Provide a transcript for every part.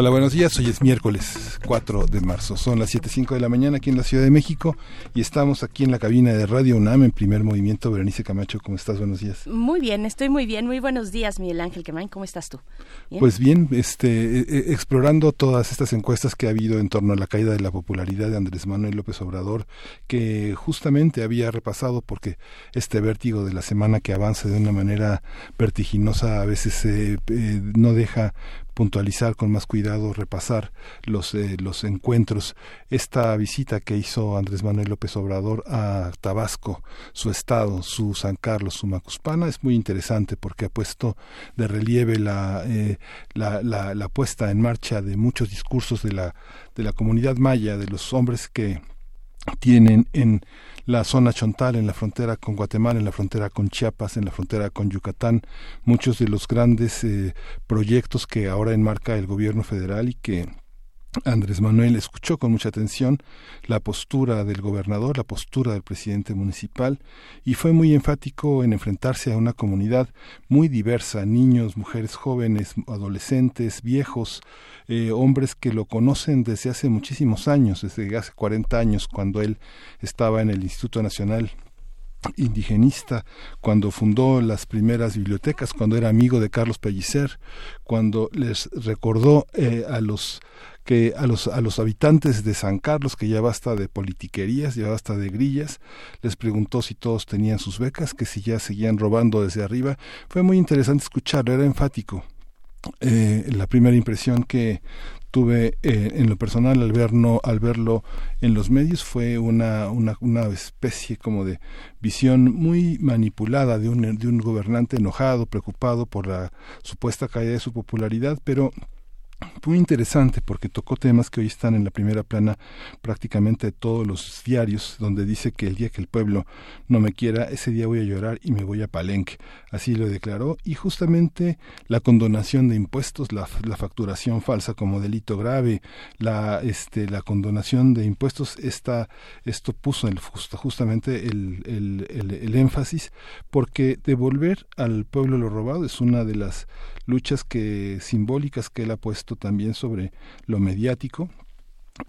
Hola, buenos días. Hoy es miércoles 4 de marzo. Son las 7.05 de la mañana aquí en la Ciudad de México y estamos aquí en la cabina de Radio UNAM en primer movimiento. Berenice Camacho, ¿cómo estás? Buenos días. Muy bien, estoy muy bien. Muy buenos días, Miguel Ángel Quemain. ¿Cómo estás tú? Pues bien, este, eh, eh, explorando todas estas encuestas que ha habido en torno a la caída de la popularidad de Andrés Manuel López Obrador, que justamente había repasado porque este vértigo de la semana que avanza de una manera vertiginosa a veces eh, no deja puntualizar con más cuidado, repasar los, eh, los encuentros. Esta visita que hizo Andrés Manuel López Obrador a Tabasco, su estado, su San Carlos, su Macuspana, es muy interesante porque ha puesto de relieve la, eh, la, la, la puesta en marcha de muchos discursos de la, de la comunidad maya, de los hombres que tienen en la zona chontal, en la frontera con Guatemala, en la frontera con Chiapas, en la frontera con Yucatán, muchos de los grandes eh, proyectos que ahora enmarca el gobierno federal y que Andrés Manuel escuchó con mucha atención la postura del gobernador, la postura del presidente municipal y fue muy enfático en enfrentarse a una comunidad muy diversa, niños, mujeres jóvenes, adolescentes, viejos, eh, hombres que lo conocen desde hace muchísimos años, desde hace 40 años, cuando él estaba en el Instituto Nacional indigenista, cuando fundó las primeras bibliotecas, cuando era amigo de Carlos Pellicer, cuando les recordó eh, a los que a los, a los habitantes de San Carlos, que ya basta de politiquerías, ya basta de grillas, les preguntó si todos tenían sus becas, que si ya seguían robando desde arriba. Fue muy interesante escucharlo, era enfático. Eh, la primera impresión que tuve eh, en lo personal al, verlo, al verlo en los medios fue una, una, una especie como de visión muy manipulada de un, de un gobernante enojado, preocupado por la supuesta caída de su popularidad, pero muy interesante porque tocó temas que hoy están en la primera plana prácticamente de todos los diarios, donde dice que el día que el pueblo no me quiera, ese día voy a llorar y me voy a Palenque. Así lo declaró. Y justamente la condonación de impuestos, la, facturación falsa como delito grave, la, este, la condonación de impuestos, esta, esto puso justamente el, el, el énfasis, porque devolver al pueblo lo robado es una de las luchas que simbólicas que él ha puesto también sobre lo mediático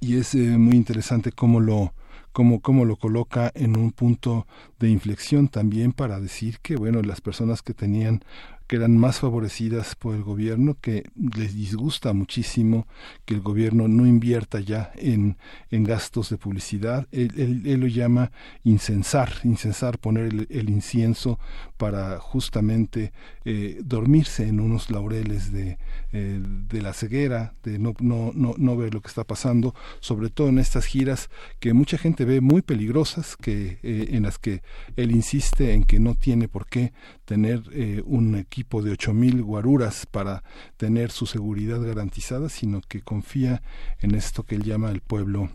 y es eh, muy interesante cómo lo cómo, lo coloca en un punto de inflexión también para decir que bueno las personas que tenían que eran más favorecidas por el gobierno, que les disgusta muchísimo que el gobierno no invierta ya en, en gastos de publicidad. Él, él, lo llama incensar, incensar, poner el, incienso para justamente eh, dormirse en unos laureles de, eh, de la ceguera, de no, no, no, no ver lo que está pasando, sobre todo en estas giras que mucha gente ve muy peligrosas, que, eh, en las que él insiste en que no tiene por qué tener un equipo de ocho mil guaruras para tener su seguridad garantizada, sino que confía en esto que él llama el pueblo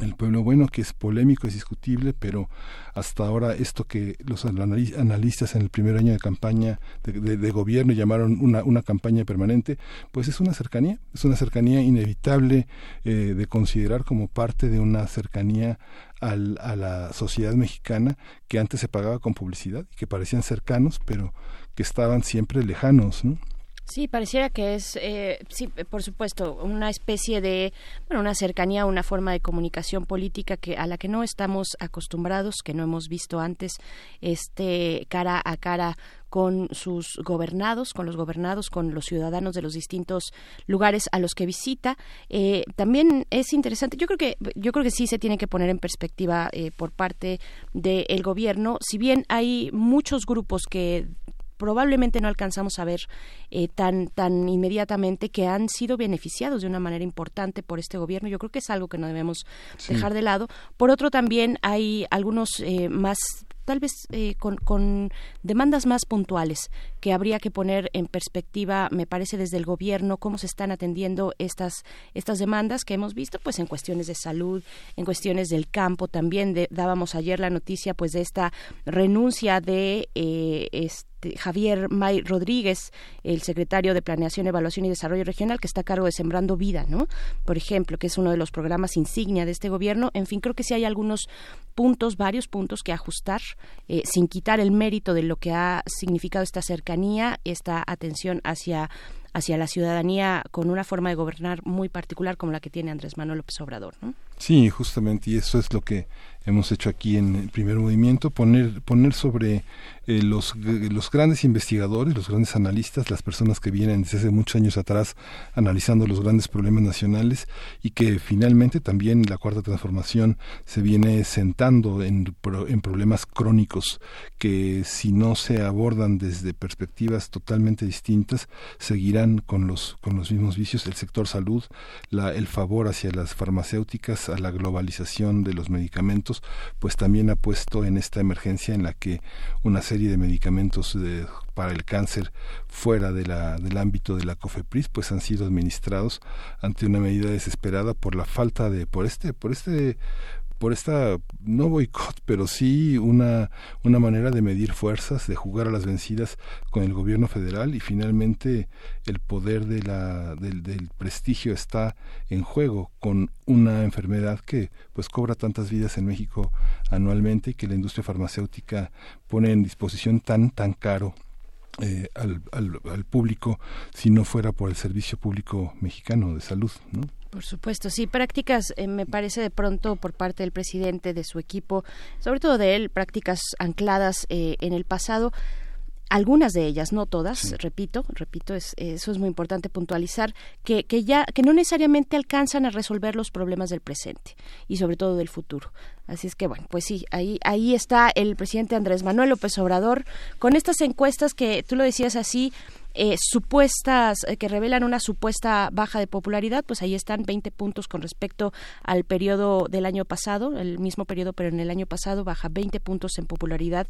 el pueblo bueno, que es polémico, es discutible, pero hasta ahora esto que los analistas en el primer año de campaña de, gobierno llamaron una, una, campaña permanente, pues es una cercanía, es una cercanía inevitable eh, de considerar como parte de una cercanía al, a la sociedad mexicana que antes se pagaba con publicidad y que parecían cercanos, pero que estaban siempre lejanos, ¿no? Sí, pareciera que es, eh, sí, por supuesto, una especie de, bueno, una cercanía, una forma de comunicación política que a la que no estamos acostumbrados, que no hemos visto antes, este cara a cara con sus gobernados, con los gobernados, con los ciudadanos de los distintos lugares a los que visita. Eh, también es interesante. Yo creo que yo creo que sí se tiene que poner en perspectiva eh, por parte del gobierno. Si bien hay muchos grupos que probablemente no alcanzamos a ver eh, tan tan inmediatamente que han sido beneficiados de una manera importante por este gobierno. Yo creo que es algo que no debemos dejar de lado. Por otro, también hay algunos eh, más tal vez eh, con, con, demandas más puntuales que habría que poner en perspectiva, me parece, desde el gobierno, cómo se están atendiendo estas, estas demandas que hemos visto, pues en cuestiones de salud, en cuestiones del campo. También dábamos ayer la noticia, pues, de esta renuncia de eh, este Javier May Rodríguez, el secretario de Planeación, Evaluación y Desarrollo Regional, que está a cargo de Sembrando Vida, ¿no? Por ejemplo, que es uno de los programas insignia de este gobierno. En fin, creo que sí hay algunos puntos, varios puntos que ajustar, eh, sin quitar el mérito de lo que ha significado esta cercanía, esta atención hacia hacia la ciudadanía con una forma de gobernar muy particular como la que tiene Andrés Manuel López Obrador, ¿no? Sí, justamente, y eso es lo que hemos hecho aquí en el primer movimiento, poner, poner sobre eh, los, los grandes investigadores, los grandes analistas, las personas que vienen desde hace muchos años atrás analizando los grandes problemas nacionales y que finalmente también la cuarta transformación se viene sentando en, en problemas crónicos que si no se abordan desde perspectivas totalmente distintas seguirán con los, con los mismos vicios, el sector salud, el favor hacia las farmacéuticas, a la globalización de los medicamentos, pues también ha puesto en esta emergencia en la que una serie de medicamentos para el cáncer fuera de la, del ámbito de la COFEPRIS pues han sido administrados ante una medida desesperada por la falta de por este por este por esta, no boicot, pero sí una, una manera de medir fuerzas, de jugar a las vencidas con el gobierno federal y finalmente el poder de la, del, del prestigio está en juego con una enfermedad que pues cobra tantas vidas en México anualmente y que la industria farmacéutica pone en disposición tan, tan caro eh, al, al, al, público si no fuera por el servicio público mexicano de salud, ¿no? Por supuesto, sí, prácticas, eh, me parece de pronto por parte del presidente, de su equipo, sobre todo de él, prácticas ancladas eh, en el pasado algunas de ellas, no todas, repito, repito, es, eso es muy importante puntualizar, que, que ya, que no necesariamente alcanzan a resolver los problemas del presente y sobre todo del futuro. Así es que bueno, pues sí, ahí, ahí está el presidente Andrés Manuel López Obrador con estas encuestas que tú lo decías así, eh, supuestas eh, que revelan una supuesta baja de popularidad, pues ahí están 20 puntos con respecto al periodo del año pasado, el mismo periodo, pero en el año pasado baja 20 puntos en popularidad,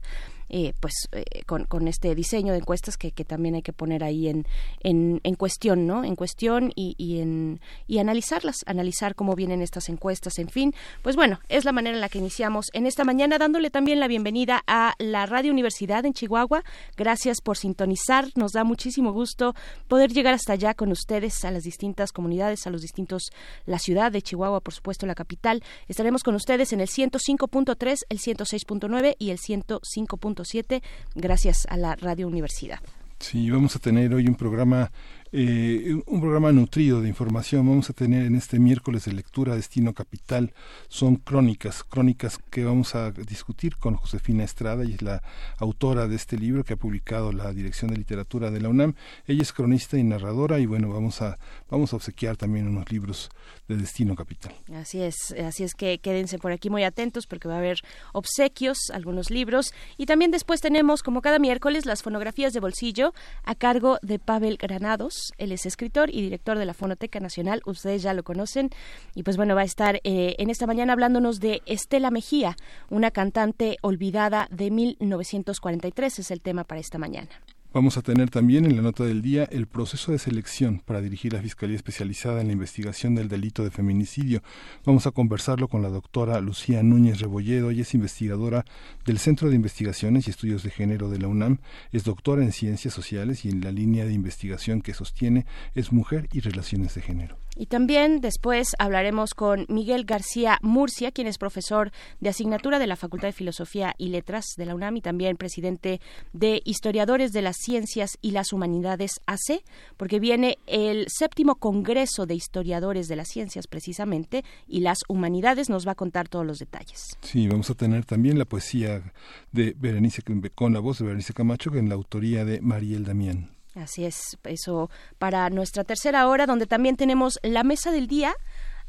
eh, pues con, con, este diseño de encuestas que, que también hay que poner ahí en, en, en cuestión, ¿no? En cuestión y, y, en, y analizarlas, analizar cómo vienen estas encuestas, en fin. Pues bueno, es la manera la que iniciamos en esta mañana, dándole también la bienvenida a la Radio Universidad en Chihuahua. Gracias por sintonizar, nos da muchísimo gusto poder llegar hasta allá con ustedes a las distintas comunidades, a los distintos, la ciudad de Chihuahua, por supuesto, la capital. Estaremos con ustedes en el 105.3, el 106.9 y el 105.7, gracias a la Radio Universidad. Sí, vamos a tener hoy un programa eh, un programa nutrido de información. Vamos a tener en este miércoles de lectura Destino Capital. Son crónicas, crónicas que vamos a discutir con Josefina Estrada, y es la autora de este libro que ha publicado la Dirección de Literatura de la UNAM. Ella es cronista y narradora y bueno, vamos a, vamos a obsequiar también unos libros de Destino Capital. Así es, así es que quédense por aquí muy atentos porque va a haber obsequios, algunos libros y también después tenemos, como cada miércoles, las fonografías de bolsillo a cargo de Pavel Granados él es escritor y director de la Fonoteca Nacional, ustedes ya lo conocen, y pues bueno, va a estar eh, en esta mañana hablándonos de Estela Mejía, una cantante olvidada de 1943, es el tema para esta mañana. Vamos a tener también en la nota del día el proceso de selección para dirigir la Fiscalía Especializada en la investigación del delito de feminicidio. Vamos a conversarlo con la doctora Lucía Núñez Rebolledo. Ella es investigadora del Centro de Investigaciones y Estudios de Género de la UNAM. Es doctora en Ciencias Sociales y en la línea de investigación que sostiene es Mujer y Relaciones de Género. Y también después hablaremos con Miguel García Murcia, quien es profesor de asignatura de la Facultad de Filosofía y Letras de la UNAM y también presidente de Historiadores de las Ciencias y las Humanidades AC, porque viene el séptimo Congreso de Historiadores de las Ciencias precisamente y las Humanidades. Nos va a contar todos los detalles. Sí, vamos a tener también la poesía de Berenice, con la voz de Berenice Camacho, en la autoría de Mariel Damián. Así es, eso para nuestra tercera hora, donde también tenemos la mesa del día.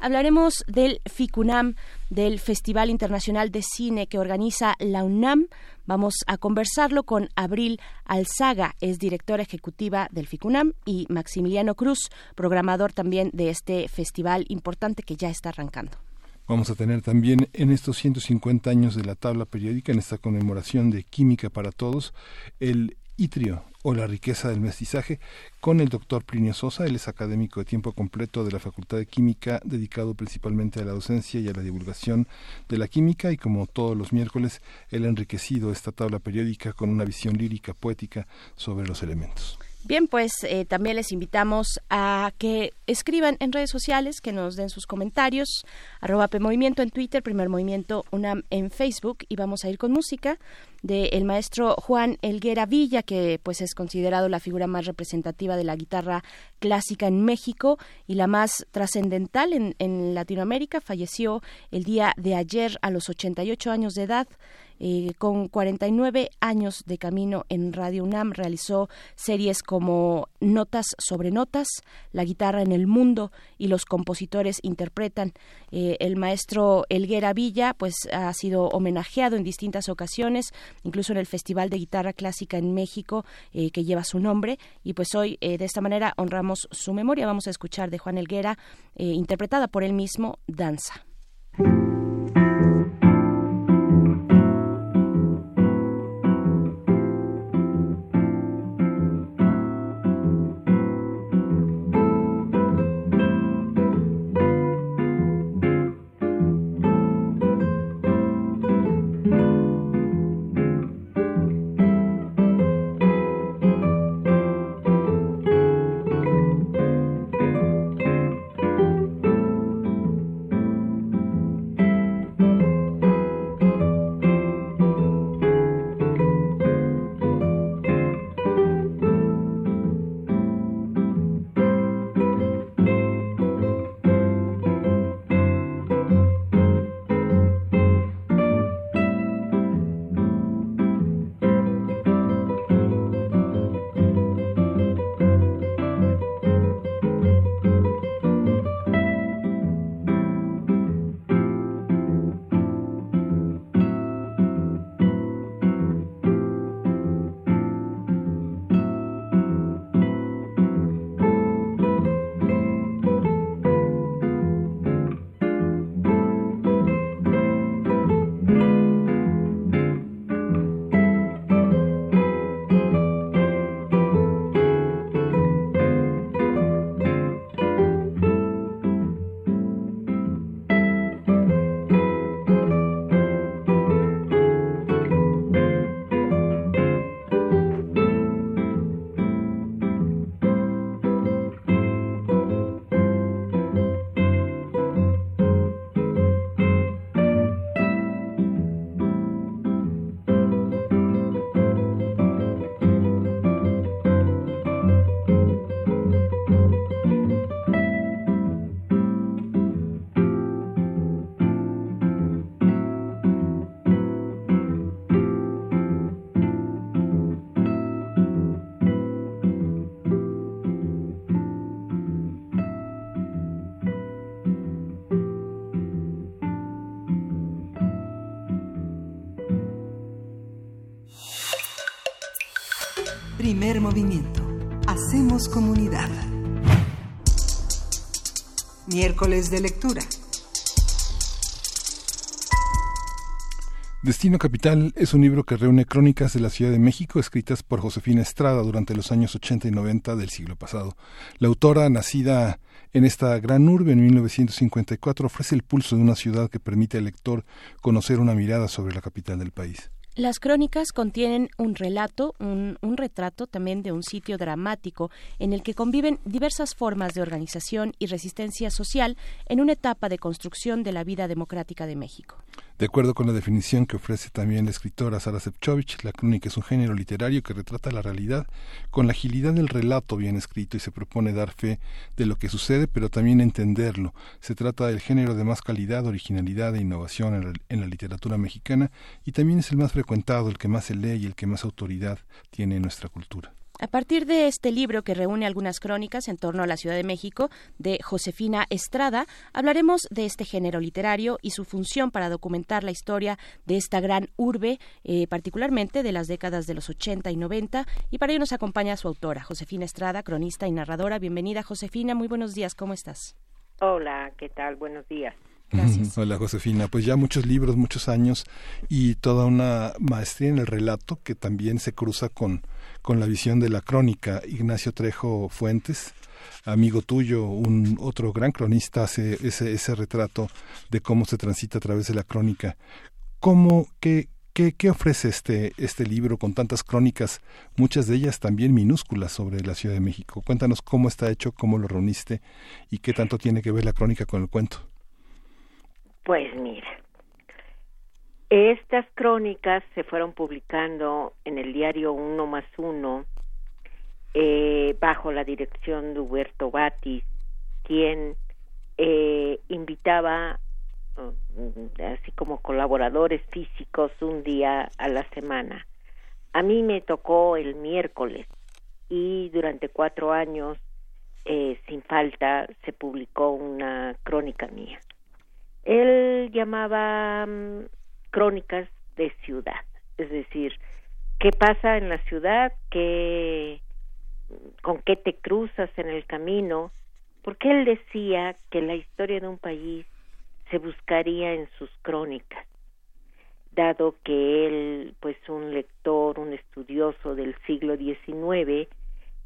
Hablaremos del FICUNAM, del Festival Internacional de Cine que organiza la UNAM. Vamos a conversarlo con Abril Alzaga, es directora ejecutiva del FICUNAM, y Maximiliano Cruz, programador también de este festival importante que ya está arrancando. Vamos a tener también en estos 150 años de la tabla periódica, en esta conmemoración de Química para Todos, el Itrio o la riqueza del mestizaje con el doctor Plinio Sosa. Él es académico de tiempo completo de la Facultad de Química, dedicado principalmente a la docencia y a la divulgación de la química y como todos los miércoles, él ha enriquecido esta tabla periódica con una visión lírica, poética sobre los elementos. Bien, pues eh, también les invitamos a que escriban en redes sociales, que nos den sus comentarios, arroba Movimiento en Twitter, Primer Movimiento UNAM en Facebook y vamos a ir con música del maestro Juan Elguera Villa, que pues es considerado la figura más representativa de la guitarra clásica en México y la más trascendental en, en Latinoamérica. Falleció el día de ayer a los 88 años de edad. Eh, con 49 años de camino en Radio UNAM, realizó series como Notas sobre Notas, La guitarra en el mundo y los compositores interpretan. Eh, el maestro Elguera Villa pues ha sido homenajeado en distintas ocasiones, incluso en el Festival de Guitarra Clásica en México eh, que lleva su nombre y pues hoy de esta manera honramos su memoria. Vamos a escuchar de Juan Elguera, interpretada por él mismo, Danza. Movimiento. Hacemos comunidad. Miércoles de lectura. Destino Capital es un libro que reúne crónicas de la Ciudad de México escritas por Josefina Estrada durante los años 80 y 90 del siglo pasado. La autora, nacida en esta gran urbe en 1954, ofrece el pulso de una ciudad que permite al lector conocer una mirada sobre la capital del país. Las crónicas contienen un relato, un, retrato también de un sitio dramático en el que conviven diversas formas de organización y resistencia social en una etapa de construcción de la vida democrática de México. De acuerdo con la definición que ofrece también la escritora Sara Sepchovich, la crónica es un género literario que retrata la realidad con la agilidad del relato bien escrito y se propone dar fe de lo que sucede, pero también entenderlo. Se trata del género de más calidad, originalidad e innovación en la, literatura mexicana y también es el más frecuentado, el que más se lee y el que más autoridad tiene en nuestra cultura. A partir de este libro que reúne algunas crónicas en torno a la Ciudad de México de Josefina Estrada, hablaremos de este género literario y su función para documentar la historia de esta gran urbe, eh, particularmente de las décadas de los 80 y 90. Y para ello nos acompaña su autora, Josefina Estrada, cronista y narradora. Bienvenida, Josefina. Muy buenos días. ¿Cómo estás? Hola, ¿qué tal? Buenos días. Gracias. Hola Josefina, pues ya muchos libros, muchos años y toda una maestría en el relato que también se cruza con con la visión de la crónica. Ignacio Trejo Fuentes, amigo tuyo, un otro gran cronista, hace ese, ese retrato de cómo se transita a través de la crónica. ¿Cómo, qué, qué, qué ofrece este, este libro con tantas crónicas, muchas de ellas también minúsculas sobre la Ciudad de México? Cuéntanos cómo está hecho, cómo lo reuniste y qué tanto tiene que ver la crónica con el cuento. Pues mira, estas crónicas se fueron publicando en el diario Uno más Uno eh, bajo la dirección de Huberto Batis, quien eh, invitaba mm, así como colaboradores físicos un día a la semana. A mí me tocó el miércoles y durante cuatro años, eh, sin falta, se publicó una crónica mía. Él llamaba mm, crónicas de ciudad, es decir, qué pasa en la ciudad, qué, con qué te cruzas en el camino, porque él decía que la historia de un país se buscaría en sus crónicas, dado que él, pues un lector, un estudioso del siglo XIX,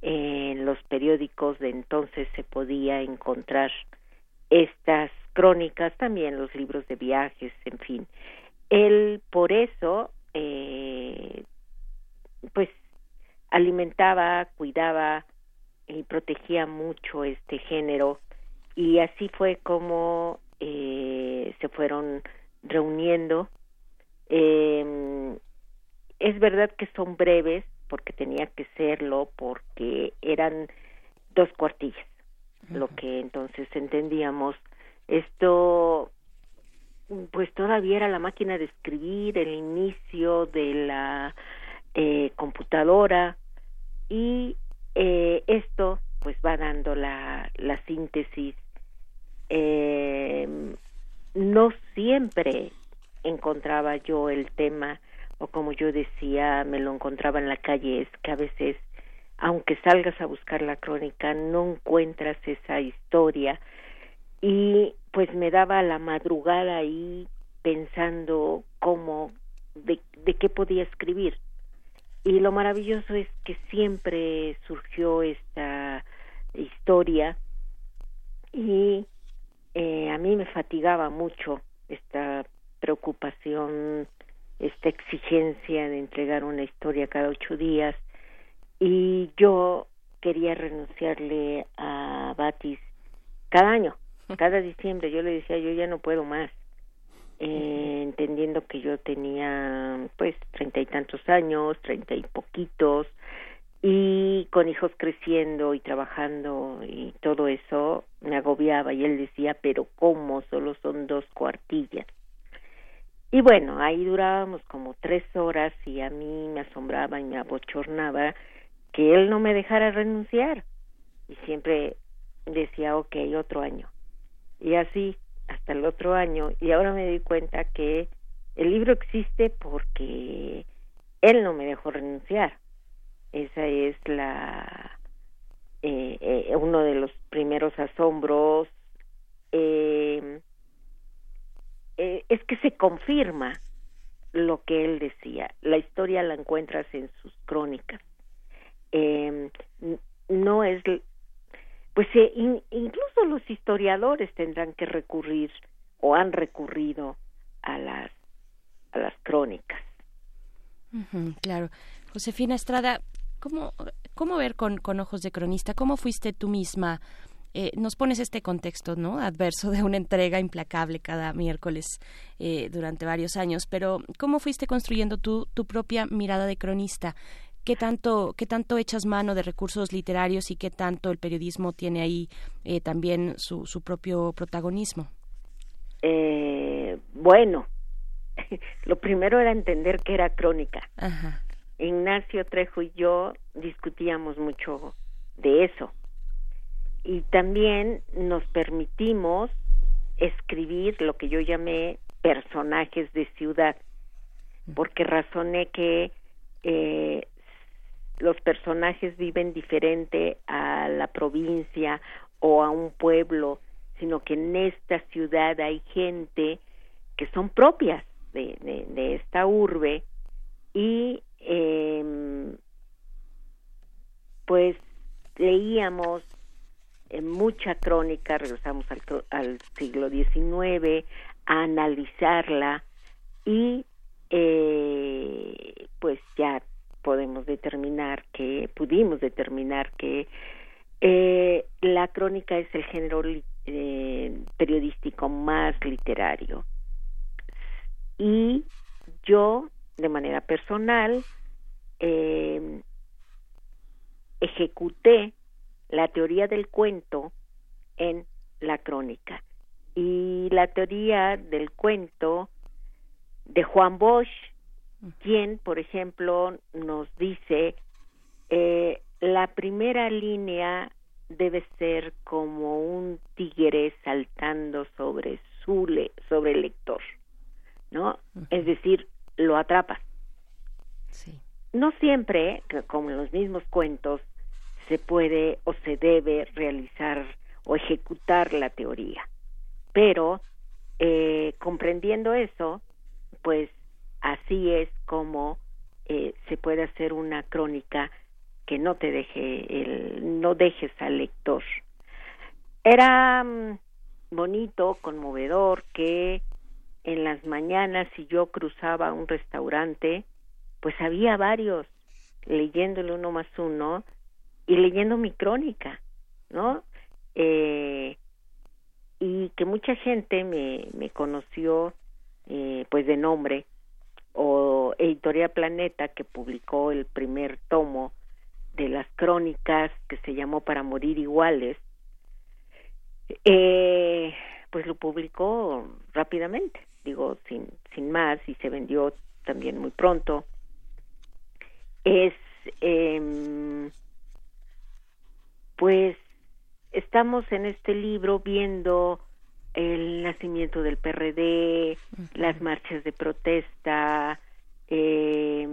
en los periódicos de entonces se podía encontrar estas crónicas, también los libros de viajes, en fin. Él por eso, eh, pues, alimentaba, cuidaba y protegía mucho este género. Y así fue como eh, se fueron reuniendo. Eh, es verdad que son breves porque tenía que serlo porque eran dos cuartillas, lo que entonces entendíamos. Esto, pues todavía era la máquina de escribir, el inicio de la eh, computadora y eh, esto pues va dando la, la síntesis. Eh, no siempre encontraba yo el tema o como yo decía me lo encontraba en la calle es que a veces aunque salgas a buscar la crónica no encuentras esa historia y pues me daba la madrugada ahí pensando cómo, de, qué podía escribir. Y lo maravilloso es que siempre surgió esta historia y eh, a mí me fatigaba mucho esta preocupación, esta exigencia de entregar una historia cada ocho días y yo quería renunciarle a Batis cada año cada diciembre yo le decía yo ya no puedo más eh, entendiendo que yo tenía pues treinta y tantos años treinta y poquitos y con hijos creciendo y trabajando y todo eso me agobiaba y él decía pero cómo solo son dos cuartillas y bueno ahí durábamos como tres horas y a mí me asombraba y me abochornaba que él no me dejara renunciar. Y siempre decía ok otro año y así hasta el otro año y ahora me di cuenta que el libro existe porque él no me dejó renunciar. Esa es la eh, eh, uno de los primeros asombros. Eh, es que se confirma lo que él decía. La historia la encuentras en sus crónicas. No es pues eh, incluso los historiadores tendrán que recurrir o han recurrido a las a las crónicas. claro. Josefina Estrada, ¿cómo, cómo ver con, con ojos de cronista? ¿Cómo fuiste tú misma? Eh, nos pones este contexto no adverso de una entrega implacable cada miércoles eh, durante varios años pero cómo fuiste construyendo tú tu propia mirada de cronista qué tanto, qué tanto echas mano de recursos literarios y qué tanto el periodismo tiene ahí eh, también su, su propio protagonismo. Eh, bueno, lo primero era entender que era crónica. Ignacio Trejo y yo discutíamos mucho de eso. Y también nos permitimos escribir lo que yo llamé personajes de ciudad, porque razoné que eh, los personajes viven diferente a la provincia o a un pueblo, sino que en esta ciudad hay gente que son propias de, esta urbe y eh, pues leíamos mucha crónica, regresamos al, al siglo XIX, a analizarla y eh, pues ya podemos determinar que, pudimos determinar que eh, la crónica es el género eh, periodístico más literario. Y yo, de manera personal, eh, ejecuté la teoría del cuento en la crónica. Y la teoría del cuento de Juan Bosch, quien, por ejemplo, nos dice, eh, la primera línea debe ser como un tigre saltando sobre su sobre el lector, ¿no? Es decir, lo atrapa. Sí. No siempre, como en los mismos cuentos, se puede o se debe realizar o ejecutar la teoría, pero eh, comprendiendo eso, pues así es como eh, se puede hacer una crónica que no te deje el no dejes al lector. Era mm, bonito conmovedor que en las mañanas si yo cruzaba un restaurante pues había varios leyéndole uno más uno y leyendo mi crónica no eh, y que mucha gente me, me conoció eh, pues de nombre o Editorial Planeta que publicó el primer tomo de las crónicas que se llamó Para morir iguales eh, pues lo publicó rápidamente digo sin sin más y se vendió también muy pronto. Es eh, pues estamos en este libro viendo el nacimiento del PRD, las marchas de protesta, eh,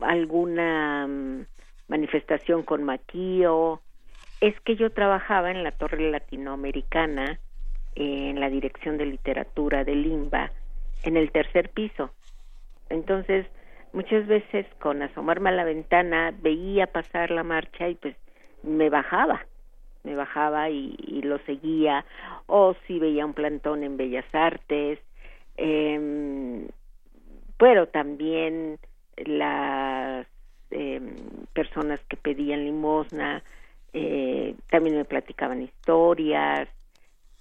alguna mm, manifestación con Maquío. Es que yo trabajaba en la Torre Latinoamericana, en la Dirección de Literatura de Limba, en el tercer piso. Entonces, muchas veces con asomarme a la ventana veía pasar la marcha y pues me bajaba me bajaba y, lo seguía, o si veía un plantón en Bellas Artes, eh, pero también las eh, personas que pedían limosna, eh, también me platicaban historias,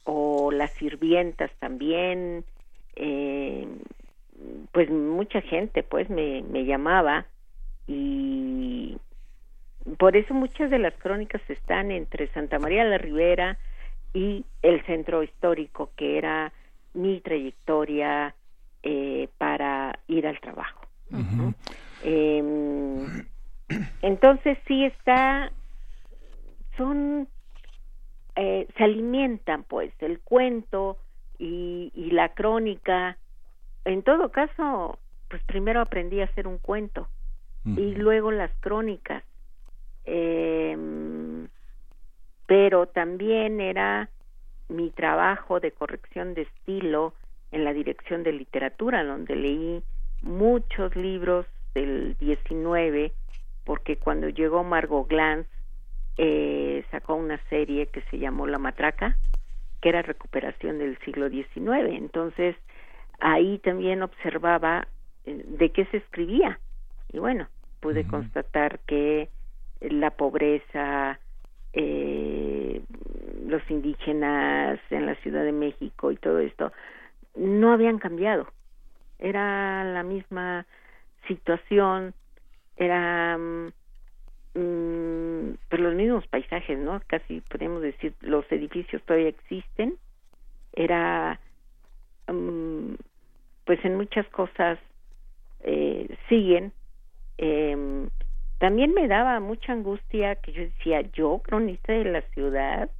o las sirvientas también, eh, pues mucha gente pues me, me llamaba y por eso muchas de las crónicas están entre Santa María la Ribera y el centro histórico, que era mi trayectoria eh, para ir al trabajo. Em, entonces sí está, son, eh, se alimentan pues el cuento y, y la crónica. En todo caso, pues primero aprendí a hacer un cuento y luego las crónicas eh, pero también era mi trabajo de corrección de estilo en la dirección de literatura, donde leí muchos libros del 19, porque cuando llegó Margot Glantz eh, sacó una serie que se llamó La Matraca, que era recuperación del siglo XIX. Entonces, ahí también observaba eh, de qué se escribía. Y bueno, pude constatar que la pobreza, eh, los indígenas en la Ciudad de México y todo esto, no habían cambiado. Era la misma situación, eran mm, pues los mismos paisajes, ¿no? Casi podemos decir, los edificios todavía existen. Era, mm, pues en muchas cosas eh, siguen. Eh, también me daba mucha angustia que yo decía, yo cronista de la ciudad,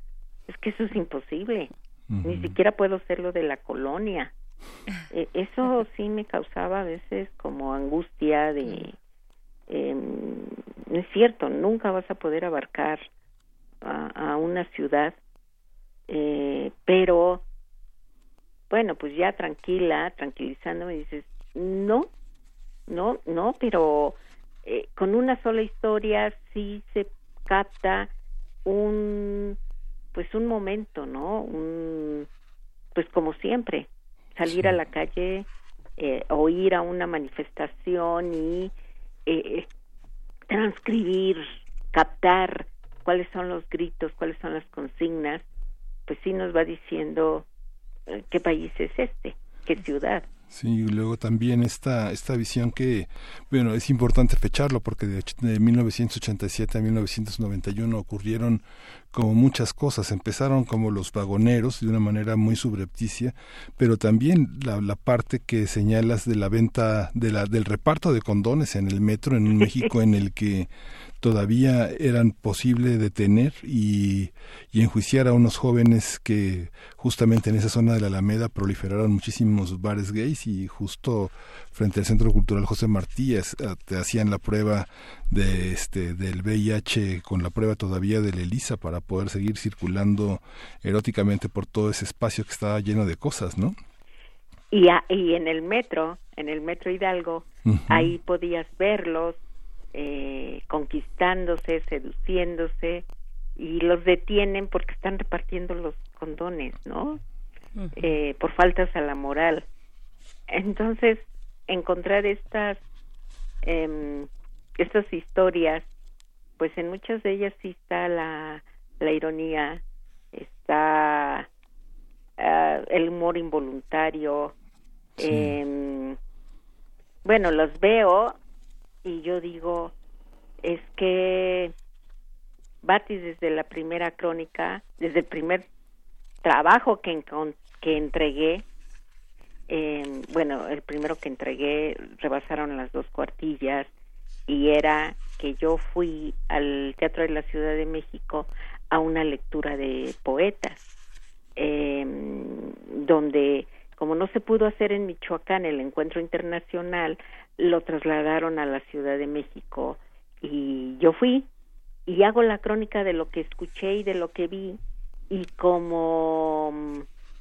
es que eso es imposible, ni siquiera puedo ser lo de la colonia. E, eso sí me causaba a veces como angustia de, eh, no es cierto, nunca vas a poder abarcar a, una ciudad, eh, pero bueno, pues ya tranquila, tranquilizándome, dices, no, no, no, pero eh, con una sola historia sí se capta un pues un momento, ¿no? Un, pues como siempre, salir a la calle eh, o ir a una manifestación y eh, transcribir, captar cuáles son los gritos, cuáles son las consignas, pues sí nos va diciendo eh, qué país es este, qué ciudad. Sí, y luego también esta, esta visión que, bueno, es importante fecharlo porque de, de 1987 a 1991 ocurrieron como muchas cosas. Empezaron como los vagoneros de una manera muy subrepticia, pero también la, la parte que señalas de la venta, de la, del reparto de condones en el metro en un México en el que todavía eran posible detener y, y, enjuiciar a unos jóvenes que justamente en esa zona de la Alameda proliferaron muchísimos bares gays y justo frente al Centro Cultural José Martí te hacían la prueba de este del VIH con la prueba todavía de la ELISA para poder seguir circulando eróticamente por todo ese espacio que estaba lleno de cosas, ¿no? Y, y en el metro, en el metro Hidalgo, ahí podías verlos eh, conquistándose, seduciéndose y los detienen porque están repartiendo los condones, ¿no? eh, por faltas a la moral. Entonces, encontrar estas eh, estas historias, pues en muchas de ellas sí está la, la ironía, está uh, el humor involuntario. Sí. Eh, bueno, los veo y yo digo, es que Batis desde la primera crónica, desde el primer trabajo que, que entregué, eh, bueno, el primero que entregué rebasaron las dos cuartillas y era que yo fui al Teatro de la Ciudad de México a una lectura de poetas, eh, donde como no se pudo hacer en Michoacán el encuentro internacional, lo trasladaron a la Ciudad de México y yo fui y hago la crónica de lo que escuché y de lo que vi y como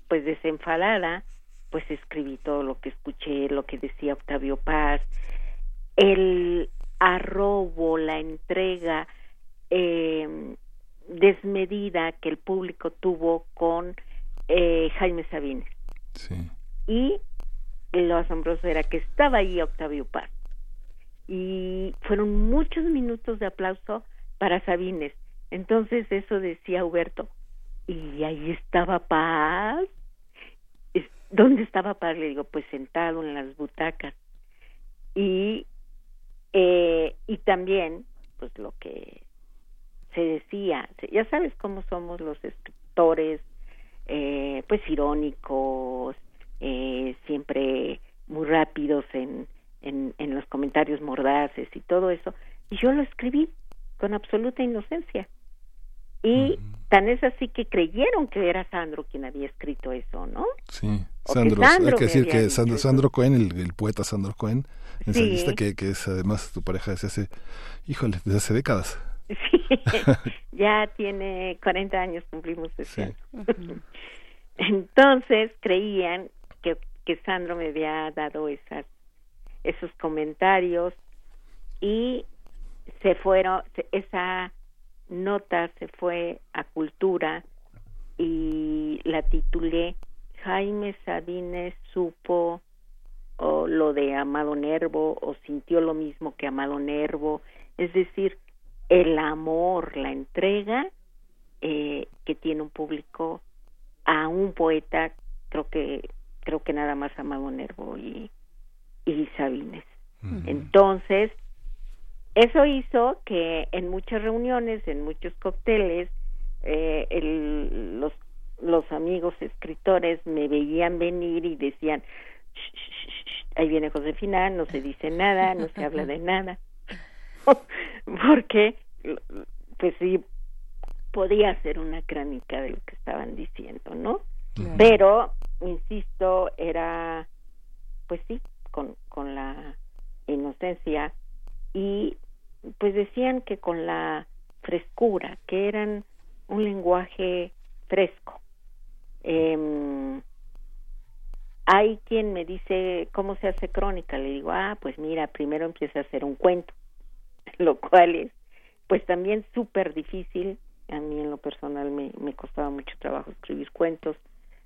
pues desenfadada pues escribí todo lo que escuché, lo que decía Octavio Paz, el arrobo, la entrega eh, desmedida que el público tuvo con eh, Jaime Sabines. Sí. Y lo asombroso era que estaba ahí Octavio Paz. Y fueron muchos minutos de aplauso para Sabines. Entonces eso decía Huberto. Y ahí estaba Paz. ¿Dónde estaba Paz? Le digo, pues sentado en las butacas. Y, eh, y también, pues lo que se decía, ya sabes cómo somos los escritores, eh, pues irónicos, eh, siempre muy rápidos en, en, en los comentarios mordaces y todo eso. Y yo lo escribí con absoluta inocencia. Y tan es así que creyeron que era Sandro quien había escrito eso, ¿no? Sí, Sandro, hay que decir que Sandro, Sandro Cohen, el, el, poeta Sandro Cohen, ensayista sí. que, que es además tu pareja desde hace, híjole, desde hace décadas. Sí, ya tiene 40 años, cumplimos ese sí. Entonces creían que, que Sandro me había dado esas, esos comentarios y se fueron, esa nota se fue a cultura y la titulé Jaime Sabines supo o lo de Amado Nervo o sintió lo mismo que Amado Nervo, es decir, el amor, la entrega eh, que tiene un público a un poeta, creo que creo que nada más Amado Nervo y, y Sabines. Uh -huh. Entonces, eso hizo que en muchas reuniones, en muchos cócteles, eh, el, los, los amigos escritores me veían venir y decían, shh, shh, shh, ahí viene Josefina, no se dice nada, no se habla de nada. Porque, pues sí, podía ser una crónica de lo que estaban diciendo, ¿no? Claro. Pero, insisto, era, pues sí, con, con la inocencia y pues decían que con la frescura, que eran un lenguaje fresco. Eh, hay quien me dice cómo se hace crónica, le digo, ah, pues mira, primero empieza a hacer un cuento lo cual es pues también súper difícil. A mí en lo personal me, me costaba mucho trabajo escribir cuentos,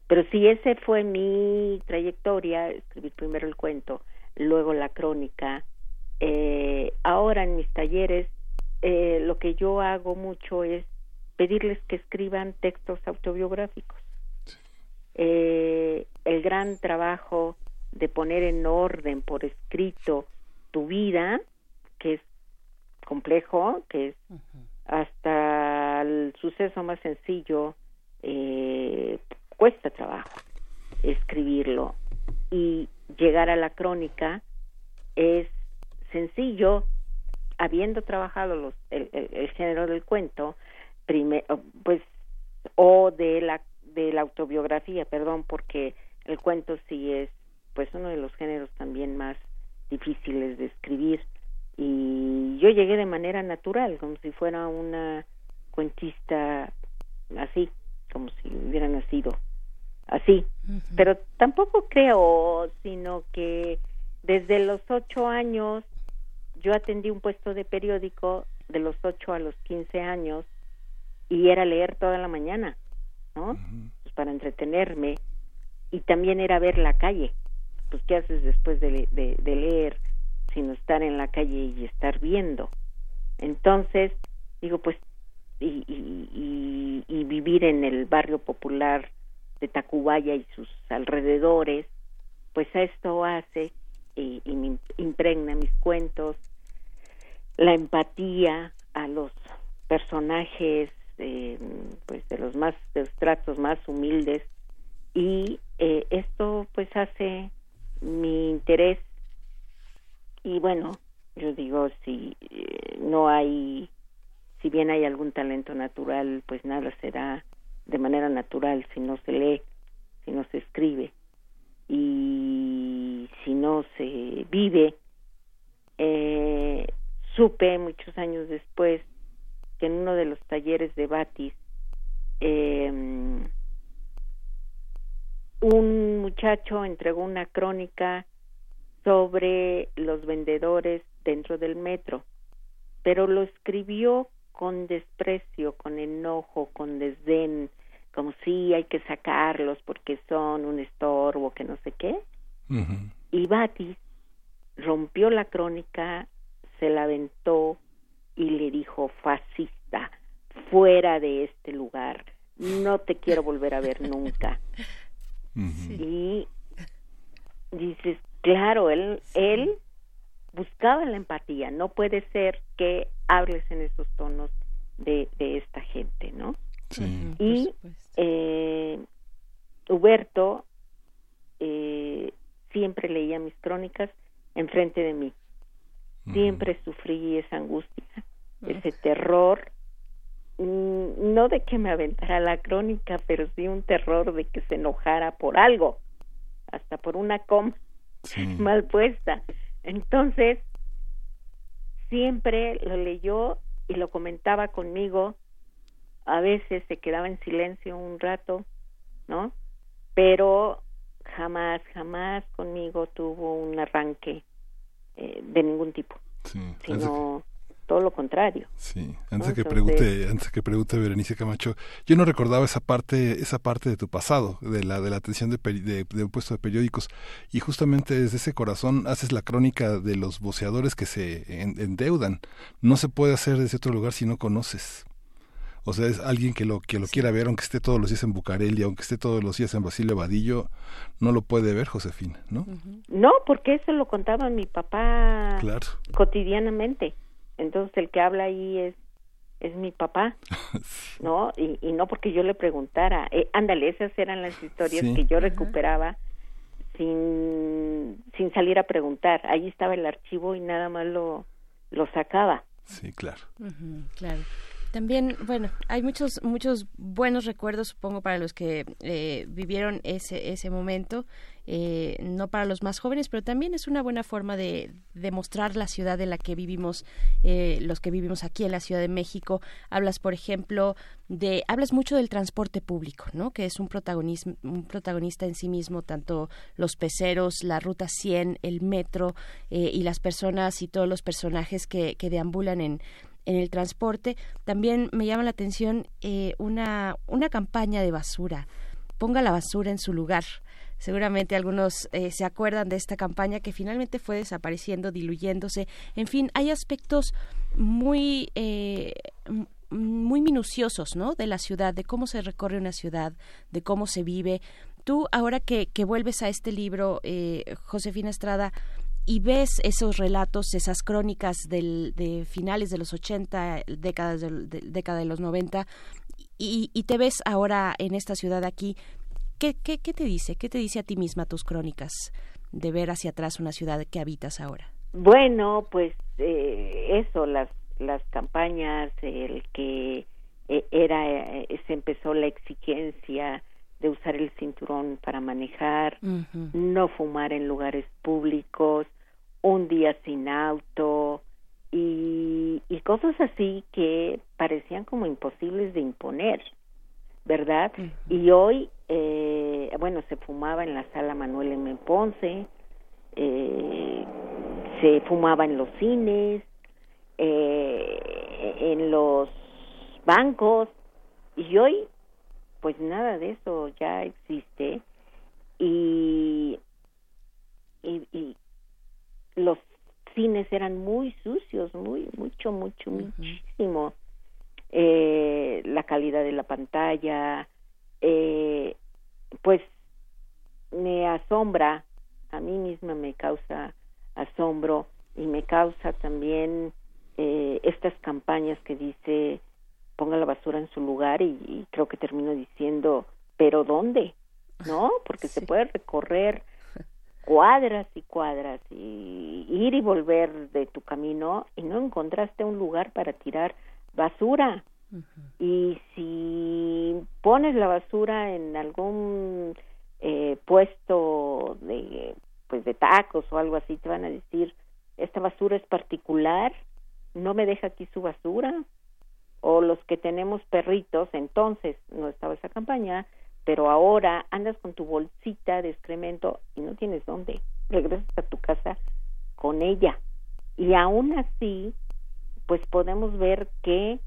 pero si ese fue mi trayectoria, escribir primero el cuento, luego la crónica. Eh, ahora en mis talleres eh, lo que yo hago mucho es pedirles que escriban textos autobiográficos. Eh, el gran trabajo de poner en orden por escrito tu vida, que es complejo, que es hasta el suceso más sencillo, eh, cuesta trabajo escribirlo. Y llegar a la crónica es sencillo, habiendo trabajado los, el, género del cuento, pues, o de la, de la autobiografía, perdón, porque el cuento sí es, pues, uno de los géneros también más difíciles de escribir y yo llegué de manera natural, como si fuera una cuentista así, como si hubiera nacido así. Pero tampoco creo, sino que desde los ocho años yo atendí un puesto de periódico de los ocho a los quince años y era leer toda la mañana, ¿no? Pues para entretenerme y también era ver la calle. Pues qué haces después de, de leer sino estar en la calle y estar viendo. Entonces, digo, pues, y, y, y, vivir en el barrio popular de Tacubaya y sus alrededores, pues esto hace y, me impregna mis cuentos, la empatía a los personajes, eh, pues de los más, de los tratos más humildes, y eh, esto pues hace mi interés. Y bueno, yo digo, si eh, no hay, si bien hay algún talento natural, pues nada será de manera natural si no se lee, si no se escribe y si no se vive. Eh, supe muchos años después que en uno de los talleres de Batis eh, un muchacho entregó una crónica sobre los vendedores dentro del metro, pero lo escribió con desprecio, con enojo, con desdén, como si hay que sacarlos porque son un estorbo, que no sé qué. Y Batis rompió la crónica, se la aventó y le dijo, fascista, fuera de este lugar, no te quiero volver a ver nunca. Y dices, Claro, él, él buscaba la empatía. No puede ser que hables en esos tonos de, de esta gente, ¿no? Sí, y eh, Huberto eh, siempre leía mis crónicas enfrente de mí. Siempre sufrí esa angustia, ese terror, mm, no de que me aventara la crónica, pero sí un terror de que se enojara por algo, hasta por una coma mal puesta. Entonces, siempre lo leyó y lo comentaba conmigo, a veces se quedaba en silencio un rato, ¿no? Pero jamás, jamás conmigo tuvo un arranque eh, de ningún tipo, sino todo lo contrario. Sí, antes que pregunte, antes que pregunte Berenice Camacho, yo no recordaba esa parte, esa parte de tu pasado, de la de la atención de, de, un puesto de periódicos, y justamente desde ese corazón haces la crónica de los boceadores que se endeudan. No se puede hacer desde otro lugar si no conoces. O sea, es alguien que lo que lo quiera ver, aunque esté todos los días en Bucareli, aunque esté todos los días en Basilio Vadillo, no lo puede ver, Josefina, ¿no? No, porque eso lo contaba mi papá cotidianamente entonces el que habla ahí es es mi papá, ¿no? Y, y no porque yo le preguntara, eh, ándale, esas eran las historias que yo recuperaba sin, sin salir a preguntar. Ahí estaba el archivo y nada más lo, lo sacaba. Sí, claro. claro. También, bueno, hay muchos muchos buenos recuerdos, supongo, para los que eh, vivieron ese ese momento. Eh, no para los más jóvenes, pero también es una buena forma de demostrar la ciudad en la que vivimos, eh, los que vivimos aquí en la Ciudad de México. Hablas, por ejemplo, de, hablas mucho del transporte público, ¿no? Que es un protagonismo, un protagonista en sí mismo, tanto los peceros, la ruta 100, el metro eh, y las personas y todos los personajes que, que deambulan en en el transporte. También me llama la atención una, una campaña de basura. Ponga la basura en su lugar. Seguramente algunos eh, se acuerdan de esta campaña que finalmente fue desapareciendo, diluyéndose. En fin, hay aspectos muy eh, muy minuciosos, ¿no? De la ciudad, de cómo se recorre una ciudad, de cómo se vive. Tú, ahora que, que vuelves a este libro, eh, Josefina Estrada, y ves esos relatos, esas crónicas del, de finales de los 80, décadas de, década de los 90, y, y, te ves ahora en esta ciudad aquí, ¿Qué, qué, te dice? ¿Qué te dice a ti misma tus crónicas de ver hacia atrás una ciudad que habitas ahora? Bueno, pues eh, eso, las, las campañas, el que eh, era, eh, se empezó la exigencia de usar el cinturón para manejar, no fumar en lugares públicos, un día sin auto y, y cosas así que parecían como imposibles de imponer. ¿verdad? Y hoy, eh, bueno, se fumaba en la sala Manuel M. Ponce, eh, se fumaba en los cines, eh, en los bancos, y hoy, pues nada de eso ya existe, y, y, y los cines eran muy sucios, muy, mucho, mucho, muchísimo. Eh, la calidad de la pantalla, eh, pues me asombra, a mí misma me causa asombro y me causa también eh, estas campañas que dice ponga la basura en su lugar y, creo que termino diciendo pero dónde no porque se puede recorrer cuadras y cuadras y ir y volver de tu camino y no encontraste un lugar para tirar basura. Y si pones la basura en algún eh, puesto de pues de tacos o algo así te van a decir esta basura es particular no me deja aquí su basura o los que tenemos perritos entonces no estaba esa campaña pero ahora andas con tu bolsita de excremento y no tienes dónde regresas a tu casa con ella. Y aún así pues podemos ver que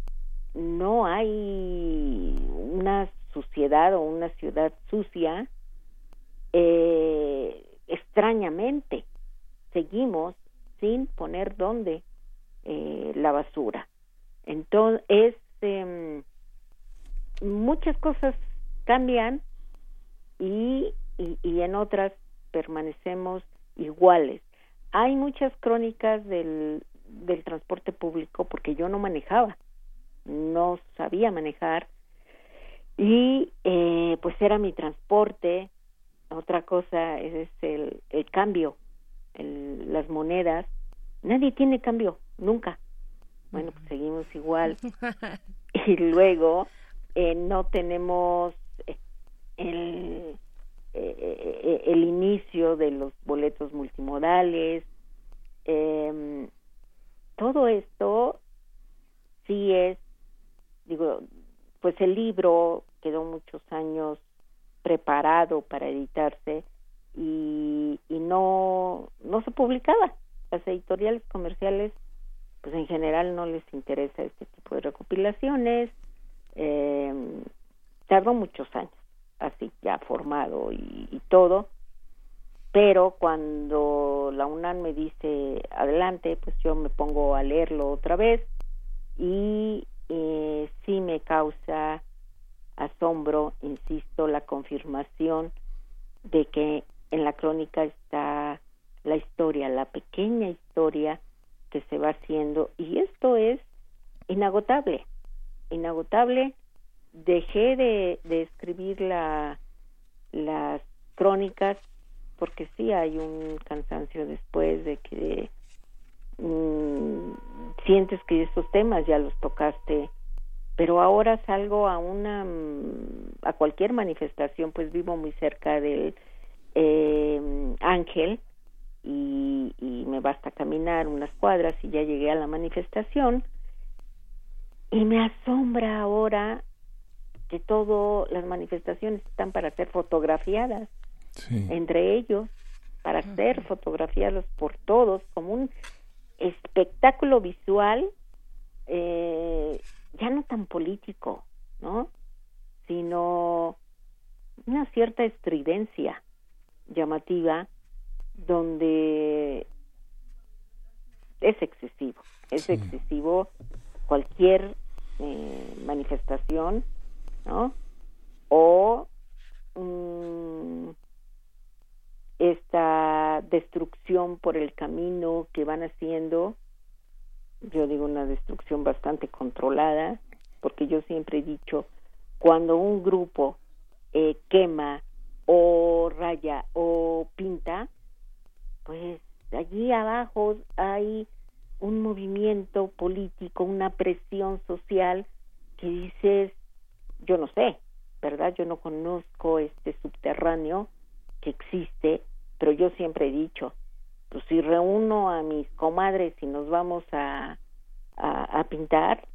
no hay una suciedad o una ciudad sucia eh, extrañamente. Seguimos sin poner dónde eh, la basura entonces em, muchas cosas cambian y, y, y en otras permanecemos iguales hay muchas crónicas del, del transporte público porque yo no manejaba, no sabía manejar y eh, pues era mi transporte. Otra cosa es el, el cambio, el, las monedas. Nadie tiene cambio, nunca. Bueno, pues seguimos igual. y luego eh, no tenemos eh, el, eh, el inicio de los boletos multimodales. Eh, todo esto sí es, digo, pues el libro quedó muchos años preparado para editarse y, y no, no se publicaba. Las editoriales comerciales, pues en general no les interesa este tipo de recopilaciones. Eh, tardó muchos años, así ya formado y, todo pero cuando la UNAM me dice adelante, pues yo me pongo a leerlo otra vez y eh, sí me causa asombro, insisto, la confirmación de que en la crónica está la historia, la pequeña historia que se va haciendo y esto es inagotable, inagotable. Dejé de, de escribir la, las crónicas porque sí hay un cansancio después de que mm, sientes que estos temas ya los tocaste pero ahora salgo a una a cualquier manifestación pues vivo muy cerca del eh, Ángel y, y me basta caminar unas cuadras y ya llegué a la manifestación. Y me asombra ahora que todas las manifestaciones están para ser fotografiadas entre ellos para ser fotografiados por todos como un espectáculo visual eh, ya no tan político, ¿no? Sino una cierta estridencia llamativa donde es excesivo, es excesivo cualquier eh, manifestación, ¿no? O mm, esta destrucción por el camino que van haciendo yo digo una destrucción bastante controlada, porque yo siempre he dicho, cuando un grupo eh, quema o raya o pinta, pues allí abajo hay un movimiento político, una presión social que dices, yo no sé, ¿verdad? Yo no conozco este subterráneo que existe, pero yo siempre he dicho, pues si reúno a mis comadres y nos vamos a, a, pintar,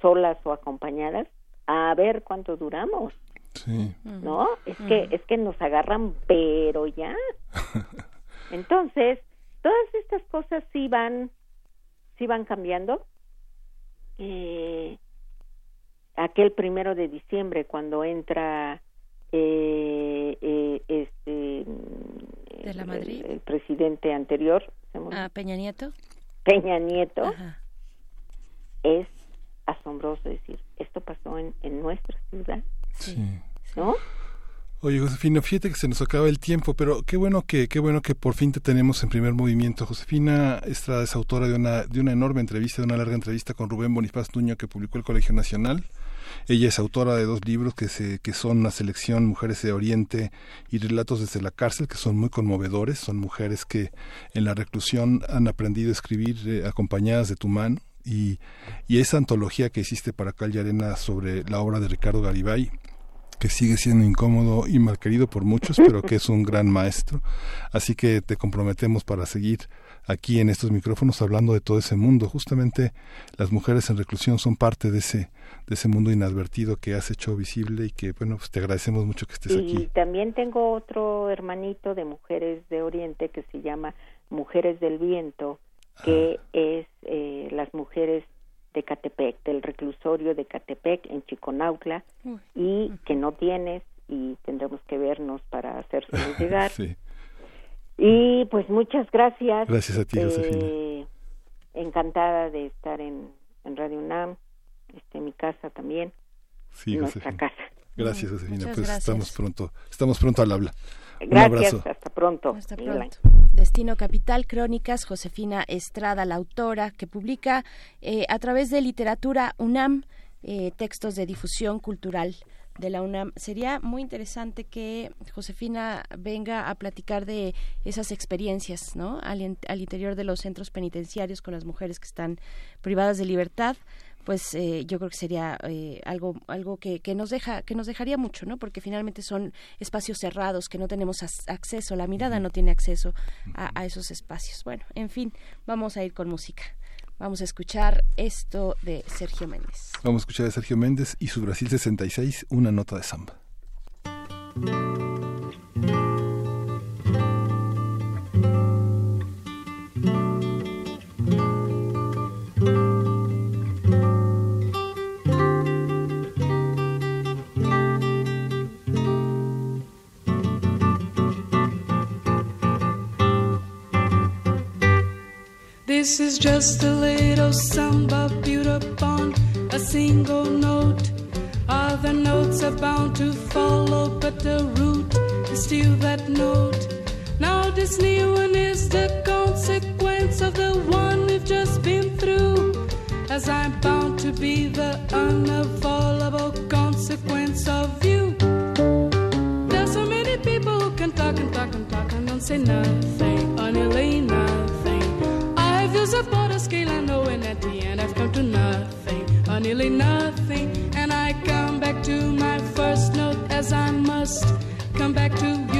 solas o acompañadas, a ver cuánto duramos. Sí. ¿No? Es que es que nos agarran pero ya. Entonces, todas estas cosas sí van sí van cambiando. Eh, aquel primero de diciembre cuando entra eh, eh, este de la Madrid el, presidente anterior ah, Peña Nieto Peña Nieto. Es asombroso decir esto pasó en, en nuestra ciudad sí. no Oye, Josefina, fíjate que se nos acaba el tiempo, pero qué bueno que qué bueno que por fin te tenemos en primer movimiento. Josefina Estrada es autora de una de una enorme entrevista, de una larga entrevista con Rubén Bonifaz Nuño que publicó el Colegio Nacional. Ella es autora de dos libros que, se, que son una selección Mujeres de Oriente y Relatos desde la cárcel, que son muy conmovedores. Son mujeres que en la reclusión han aprendido a escribir eh, acompañadas de tu mano. Y, y esa antología que hiciste para Calle Arena sobre la obra de Ricardo Garibay, que sigue siendo incómodo y mal querido por muchos, pero que es un gran maestro. Así que te comprometemos para seguir aquí en estos micrófonos hablando de todo ese mundo. Justamente las mujeres en reclusión son parte de ese de ese mundo inadvertido que has hecho visible y que bueno, pues te agradecemos mucho que estés aquí. Y también tengo otro hermanito de mujeres de Oriente que se llama Mujeres del Viento, que ah. es eh, las mujeres de Catepec, del reclusorio de Catepec en Chiconautla y que no tienes y tendremos que vernos para hacérselo llegar. sí. Y pues muchas gracias. Gracias a ti, eh, Encantada de estar en, en Radio UNAM, este, mi casa también. Sí, nuestra casa. Gracias, Josefina. pues estamos pronto, estamos pronto al habla. Gracias, hasta pronto. Hasta pronto. Destino Capital, Crónicas, Josefina Estrada, la autora, que publica eh, a través de literatura UNAM eh, textos de difusión cultural de la UNAM. Sería muy interesante que Josefina venga a platicar de esas experiencias, ¿no? Al, al interior de los centros penitenciarios con las mujeres que están privadas de libertad pues eh, yo creo que sería eh, algo algo que, que, nos deja que nos dejaría mucho no porque finalmente son espacios cerrados que no tenemos acceso la mirada no tiene acceso a, a, esos espacios. Bueno en fin vamos a ir con música. Vamos a escuchar esto de Sergio Méndez. Vamos a escuchar a Sergio Méndez y su Brasil 66 una nota de samba This is just a little samba built upon a single note. Other notes are bound to follow, but the root is still that note. Now, this new one is the consequence of the one we've just been through. As I'm bound to be the unavoidable consequence of you. There's so many people who can talk and talk and talk and don't say nothing, only. I've I bought a scale and at the end I've come to nothing, or nearly nothing. And I come back to my first note as I must come back to you.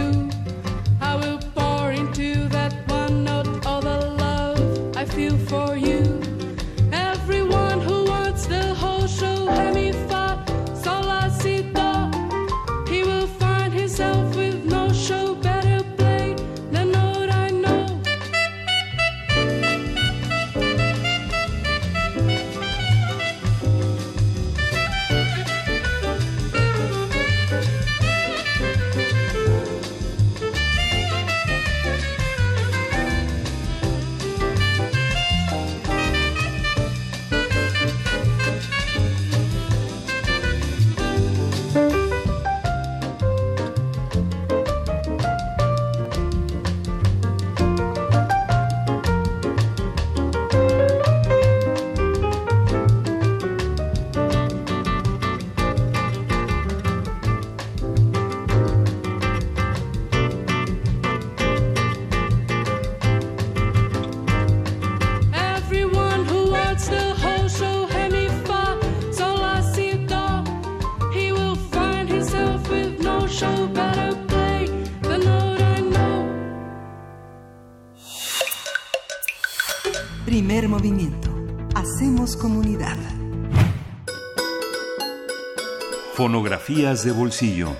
Fonografías de bolsillo.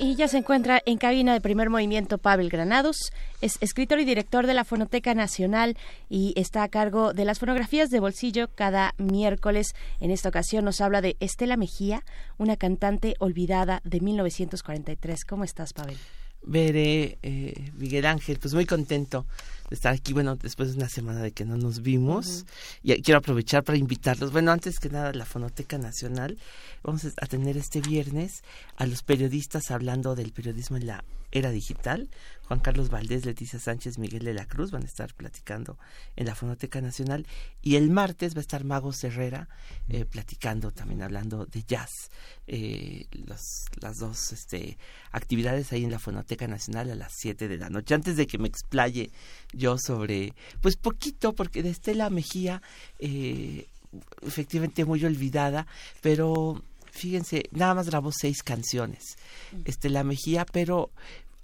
Y ya se encuentra en cabina de primer movimiento Pavel Granados, es escritor y director de la Fonoteca Nacional y está a cargo de las fonografías de bolsillo cada miércoles. En esta ocasión nos habla de Estela Mejía, una cantante olvidada de 1943. ¿Cómo estás, Pavel? Veré, eh, Miguel Ángel, pues muy contento de estar aquí, bueno, después de una semana de que no nos vimos. Y quiero aprovechar para invitarlos. Bueno, antes que nada, la Fonoteca Nacional, vamos a tener este viernes a los periodistas hablando del periodismo en la era digital. Juan Carlos Valdés, Leticia Sánchez, Miguel de la Cruz van a estar platicando en la Fonoteca Nacional. Y el martes va a estar Mago Herrera eh, platicando, también hablando de jazz. Eh, las dos este, actividades ahí en la Fonoteca Nacional a las 7 de la noche. Antes de que me explaye yo sobre, pues poquito, porque de Estela Mejía, eh, efectivamente muy olvidada, pero fíjense, nada más grabó seis canciones, Estela Mejía, pero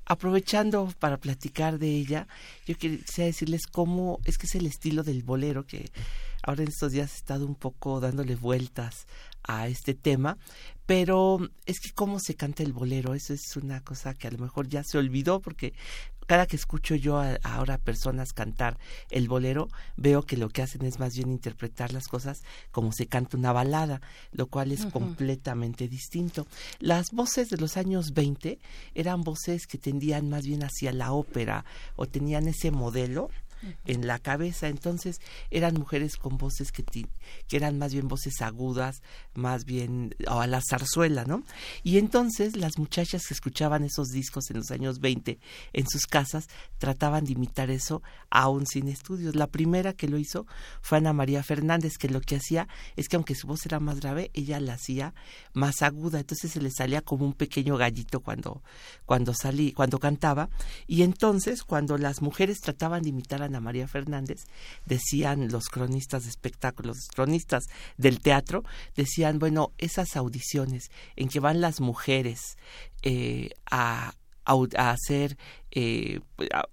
aprovechando para platicar de ella, yo quisiera decirles cómo es que es el estilo del bolero que ahora en estos días he estado un poco dándole vueltas a este tema, pero es que cómo se canta el bolero, eso es una cosa que a lo mejor ya se olvidó porque cada que escucho yo a, ahora personas cantar el bolero, veo que lo que hacen es más bien interpretar las cosas como se canta una balada, lo cual es completamente distinto. Las voces de los años 20 eran voces que tendían más bien hacia la ópera o tenían ese modelo en la cabeza. Entonces eran mujeres con voces que, que eran más bien voces agudas, más bien o a la zarzuela, ¿no? Y entonces las muchachas que escuchaban esos discos en los años 20 en sus casas trataban de imitar eso aún sin estudios. La primera que lo hizo fue Ana María Fernández, que lo que hacía es que aunque su voz era más grave, ella la hacía más aguda, entonces se le salía como un pequeño gallito cuando cuando salí, cuando cantaba, y entonces cuando las mujeres trataban de imitar a María Fernández, decían los cronistas de espectáculos, los cronistas del teatro, decían, bueno, esas audiciones en que van las mujeres eh, a, hacer eh,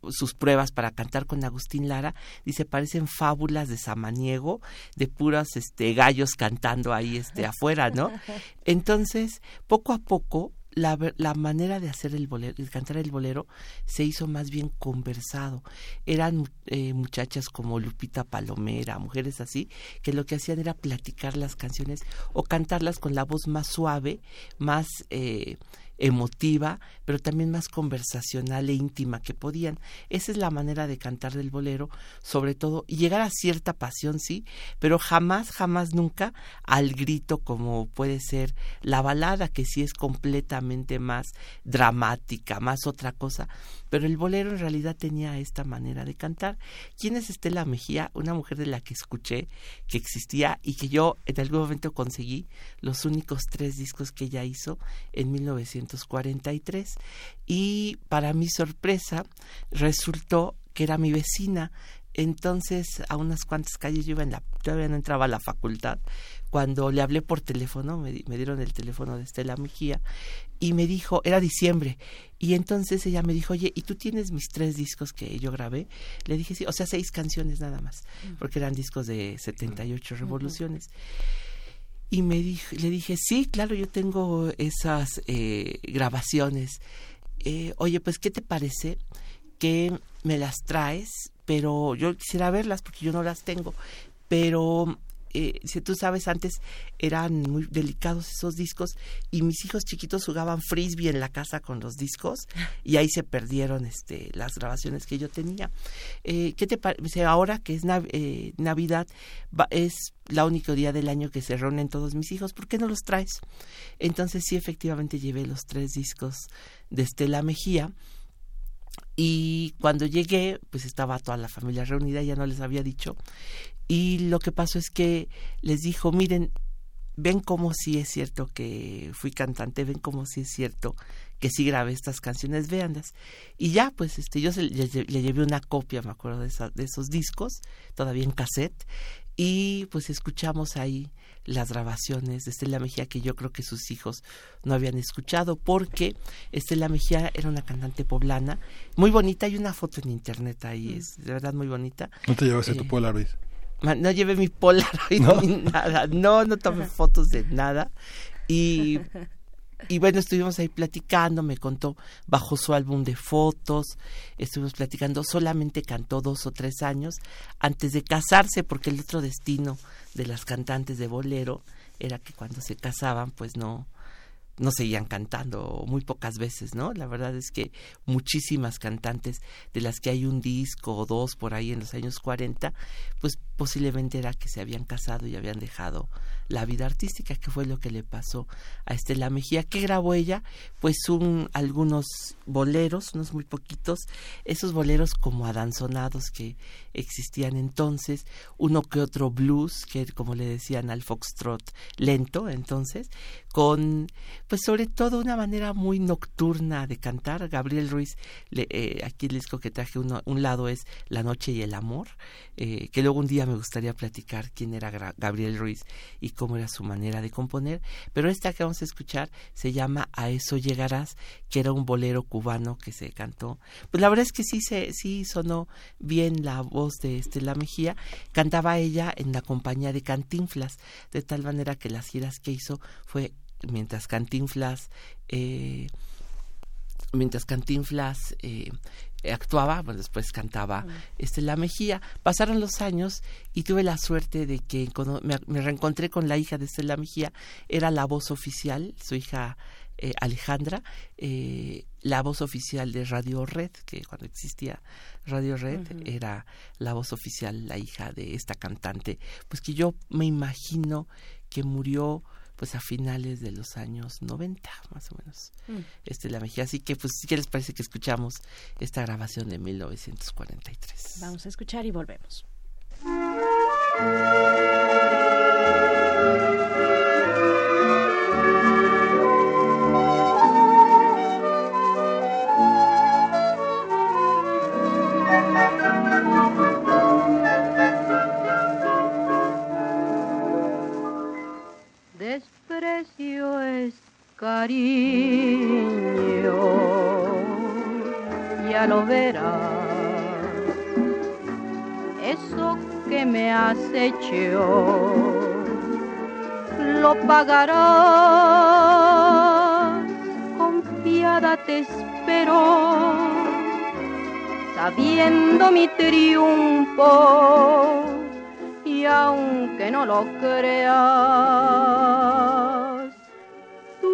sus pruebas para cantar con Agustín Lara, dice, parecen fábulas de samaniego, de puros este, gallos cantando ahí este, afuera, ¿no? Entonces, poco a poco, la, la, manera de hacer el bolero, de cantar el bolero, se hizo más bien conversado. Eran eh, muchachas como Lupita Palomera, mujeres así, que lo que hacían era platicar las canciones o cantarlas con la voz más suave, más eh, emotiva, pero también más conversacional e íntima que podían. Esa es la manera de cantar del bolero, sobre todo, y llegar a cierta pasión, sí, pero jamás, jamás, nunca al grito como puede ser la balada, que sí es completamente más dramática, más otra cosa. Pero el bolero en realidad tenía esta manera de cantar. ¿Quién es Estela Mejía? Una mujer de la que escuché que existía y que yo en algún momento conseguí los únicos tres discos que ella hizo en 1943. Y para mi sorpresa resultó que era mi vecina. Entonces, a unas cuantas calles yo iba en la, todavía no entraba a la facultad, cuando le hablé por teléfono, me, dieron el teléfono de Estela Mejía, y me dijo, era diciembre, y entonces ella me dijo, oye, ¿y tú tienes mis tres discos que yo grabé? Le dije, sí, o sea, seis canciones nada más, porque eran discos de 78 revoluciones. Y me dijo, le dije, sí, claro, yo tengo esas eh, grabaciones. Eh, oye, pues, ¿qué te parece que me las traes? Pero yo quisiera verlas porque yo no las tengo. Pero eh, si tú sabes, antes eran muy delicados esos discos y mis hijos chiquitos jugaban frisbee en la casa con los discos y ahí se perdieron este, las grabaciones que yo tenía. Eh, ¿Qué te parece? Ahora que es eh, Navidad, es la único día del año que se reúnen todos mis hijos, ¿por qué no los traes? Entonces sí, efectivamente llevé los tres discos de Estela Mejía. Y cuando llegué, pues estaba toda la familia reunida, ya no les había dicho, y lo que pasó es que les dijo, miren, ven cómo sí es cierto que fui cantante, ven cómo sí es cierto que sí grabé estas canciones, véanlas. Y ya, pues, este, yo le, llevé una copia, me acuerdo, de, de, esos discos, todavía en cassette, y pues escuchamos ahí las grabaciones de Estela Mejía que yo creo que sus hijos no habían escuchado porque Estela Mejía era una cantante poblana muy bonita hay una foto en internet ahí es de verdad muy bonita. No te llevaste tu Eh, Polaroid no llevé mi Polaroid ¿No? ni nada no no tomé fotos de nada y y bueno, estuvimos ahí platicando, me contó bajo su álbum de fotos, estuvimos platicando, solamente cantó dos o tres años antes de casarse, porque el otro destino de las cantantes de bolero era que cuando se casaban, pues no, no seguían cantando, muy pocas veces, ¿no? La verdad es que muchísimas cantantes de las que hay un disco o dos por ahí en los años 40, pues posiblemente era que se habían casado y habían dejado la vida artística, que fue lo que le pasó a Estela Mejía. ¿Qué grabó ella? Pues un, algunos boleros, unos muy poquitos, esos boleros como adanzonados que existían entonces, uno que otro blues, que como le decían al foxtrot lento entonces, con pues sobre todo una manera muy nocturna de cantar. Gabriel Ruiz, le, eh, aquí el disco que traje, uno, un lado es La Noche y el Amor, eh, que luego un día me gustaría platicar quién era Gabriel Ruiz y cómo era su manera de componer, pero esta que vamos a escuchar se llama A eso llegarás, que era un bolero cubano que se cantó. Pues la verdad es que sí se sí sonó bien la voz de Estela Mejía, cantaba ella en la compañía de Cantinflas, de tal manera que las giras que hizo fue mientras Cantinflas eh, mientras Cantinflas eh, actuaba, pues después cantaba Estela Mejía. Pasaron los años y tuve la suerte de que cuando me, me reencontré con la hija de Estela Mejía, era la voz oficial, su hija eh, Alejandra, eh, la voz oficial de Radio Red, que cuando existía Radio Red era la voz oficial, la hija de esta cantante, pues que yo me imagino que murió pues a finales de los años 90, más o menos, este la Mejía. Así que, pues, ¿qué les parece que escuchamos esta grabación de 1943? Vamos a escuchar y volvemos. Desprecio es cariño, ya lo verás. Eso que me has hecho, lo pagarás. Confiada te espero, sabiendo mi triunfo y aunque no lo creas, tú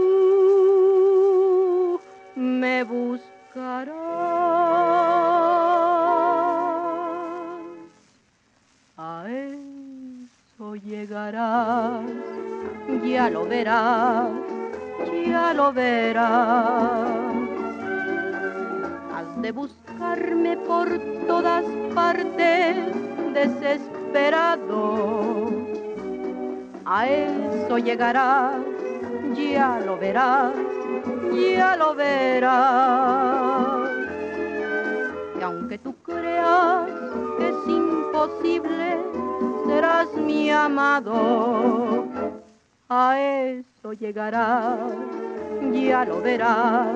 me buscarás. A eso llegarás, ya lo verás, ya lo verás. Has de buscarme por todas partes, desesperado. A eso llegarás, ya lo verás, ya lo verás. Y aunque tú creas que es imposible, serás mi amado. A eso llegarás, ya lo verás,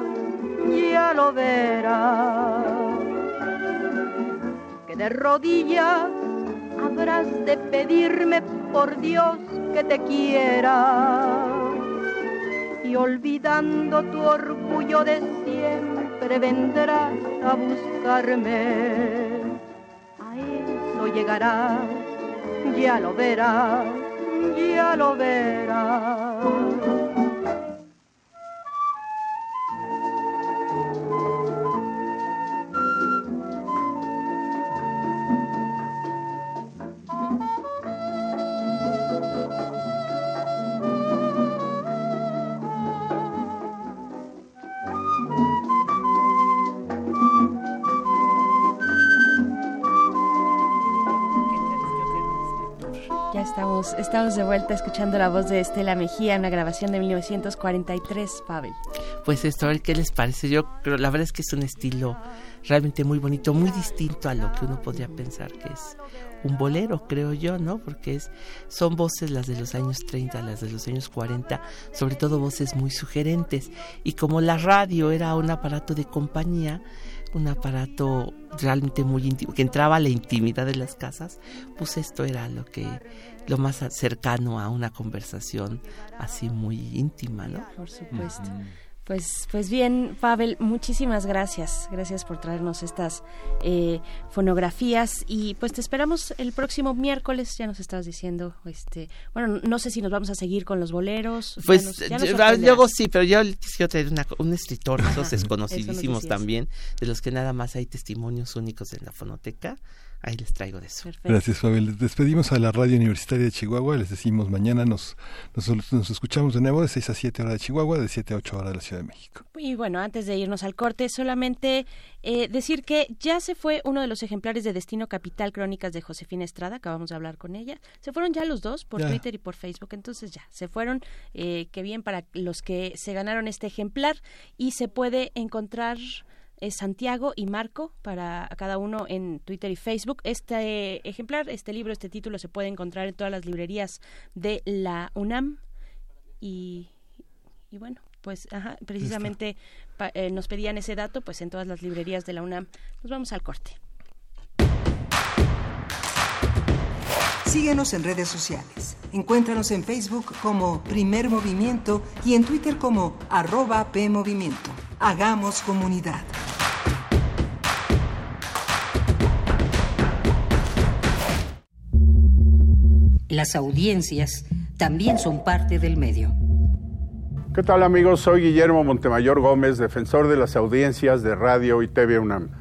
ya lo verás. Que de rodillas habrás de pedirme por Dios que te quiera. Y olvidando tu orgullo de siempre vendrás a buscarme. A eso llegarás, ya lo verás, ya lo verás. Estamos, de vuelta escuchando la voz de Estela Mejía, una grabación de 1943, Pavel. Pues esto, a ver qué les parece. Yo creo, la verdad es que es un estilo realmente muy bonito, muy distinto a lo que uno podría pensar que es un bolero, creo yo, ¿no? Porque es, son voces las de los años 30, las de los años 40, sobre todo voces muy sugerentes. Y como la radio era un aparato de compañía, un aparato realmente muy íntimo, que entraba a la intimidad de las casas, pues esto era lo que lo más cercano a una conversación así muy íntima, ¿no? Por supuesto. Pues, pues bien, Pavel, muchísimas gracias. Gracias por traernos estas eh, fonografías y pues te esperamos el próximo miércoles. Ya nos estás diciendo, este, bueno, no sé si nos vamos a seguir con los boleros. Pues luego sí, pero yo quisiera traer un escritor, esos desconocidísimos también, de los que nada más hay testimonios únicos en la fonoteca ahí les traigo de eso. Gracias, Fabel. Despedimos a la Radio Universitaria de Chihuahua. Les decimos mañana nos, nos, escuchamos de nuevo de 6 a 7 horas de Chihuahua, de 7 a 8 horas de la Ciudad de México. Y bueno, antes de irnos al corte, solamente eh, decir que ya se fue uno de los ejemplares de Destino Capital Crónicas de Josefina Estrada, acabamos de hablar con ella. Se fueron ya los dos por Twitter y por Facebook, entonces ya, se fueron. Eh, qué bien para los que se ganaron este ejemplar y se puede encontrar es Santiago y Marco para cada uno en Twitter y Facebook. Este ejemplar, este libro, este título se puede encontrar en todas las librerías de la UNAM y, y bueno, pues precisamente eh, nos pedían ese dato, pues en todas las librerías de la UNAM. Nos vamos al corte. Síguenos en redes sociales. Encuéntranos en Facebook como Primer Movimiento y en Twitter como arroba PMovimiento. Hagamos comunidad. Las audiencias también son parte del medio. ¿Qué tal amigos? Soy Guillermo Montemayor Gómez, defensor de las audiencias de Radio y TV UNAM.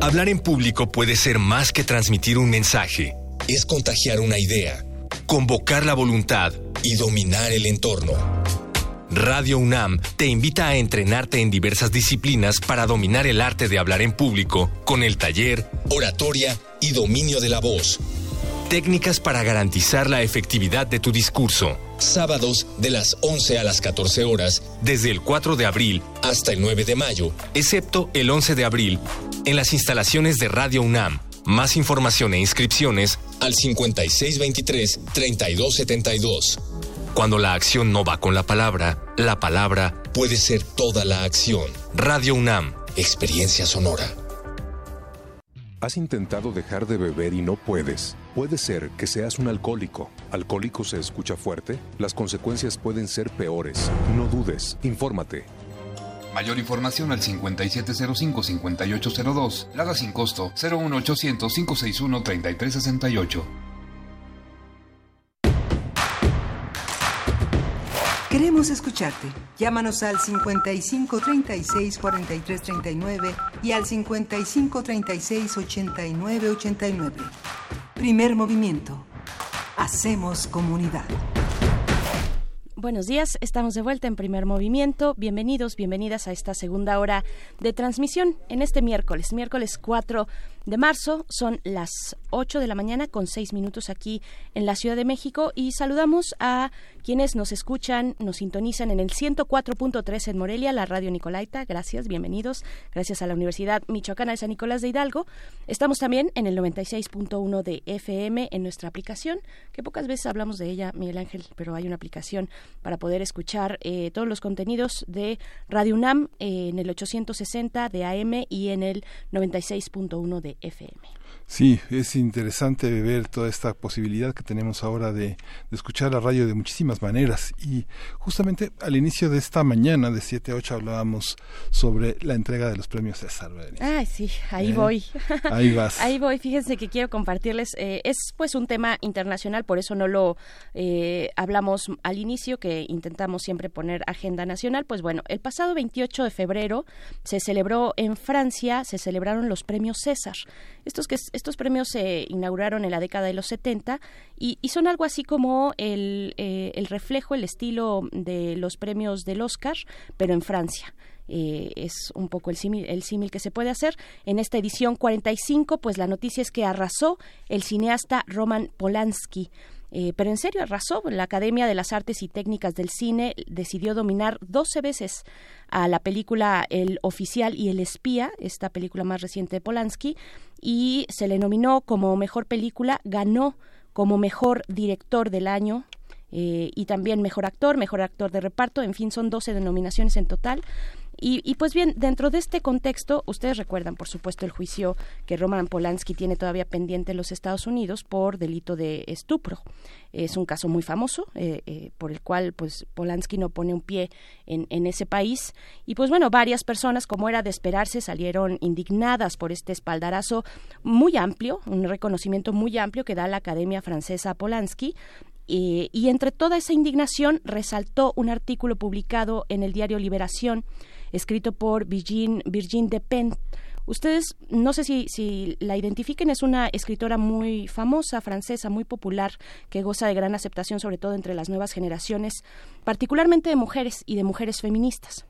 Hablar en público puede ser más que transmitir un mensaje. Es contagiar una idea, convocar la voluntad y dominar el entorno. Radio UNAM te invita a entrenarte en diversas disciplinas para dominar el arte de hablar en público con el taller Oratoria y Dominio de la Voz Técnicas para garantizar la efectividad de tu discurso. Sábados de las 11 a las 14 horas, desde el 4 de abril hasta el 9 de mayo, excepto el 11 de abril, en las instalaciones de Radio UNAM. Más información e inscripciones al 5623-3272. Cuando la acción no va con la palabra, la palabra puede ser toda la acción. Radio UNAM, experiencia sonora. ¿Has intentado dejar de beber y no puedes? Puede ser que seas un alcohólico. ¿Alcohólico se escucha fuerte? Las consecuencias pueden ser peores. No dudes, infórmate. Mayor información al 5705-5802. Lada sin costo 01800-561-3368. Queremos escucharte. Llámanos al 55 36 43 39 y al 55 36 89 89. Primer movimiento. Hacemos comunidad. Buenos días, estamos de vuelta en primer movimiento. Bienvenidos, bienvenidas a esta segunda hora de transmisión en este miércoles, miércoles 4 de marzo. Son las 8 de la mañana con 6 minutos aquí en la Ciudad de México y saludamos a quienes nos escuchan, nos sintonizan en el 104.3 en Morelia, la radio Nicolaita. Gracias, bienvenidos. Gracias a la Universidad Michoacana de San Nicolás de Hidalgo. Estamos también en el 96.1 de FM en nuestra aplicación, que pocas veces hablamos de ella, Miguel Ángel, pero hay una aplicación para poder escuchar eh, todos los contenidos de Radio UNAM eh, en el 860 de AM y en el 96.1 de FM. Sí, es interesante ver toda esta posibilidad que tenemos ahora de, escuchar la radio de muchísimas maneras. Y justamente al inicio de esta mañana, de 7 a 8, hablábamos sobre la entrega de los premios César. Ah, sí, ahí ¿Eh? voy. Ahí vas. ahí voy. Fíjense que quiero compartirles. Eh, es pues un tema internacional, por eso no lo eh, hablamos al inicio, que intentamos siempre poner agenda nacional. Pues bueno, el pasado 28 de febrero se celebró en Francia, se celebraron los premios César. Estos, que, estos premios se inauguraron en la década de los 70 y, son algo así como el, eh, el, reflejo, el estilo de los premios del Oscar, pero en Francia. Eh, es un poco el símil, el símil que se puede hacer. En esta edición 45, pues la noticia es que arrasó el cineasta Roman Polanski. Eh, pero en serio arrasó. La Academia de las Artes y Técnicas del Cine decidió dominar 12 veces a la película El Oficial y el Espía, esta película más reciente de Polanski, y se le nominó como mejor película, ganó como mejor director del año eh, y también mejor actor, mejor actor de reparto, en fin, son 12 denominaciones en total. Y, pues bien, dentro de este contexto, ustedes recuerdan, por supuesto, el juicio que Roman Polanski tiene todavía pendiente en los Estados Unidos por delito de estupro. Es un caso muy famoso eh, eh, por el cual pues Polanski no pone un pie en, en ese país. Y pues bueno, varias personas, como era de esperarse, salieron indignadas por este espaldarazo muy amplio, un reconocimiento muy amplio que da la Academia Francesa Polanski y entre toda esa indignación resaltó un artículo publicado en el diario Liberación escrito por Virgin, Virgin Despentes. Ustedes, no sé si, si la identifiquen, es una escritora muy famosa, francesa, muy popular, que goza de gran aceptación, sobre todo entre las nuevas generaciones, particularmente de mujeres y de mujeres feministas.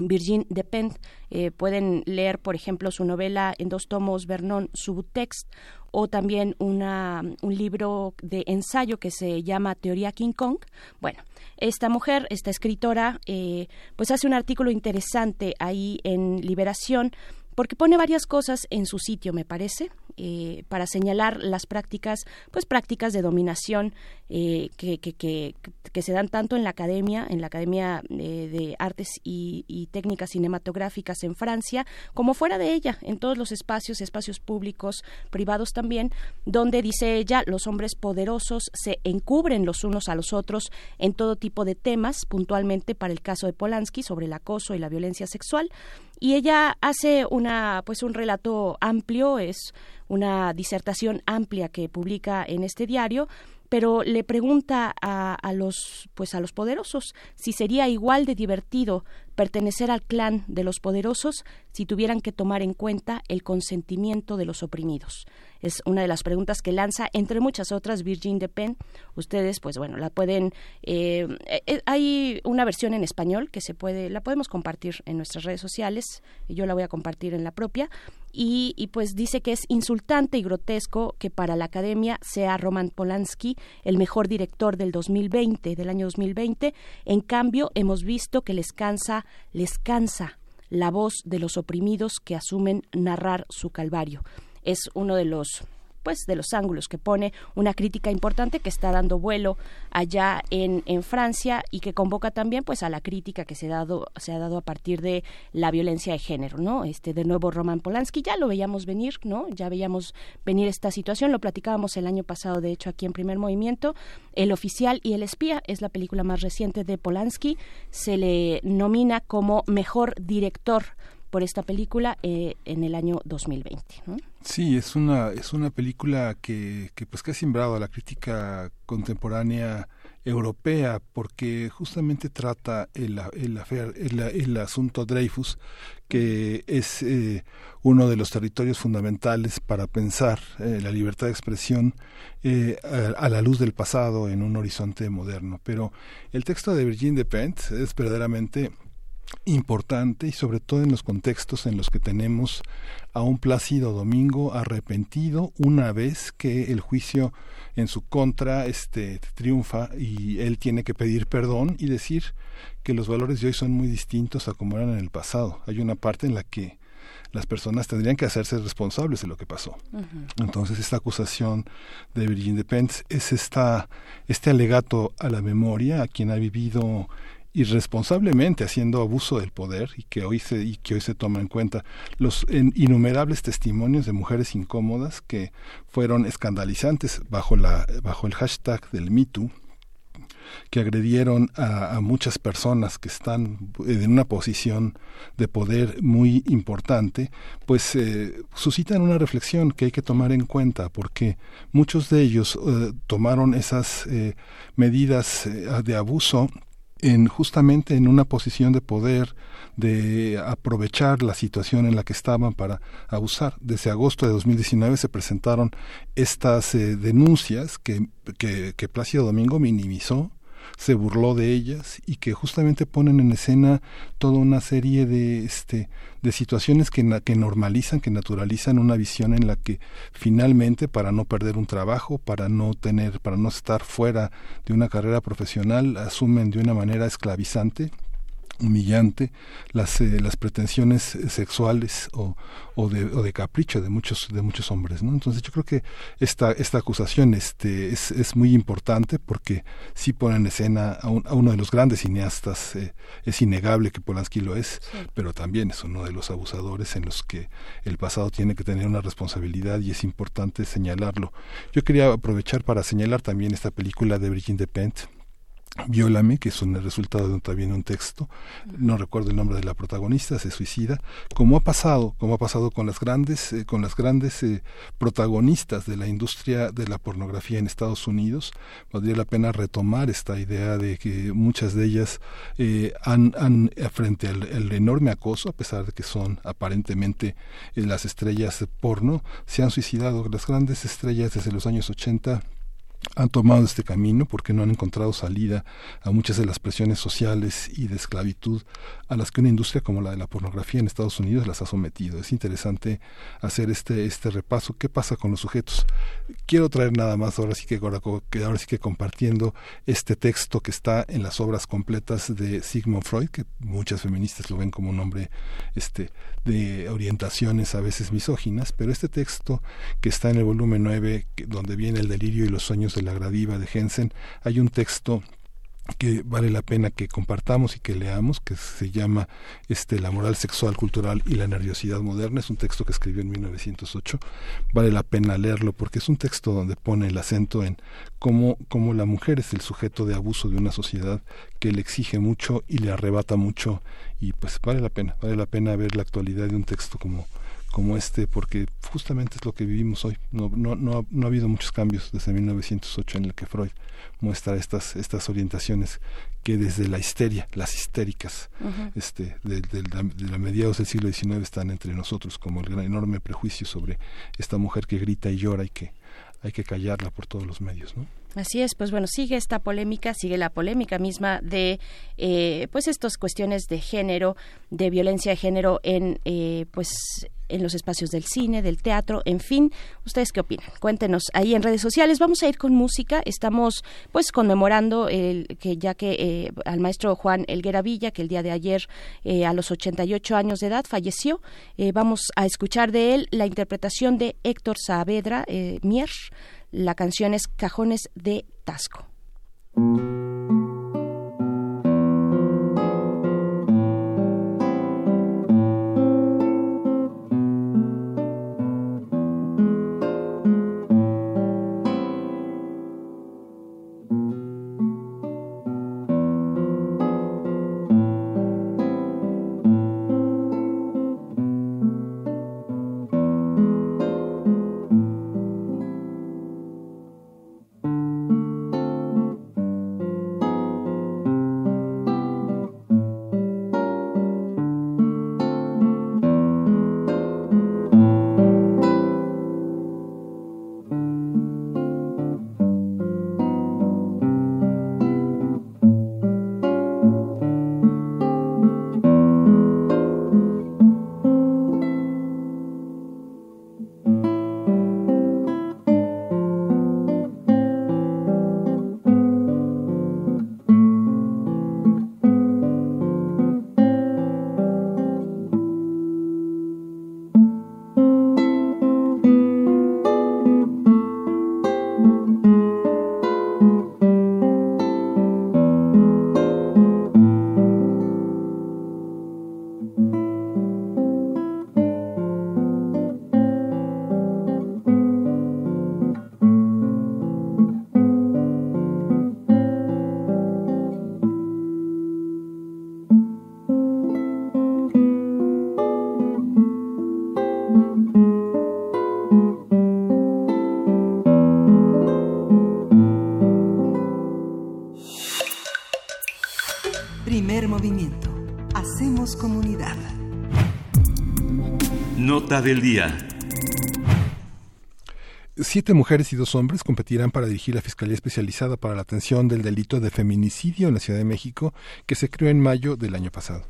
Virgin Despentes. Eh, pueden leer, por ejemplo, su novela en dos tomos, Vernon Subtext, o también una, un libro de ensayo que se llama Teoría King Kong. Bueno, esta mujer, esta escritora, eh, pues hace un artículo interesante ahí en Liberación porque pone varias cosas en su sitio, me parece, eh, para señalar las prácticas, pues prácticas de dominación eh, que, que, que, se dan tanto en la academia, en la Academia eh, de Artes y, y, Técnicas Cinematográficas en Francia, como fuera de ella, en todos los espacios, espacios públicos, privados también, donde dice ella, los hombres poderosos se encubren los unos a los otros en todo tipo de temas, puntualmente para el caso de Polanski sobre el acoso y la violencia sexual y ella hace una pues un relato amplio es una disertación amplia que publica en este diario pero le pregunta a, los pues a los poderosos si sería igual de divertido pertenecer al clan de los poderosos si tuvieran que tomar en cuenta el consentimiento de los oprimidos es una de las preguntas que lanza, entre muchas otras, Virgin Pen. Ustedes, pues bueno, la pueden. Eh, eh, hay una versión en español que se puede, la podemos compartir en nuestras redes sociales. Yo la voy a compartir en la propia. Y, y, pues dice que es insultante y grotesco que para la academia sea Roman Polanski el mejor director del 2020, del año 2020. En cambio, hemos visto que les cansa, les cansa la voz de los oprimidos que asumen narrar su calvario es uno de los pues de los ángulos que pone una crítica importante que está dando vuelo allá en, en Francia y que convoca también pues a la crítica que se ha dado se ha dado a partir de la violencia de género, ¿no? Este de nuevo Roman Polanski ya lo veíamos venir, ¿no? Ya veíamos venir esta situación, lo platicábamos el año pasado de hecho aquí en Primer Movimiento. El oficial y el espía es la película más reciente de Polanski, se le nomina como mejor director por esta película eh, en el año 2020. ¿no? Sí, es una es una película que, que pues que ha simbrado a la crítica contemporánea europea porque justamente trata el, el, el, el asunto Dreyfus que es eh, uno de los territorios fundamentales para pensar eh, la libertad de expresión eh, a, la luz del pasado en un horizonte moderno pero el texto de Virginie Despentes es verdaderamente importante y sobre todo en los contextos en los que tenemos a un Plácido Domingo arrepentido una vez que el juicio en su contra este triunfa y él tiene que pedir perdón y decir que los valores de hoy son muy distintos a como eran en el pasado. Hay una parte en la que las personas tendrían que hacerse responsables de lo que pasó. Uh -huh. Entonces esta acusación de Virgin Depends es esta, este alegato a la memoria, a quien ha vivido irresponsablemente haciendo abuso del poder y que hoy se y que hoy se toma en cuenta. Los innumerables testimonios de mujeres incómodas que fueron escandalizantes bajo la bajo el hashtag del #MeToo que agredieron a, a, muchas personas que están en una posición de poder muy importante, pues eh, suscitan una reflexión que hay que tomar en cuenta, porque muchos de ellos eh, tomaron esas eh, medidas de abuso en justamente en una posición de poder de aprovechar la situación en la que estaban para abusar. Desde agosto de 2019 se presentaron estas eh, denuncias que, que, que Plácido Domingo minimizó, se burló de ellas y que justamente ponen en escena toda una serie de este de situaciones que, que normalizan, que naturalizan una visión en la que finalmente para no perder un trabajo, para no tener, para no estar fuera de una carrera profesional, asumen de una manera esclavizante humillante las eh, las pretensiones sexuales o, o, de, o de capricho de muchos de muchos hombres no entonces yo creo que esta esta acusación este es, es muy importante porque sí pone en escena a, un, a uno de los grandes cineastas eh, es innegable que Polanski lo es sí. pero también es uno de los abusadores en los que el pasado tiene que tener una responsabilidad y es importante señalarlo yo quería aprovechar para señalar también esta película de Brigitte Despentes Viólame, que es un resultado de un, también un texto, no recuerdo el nombre de la protagonista, se suicida, como ha pasado, como ha pasado con las grandes, eh, con las grandes eh, protagonistas de la industria de la pornografía en Estados Unidos, valdría la pena retomar esta idea de que muchas de ellas eh, han, han, frente al, enorme acoso, a pesar de que son aparentemente las estrellas porno, se han suicidado. Las grandes estrellas desde los años 80 han tomado este camino porque no han encontrado salida a muchas de las presiones sociales y de esclavitud a las que una industria como la de la pornografía en Estados Unidos las ha sometido. Es interesante hacer este este repaso. ¿Qué pasa con los sujetos? Quiero traer nada más ahora sí que ahora, sí que compartiendo este texto que está en las obras completas de Sigmund Freud, que muchas feministas lo ven como un hombre este de orientaciones a veces misóginas, pero este texto que está en el volumen 9 donde viene el delirio y los sueños de la gradiva de Jensen, hay un texto que vale la pena que compartamos y que leamos, que se llama este La moral sexual, cultural y la nerviosidad moderna. Es un texto que escribió en 1908. Vale la pena leerlo porque es un texto donde pone el acento en cómo, cómo la mujer es el sujeto de abuso de una sociedad que le exige mucho y le arrebata mucho. Y pues vale la pena, vale la pena ver la actualidad de un texto como como este, porque justamente es lo que vivimos hoy. No, no, no, no ha habido muchos cambios desde 1908 en el que Freud muestra estas, estas orientaciones que desde la histeria, las histéricas, uh -huh. este, de, de, de, de, la mediados del siglo XIX están entre nosotros, como el gran, enorme prejuicio sobre esta mujer que grita y llora y que hay que callarla por todos los medios, ¿no? Así es, pues bueno, sigue esta polémica, sigue la polémica misma de, eh, pues, estas cuestiones de género, de violencia de género en, eh, pues, en los espacios del cine, del teatro, en fin. ¿Ustedes qué opinan? Cuéntenos ahí en redes sociales. Vamos a ir con música. Estamos pues conmemorando el, que ya que eh, al maestro Juan Elguera Villa, que el día de ayer eh, a los 88 años de edad falleció. Eh, vamos a escuchar de él la interpretación de Héctor Saavedra Mier. La canción es Cajones de Tasco. Del día. Siete mujeres y dos hombres competirán para dirigir la Fiscalía Especializada para la Atención del Delito de Feminicidio en la Ciudad de México, que se creó en mayo del año pasado.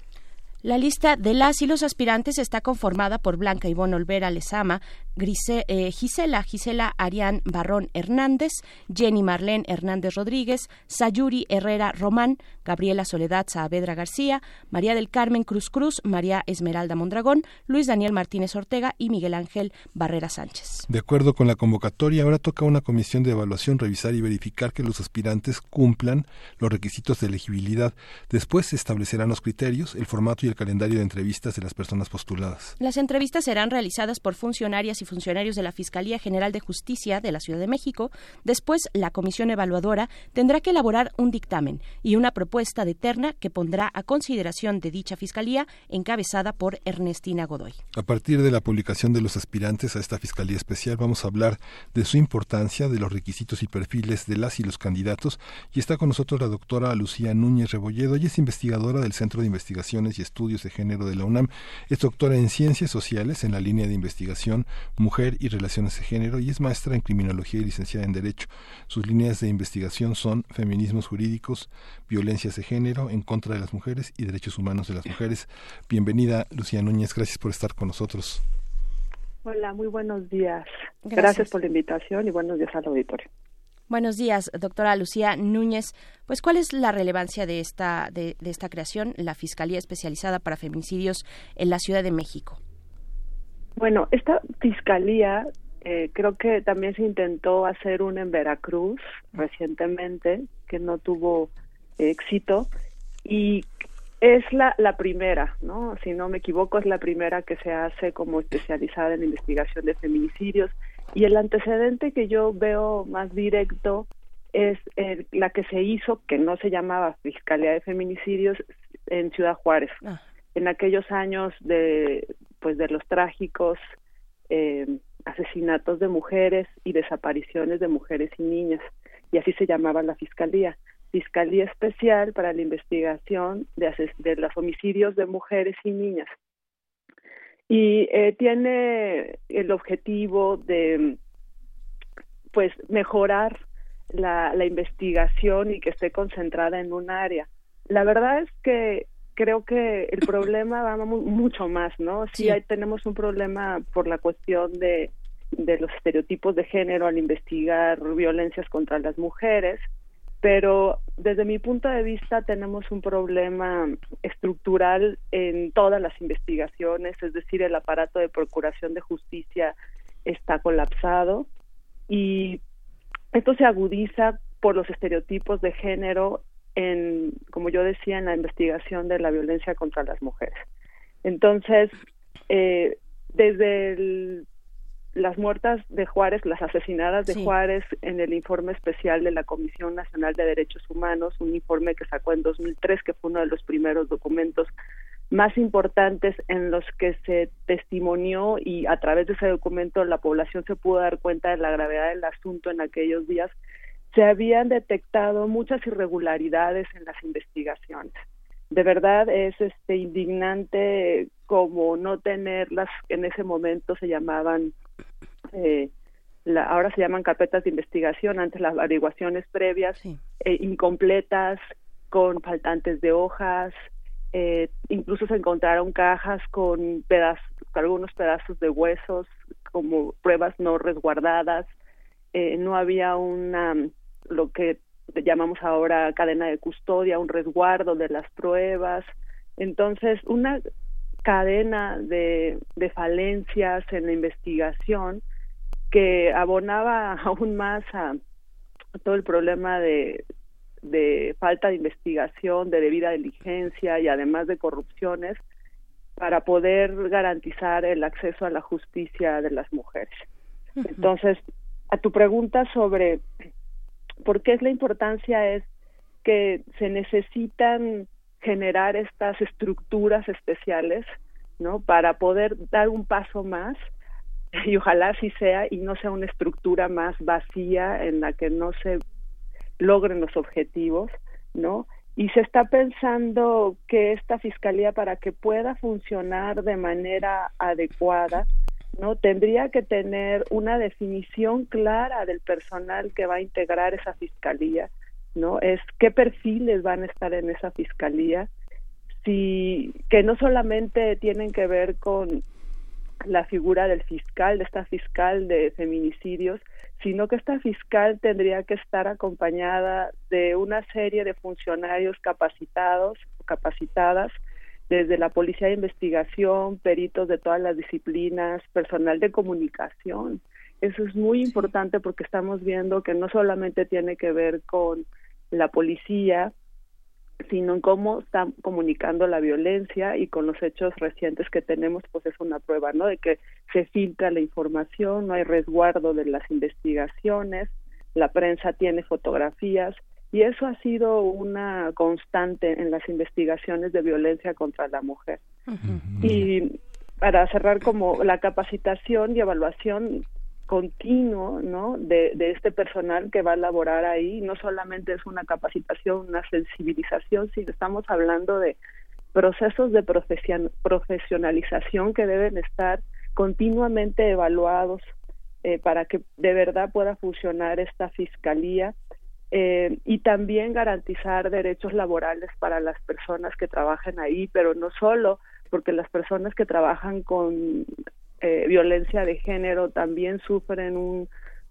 La lista de las y los aspirantes está conformada por Blanca Ivonne Olvera Lezama, eh, Gisela, Gisela Arián Barrón Hernández, Jenny Marlene Hernández Rodríguez, Sayuri Herrera Román, Gabriela Soledad Saavedra García, María del Carmen Cruz Cruz, María Esmeralda Mondragón, Luis Daniel Martínez Ortega y Miguel Ángel Barrera Sánchez. De acuerdo con la convocatoria, ahora toca una comisión de evaluación revisar y verificar que los aspirantes cumplan los requisitos de elegibilidad. Después se establecerán los criterios, el formato y el calendario de entrevistas de las personas postuladas. Las entrevistas serán realizadas por funcionarias y funcionarios de la Fiscalía General de Justicia de la Ciudad de México. Después, la comisión evaluadora tendrá que elaborar un dictamen y una propuesta de terna que pondrá a consideración de dicha Fiscalía encabezada por Ernestina Godoy. A partir de la publicación de los aspirantes a esta Fiscalía Especial, vamos a hablar de su importancia, de los requisitos y perfiles de las y los candidatos. Y está con nosotros la doctora Lucía Núñez Rebolledo. Ella es investigadora del Centro de Investigaciones y Estudios de Género de la UNAM. Es doctora en Ciencias Sociales en la línea de investigación Mujer y Relaciones de Género y es maestra en Criminología y licenciada en Derecho. Sus líneas de investigación son feminismos jurídicos, violencias de género en contra de las mujeres y derechos humanos de las mujeres. Bienvenida, Lucía Núñez. Gracias por estar con nosotros. Hola, muy buenos días. Gracias por la invitación y buenos días al auditorio. Buenos días, doctora Lucía Núñez. Pues, ¿cuál es la relevancia de esta, de, esta creación, la Fiscalía Especializada para Feminicidios en la Ciudad de México? Bueno, esta fiscalía eh, creo que también se intentó hacer una en Veracruz recientemente, que no tuvo éxito, y es la, la primera, ¿no? Si no me equivoco, es la primera que se hace como especializada en investigación de feminicidios y el antecedente que yo veo más directo es la que se hizo, que no se llamaba Fiscalía de Feminicidios, en Ciudad Juárez, ah. en aquellos años de, pues, de los trágicos eh, asesinatos de mujeres y desapariciones de mujeres y niñas, y así se llamaba la Fiscalía. Fiscalía Especial para la Investigación de, de los Homicidios de Mujeres y Niñas y eh, tiene el objetivo de pues mejorar la, la, investigación y que esté concentrada en un área. La verdad es que creo que el problema va mucho más, ¿no? Sí, Hay, tenemos un problema por la cuestión de, de los estereotipos de género al investigar violencias contra las mujeres, pero desde mi punto de vista tenemos un problema estructural en todas las investigaciones, es decir, el aparato de procuración de justicia está colapsado y esto se agudiza por los estereotipos de género en, como yo decía, en la investigación de la violencia contra las mujeres. Entonces, eh, desde las muertas de Juárez, las asesinadas de Juárez en el informe especial de la Comisión Nacional de Derechos Humanos, un informe que sacó en 2003, que fue uno de los primeros documentos más importantes en los que se testimonió y a través de ese documento la población se pudo dar cuenta de la gravedad del asunto en aquellos días, se habían detectado muchas irregularidades en las investigaciones. De verdad es este indignante como no tenerlas en ese momento se llamaban eh, la, ahora se llaman carpetas de investigación, antes las averiguaciones previas, eh, incompletas, con faltantes de hojas, eh, incluso se encontraron cajas con pedazos, algunos pedazos de huesos como pruebas no resguardadas, eh, no había una lo que llamamos ahora cadena de custodia, un resguardo de las pruebas, entonces una cadena de, de falencias en la investigación que abonaba aún más a todo el problema de, de falta de investigación, de debida diligencia y además de corrupciones para poder garantizar el acceso a la justicia de las mujeres. Entonces, a tu pregunta sobre por qué es la importancia es que se necesitan generar estas estructuras especiales, ¿no? Para poder dar un paso más y ojalá así sea y no sea una estructura más vacía en la que no se logren los objetivos, ¿no? Y se está pensando que esta fiscalía para que pueda funcionar de manera adecuada, ¿no? Tendría que tener una definición clara del personal que va a integrar esa fiscalía, ¿no? Es qué perfiles van a estar en esa fiscalía, si que no solamente tienen que ver con la figura del fiscal, de esta fiscal de feminicidios, sino que esta fiscal tendría que estar acompañada de una serie de funcionarios capacitados o capacitadas desde la policía de investigación, peritos de todas las disciplinas, personal de comunicación. Eso es muy importante porque estamos viendo que no solamente tiene que ver con la policía, sino en cómo están comunicando la violencia y con los hechos recientes que tenemos, pues es una prueba, ¿no? De que se filtra la información, no hay resguardo de las investigaciones, la prensa tiene fotografías y eso ha sido una constante en las investigaciones de violencia contra la mujer. Y para cerrar como la capacitación y evaluación continuo ¿no? De, este personal que va a laborar ahí. No solamente es una capacitación, una sensibilización, sino estamos hablando de procesos de profesionalización que deben estar continuamente evaluados eh, para que de verdad pueda funcionar esta fiscalía eh, y también garantizar derechos laborales para las personas que trabajan ahí, pero no solo porque las personas que trabajan con eh, violencia de género también sufren un,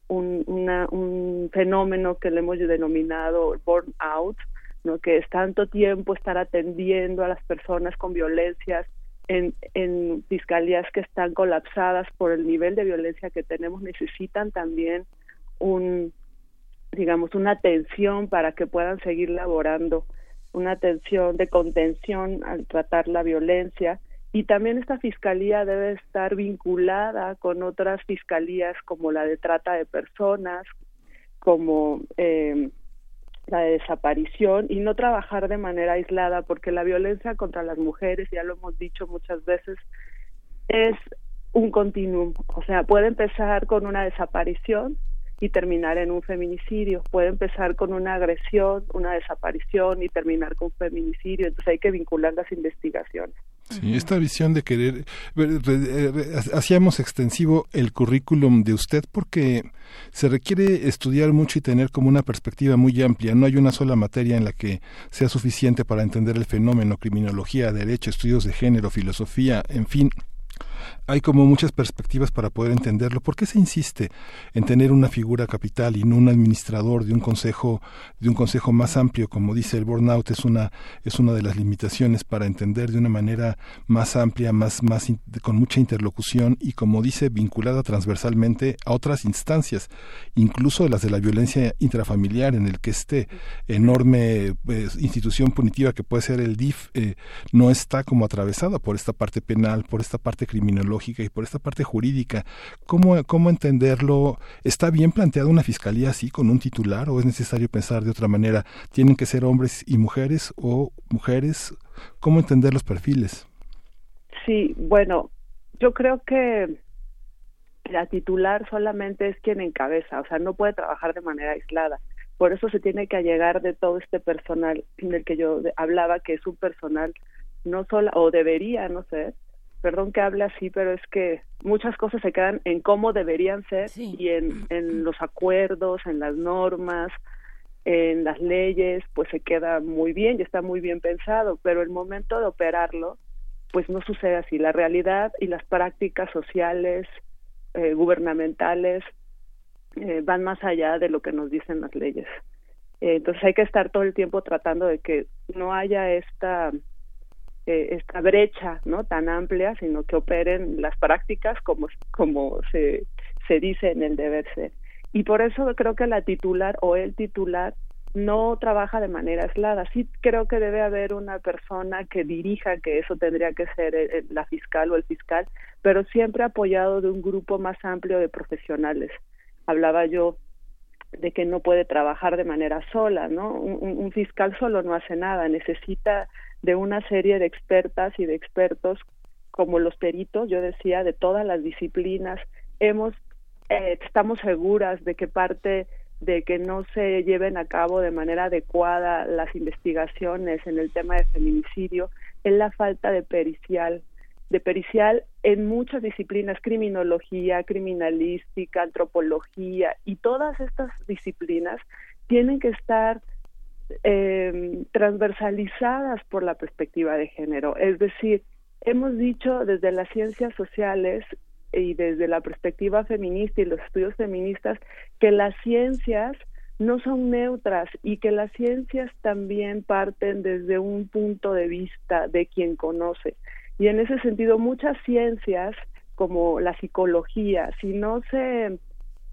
un, fenómeno que le hemos denominado burnout, ¿no? que es tanto tiempo estar atendiendo a las personas con violencias en, en fiscalías que están colapsadas por el nivel de violencia que tenemos, necesitan también un, digamos, una atención para que puedan seguir laborando, una atención de contención al tratar la violencia y también esta fiscalía debe estar vinculada con otras fiscalías como la de trata de personas, como eh, la de desaparición y no trabajar de manera aislada porque la violencia contra las mujeres, ya lo hemos dicho muchas veces, es un continuum, o sea, puede empezar con una desaparición y terminar en un feminicidio, puede empezar con una agresión, una desaparición y terminar con un feminicidio, entonces hay que vincular las investigaciones. Sí, esta visión de querer, hacíamos extensivo el currículum de usted porque se requiere estudiar mucho y tener como una perspectiva muy amplia. No hay una sola materia en la que sea suficiente para entender el fenómeno, criminología, derecho, estudios de género, filosofía, en fin hay como muchas perspectivas para poder entenderlo. ¿Por qué se insiste en tener una figura capital y no un administrador de un consejo de un consejo más amplio, como dice el burnout es una es una de las limitaciones para entender de una manera más amplia, más más con mucha interlocución y como dice vinculada transversalmente a otras instancias, incluso las de la violencia intrafamiliar en el que este enorme pues, institución punitiva que puede ser el DIF eh, no está como atravesada por esta parte penal, por esta parte criminológica y por esta parte jurídica. ¿Cómo, ¿Cómo entenderlo? ¿Está bien planteada una fiscalía así, con un titular, o es necesario pensar de otra manera? ¿Tienen que ser hombres y mujeres o mujeres? ¿Cómo entender los perfiles? Sí, bueno, yo creo que la titular solamente es quien encabeza, o sea, no puede trabajar de manera aislada. Por eso se tiene que allegar de todo este personal del que yo hablaba, que es un personal no solo, o debería, no sé, perdón que hable así, pero es que muchas cosas se quedan en cómo deberían ser y en, en los acuerdos, en las normas, en las leyes, pues se queda muy bien y está muy bien pensado, pero el momento de operarlo, pues no sucede así. La realidad y las prácticas sociales, eh, gubernamentales, eh, van más allá de lo que nos dicen las leyes. Eh, entonces hay que estar todo el tiempo tratando de que no haya esta eh, esta brecha no tan amplia, sino que operen las prácticas como, como se, se dice en el deber ser. Y por eso creo que la titular o el titular no trabaja de manera aislada. Sí creo que debe haber una persona que dirija, que eso tendría que ser la fiscal o el fiscal, pero siempre apoyado de un grupo más amplio de profesionales. Hablaba yo de que no puede trabajar de manera sola, ¿no? un fiscal solo no hace nada, necesita de una serie de expertas y de expertos como los peritos, yo decía, de todas las disciplinas. Hemos, eh, estamos seguras de que parte de que no se lleven a cabo de manera adecuada las investigaciones en el tema de feminicidio es la falta de pericial, de pericial en muchas disciplinas, criminología, criminalística, antropología y todas estas disciplinas tienen que estar eh, transversalizadas por la perspectiva de género. Es decir, hemos dicho desde las ciencias sociales y desde la perspectiva feminista y los estudios feministas que las ciencias no son neutras y que las ciencias también parten desde un punto de vista de quien conoce. Y en ese sentido, muchas ciencias como la psicología, si no se,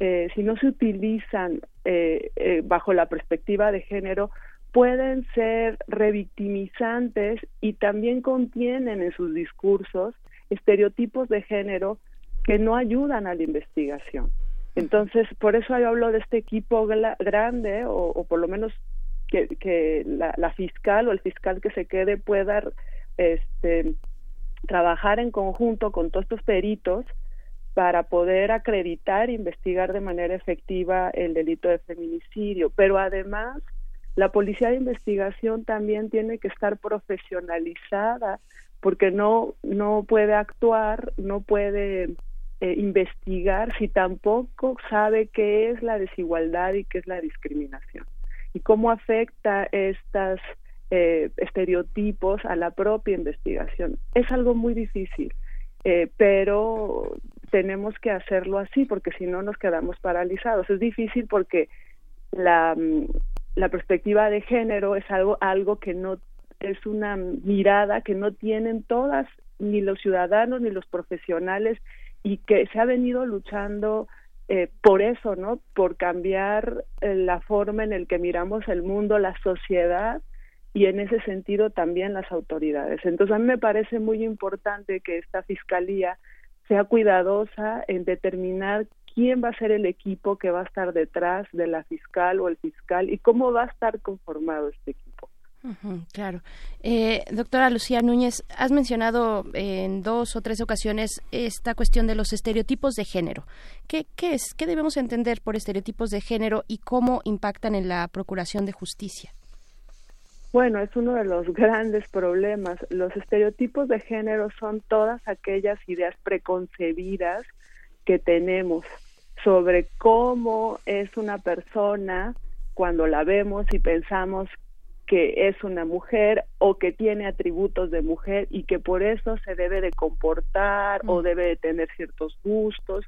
eh, si no se utilizan eh, eh, bajo la perspectiva de género, pueden ser revictimizantes y también contienen en sus discursos estereotipos de género que no ayudan a la investigación. Entonces, por eso yo hablo de este equipo grande, o, por lo menos que, la, fiscal o el fiscal que se quede pueda este, trabajar en conjunto con todos estos peritos para poder acreditar e investigar de manera efectiva el delito de feminicidio, pero además la policía de investigación también tiene que estar profesionalizada porque no, no puede actuar, no puede eh, investigar si tampoco sabe qué es la desigualdad y qué es la discriminación y cómo afecta estos eh, estereotipos a la propia investigación. Es algo muy difícil, eh, pero tenemos que hacerlo así porque si no nos quedamos paralizados. Es difícil porque la, mm, la perspectiva de género es algo, algo que no es una mirada que no tienen todas, ni los ciudadanos ni los profesionales, y que se ha venido luchando eh, por eso, ¿no? Por cambiar eh, la forma en el que miramos el mundo, la sociedad y en ese sentido también las autoridades. Entonces a mí me parece muy importante que esta fiscalía sea cuidadosa en determinar quién va a ser el equipo que va a estar detrás de la fiscal o el fiscal y cómo va a estar conformado este equipo. claro. Eh, doctora Lucía Núñez, has mencionado en dos o tres ocasiones esta cuestión de los estereotipos de género. ¿Qué, ¿Qué es? ¿Qué debemos entender por estereotipos de género y cómo impactan en la procuración de justicia? Bueno, es uno de los grandes problemas. Los estereotipos de género son todas aquellas ideas preconcebidas que tenemos sobre cómo es una persona cuando la vemos y pensamos que es una mujer o que tiene atributos de mujer y que por eso se debe de comportar o debe de tener ciertos gustos.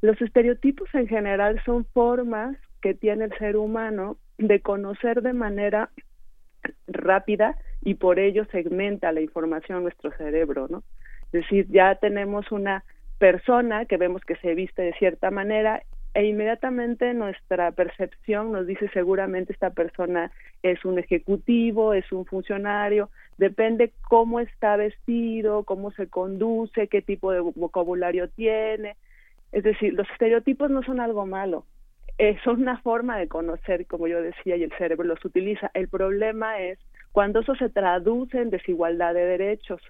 Los estereotipos en general son formas que tiene el ser humano de conocer de manera rápida y por ello segmenta la información en nuestro cerebro, ¿no? Es decir, ya tenemos una persona que vemos que se viste de cierta manera e inmediatamente nuestra percepción nos dice seguramente esta persona es un ejecutivo, es un funcionario, depende cómo está vestido, cómo se conduce, qué tipo de vocabulario tiene. Es decir, los estereotipos no son algo malo, eh, son una forma de conocer, como yo decía, y el cerebro los utiliza. El problema es cuando eso se traduce en desigualdad de derechos.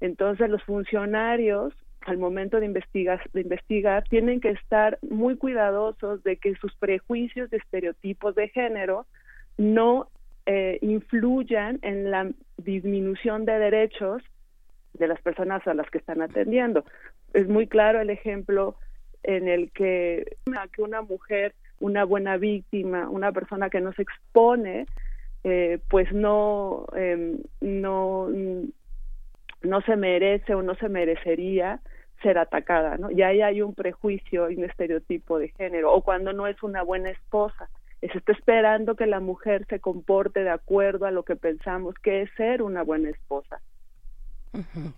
Entonces los funcionarios al momento de investigar, de investigar tienen que estar muy cuidadosos de que sus prejuicios de estereotipos de género no eh, influyan en la disminución de derechos de las personas a las que están atendiendo. Es muy claro el ejemplo en el que, que una mujer, una buena víctima, una persona que no se expone, eh, pues no, eh, no, no se merece o no se merecería ser atacada, ¿no? Y ahí hay un prejuicio y un estereotipo de género, o cuando no es una buena esposa, se está esperando que la mujer se comporte de acuerdo a lo que pensamos que es ser una buena esposa.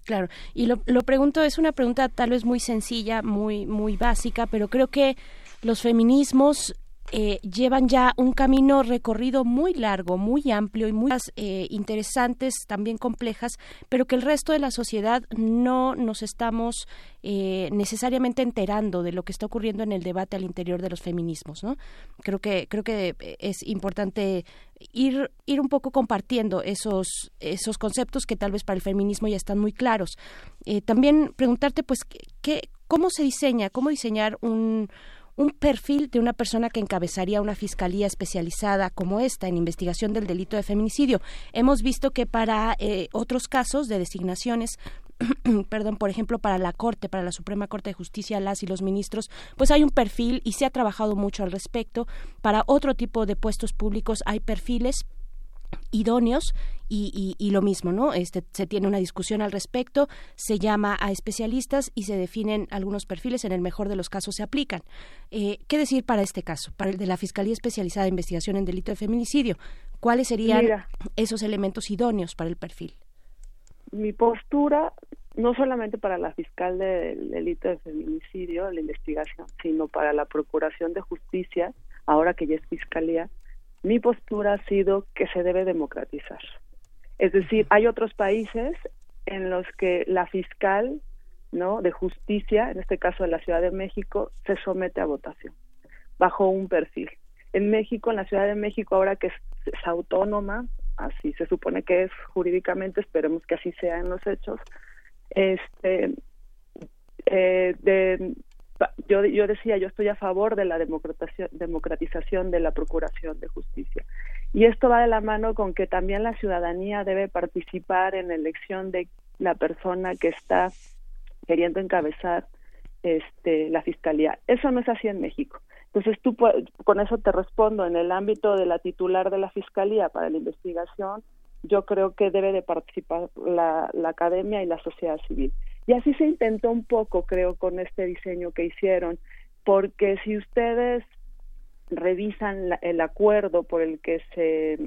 claro, y lo, lo pregunto, es una pregunta tal vez muy sencilla, muy, muy básica, pero creo que los feminismos eh, llevan ya un camino recorrido muy largo, muy amplio y muy eh, interesantes, también complejas, pero que el resto de la sociedad no nos estamos eh, necesariamente enterando de lo que está ocurriendo en el debate al interior de los feminismos, ¿no? Creo que creo que es importante ir ir un poco compartiendo esos esos conceptos que tal vez para el feminismo ya están muy claros. también preguntarte, pues, ¿qué, cómo se diseña, cómo diseñar un un perfil de una persona que encabezaría una fiscalía especializada como esta en investigación del delito de feminicidio. Hemos visto que para eh, otros casos de designaciones perdón, por ejemplo, para la Corte, para la Suprema Corte de Justicia, las y los ministros, pues hay un perfil y se ha trabajado mucho al respecto. Para otro tipo de puestos públicos hay perfiles idóneos y, y, lo mismo, ¿no? Este, se tiene una discusión al respecto, se llama a especialistas y se definen algunos perfiles, en el mejor de los casos se aplican. Eh, ¿Qué decir para este caso, para el de la Fiscalía Especializada de Investigación en Delito de Feminicidio? ¿Cuáles serían esos elementos idóneos para el perfil? Mi postura, no solamente para la fiscal del delito de feminicidio, la investigación, sino para la Procuración de Justicia, ahora que ya es Fiscalía, mi postura ha sido que se debe democratizar. Es decir, hay otros países en los que la fiscal ¿no? de justicia, en este caso de la Ciudad de México, se somete a votación bajo un perfil. En México, en la Ciudad de México, ahora que es, autónoma, así se supone que es jurídicamente, esperemos que así sea en los hechos, este, eh, de, yo, yo decía, yo estoy a favor de la democratización de la Procuración de Justicia. Y esto va de la mano con que también la ciudadanía debe participar en la elección de la persona que está queriendo encabezar este, la fiscalía. Eso no es así en México. Entonces, tú con eso te respondo. En el ámbito de la titular de la fiscalía para la investigación, yo creo que debe de participar la academia y la sociedad civil. Y así se intentó un poco, creo, con este diseño que hicieron, porque si ustedes revisan el acuerdo por el que se,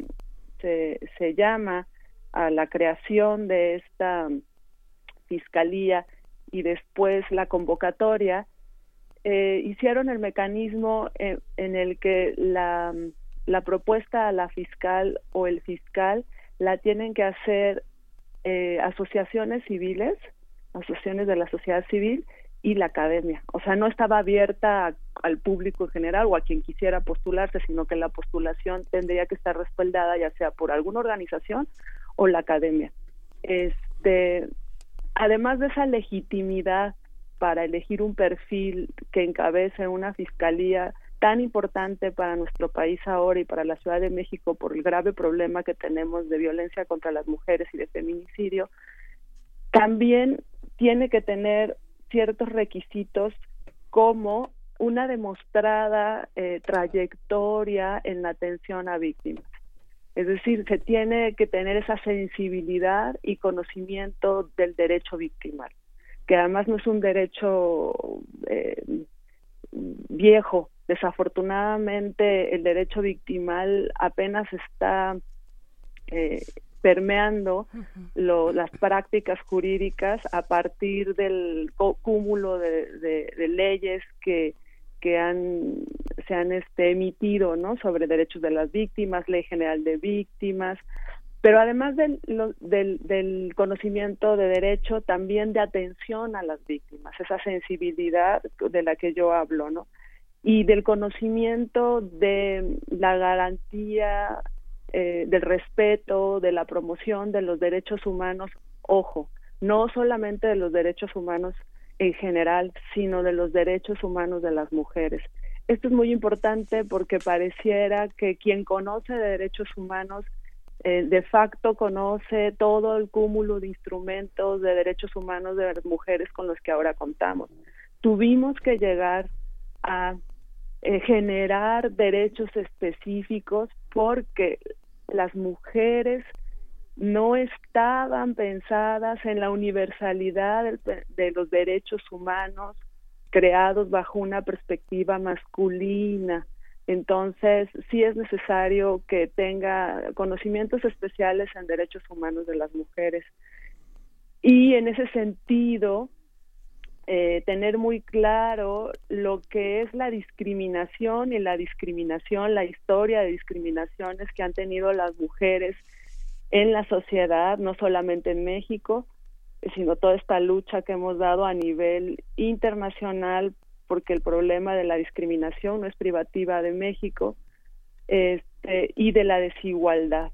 se, llama a la creación de esta fiscalía y después la convocatoria, eh, hicieron el mecanismo en, en el que la, la, propuesta a la fiscal o el fiscal la tienen que hacer eh, asociaciones civiles asociaciones de la sociedad civil y la academia. O sea, no estaba abierta al público en general o a quien quisiera postularse, sino que la postulación tendría que estar respaldada ya sea por alguna organización o la academia. Este, además de esa legitimidad para elegir un perfil que encabece una fiscalía tan importante para nuestro país ahora y para la Ciudad de México por el grave problema que tenemos de violencia contra las mujeres y de feminicidio, también tiene que tener ciertos requisitos como una demostrada eh, trayectoria en la atención a víctimas. Es decir, se tiene que tener esa sensibilidad y conocimiento del derecho victimal, que además no es un derecho eh, viejo. Desafortunadamente, el derecho victimal apenas está eh, permeando las prácticas jurídicas a partir del cúmulo de, leyes que que han se han este, emitido no sobre derechos de las víctimas ley general de víctimas pero además del, del, del, conocimiento de derecho también de atención a las víctimas esa sensibilidad de la que yo hablo no y del conocimiento de la garantía eh, del respeto, de la promoción de los derechos humanos, ojo, no solamente de los derechos humanos en general, sino de los derechos humanos de las mujeres. Esto es muy importante porque pareciera que quien conoce de derechos humanos eh, de facto conoce todo el cúmulo de instrumentos de derechos humanos de las mujeres con los que ahora contamos. Tuvimos que llegar a eh, generar derechos específicos porque las mujeres no estaban pensadas en la universalidad de, los derechos humanos creados bajo una perspectiva masculina. Entonces, sí es necesario que tenga conocimientos especiales en derechos humanos de las mujeres. Y en ese sentido, eh, tener muy claro lo que es la discriminación y la discriminación, la historia de discriminaciones que han tenido las mujeres en la sociedad, no solamente en México, sino toda esta lucha que hemos dado a nivel internacional, porque el problema de la discriminación no es privativa de México este, y de la desigualdad,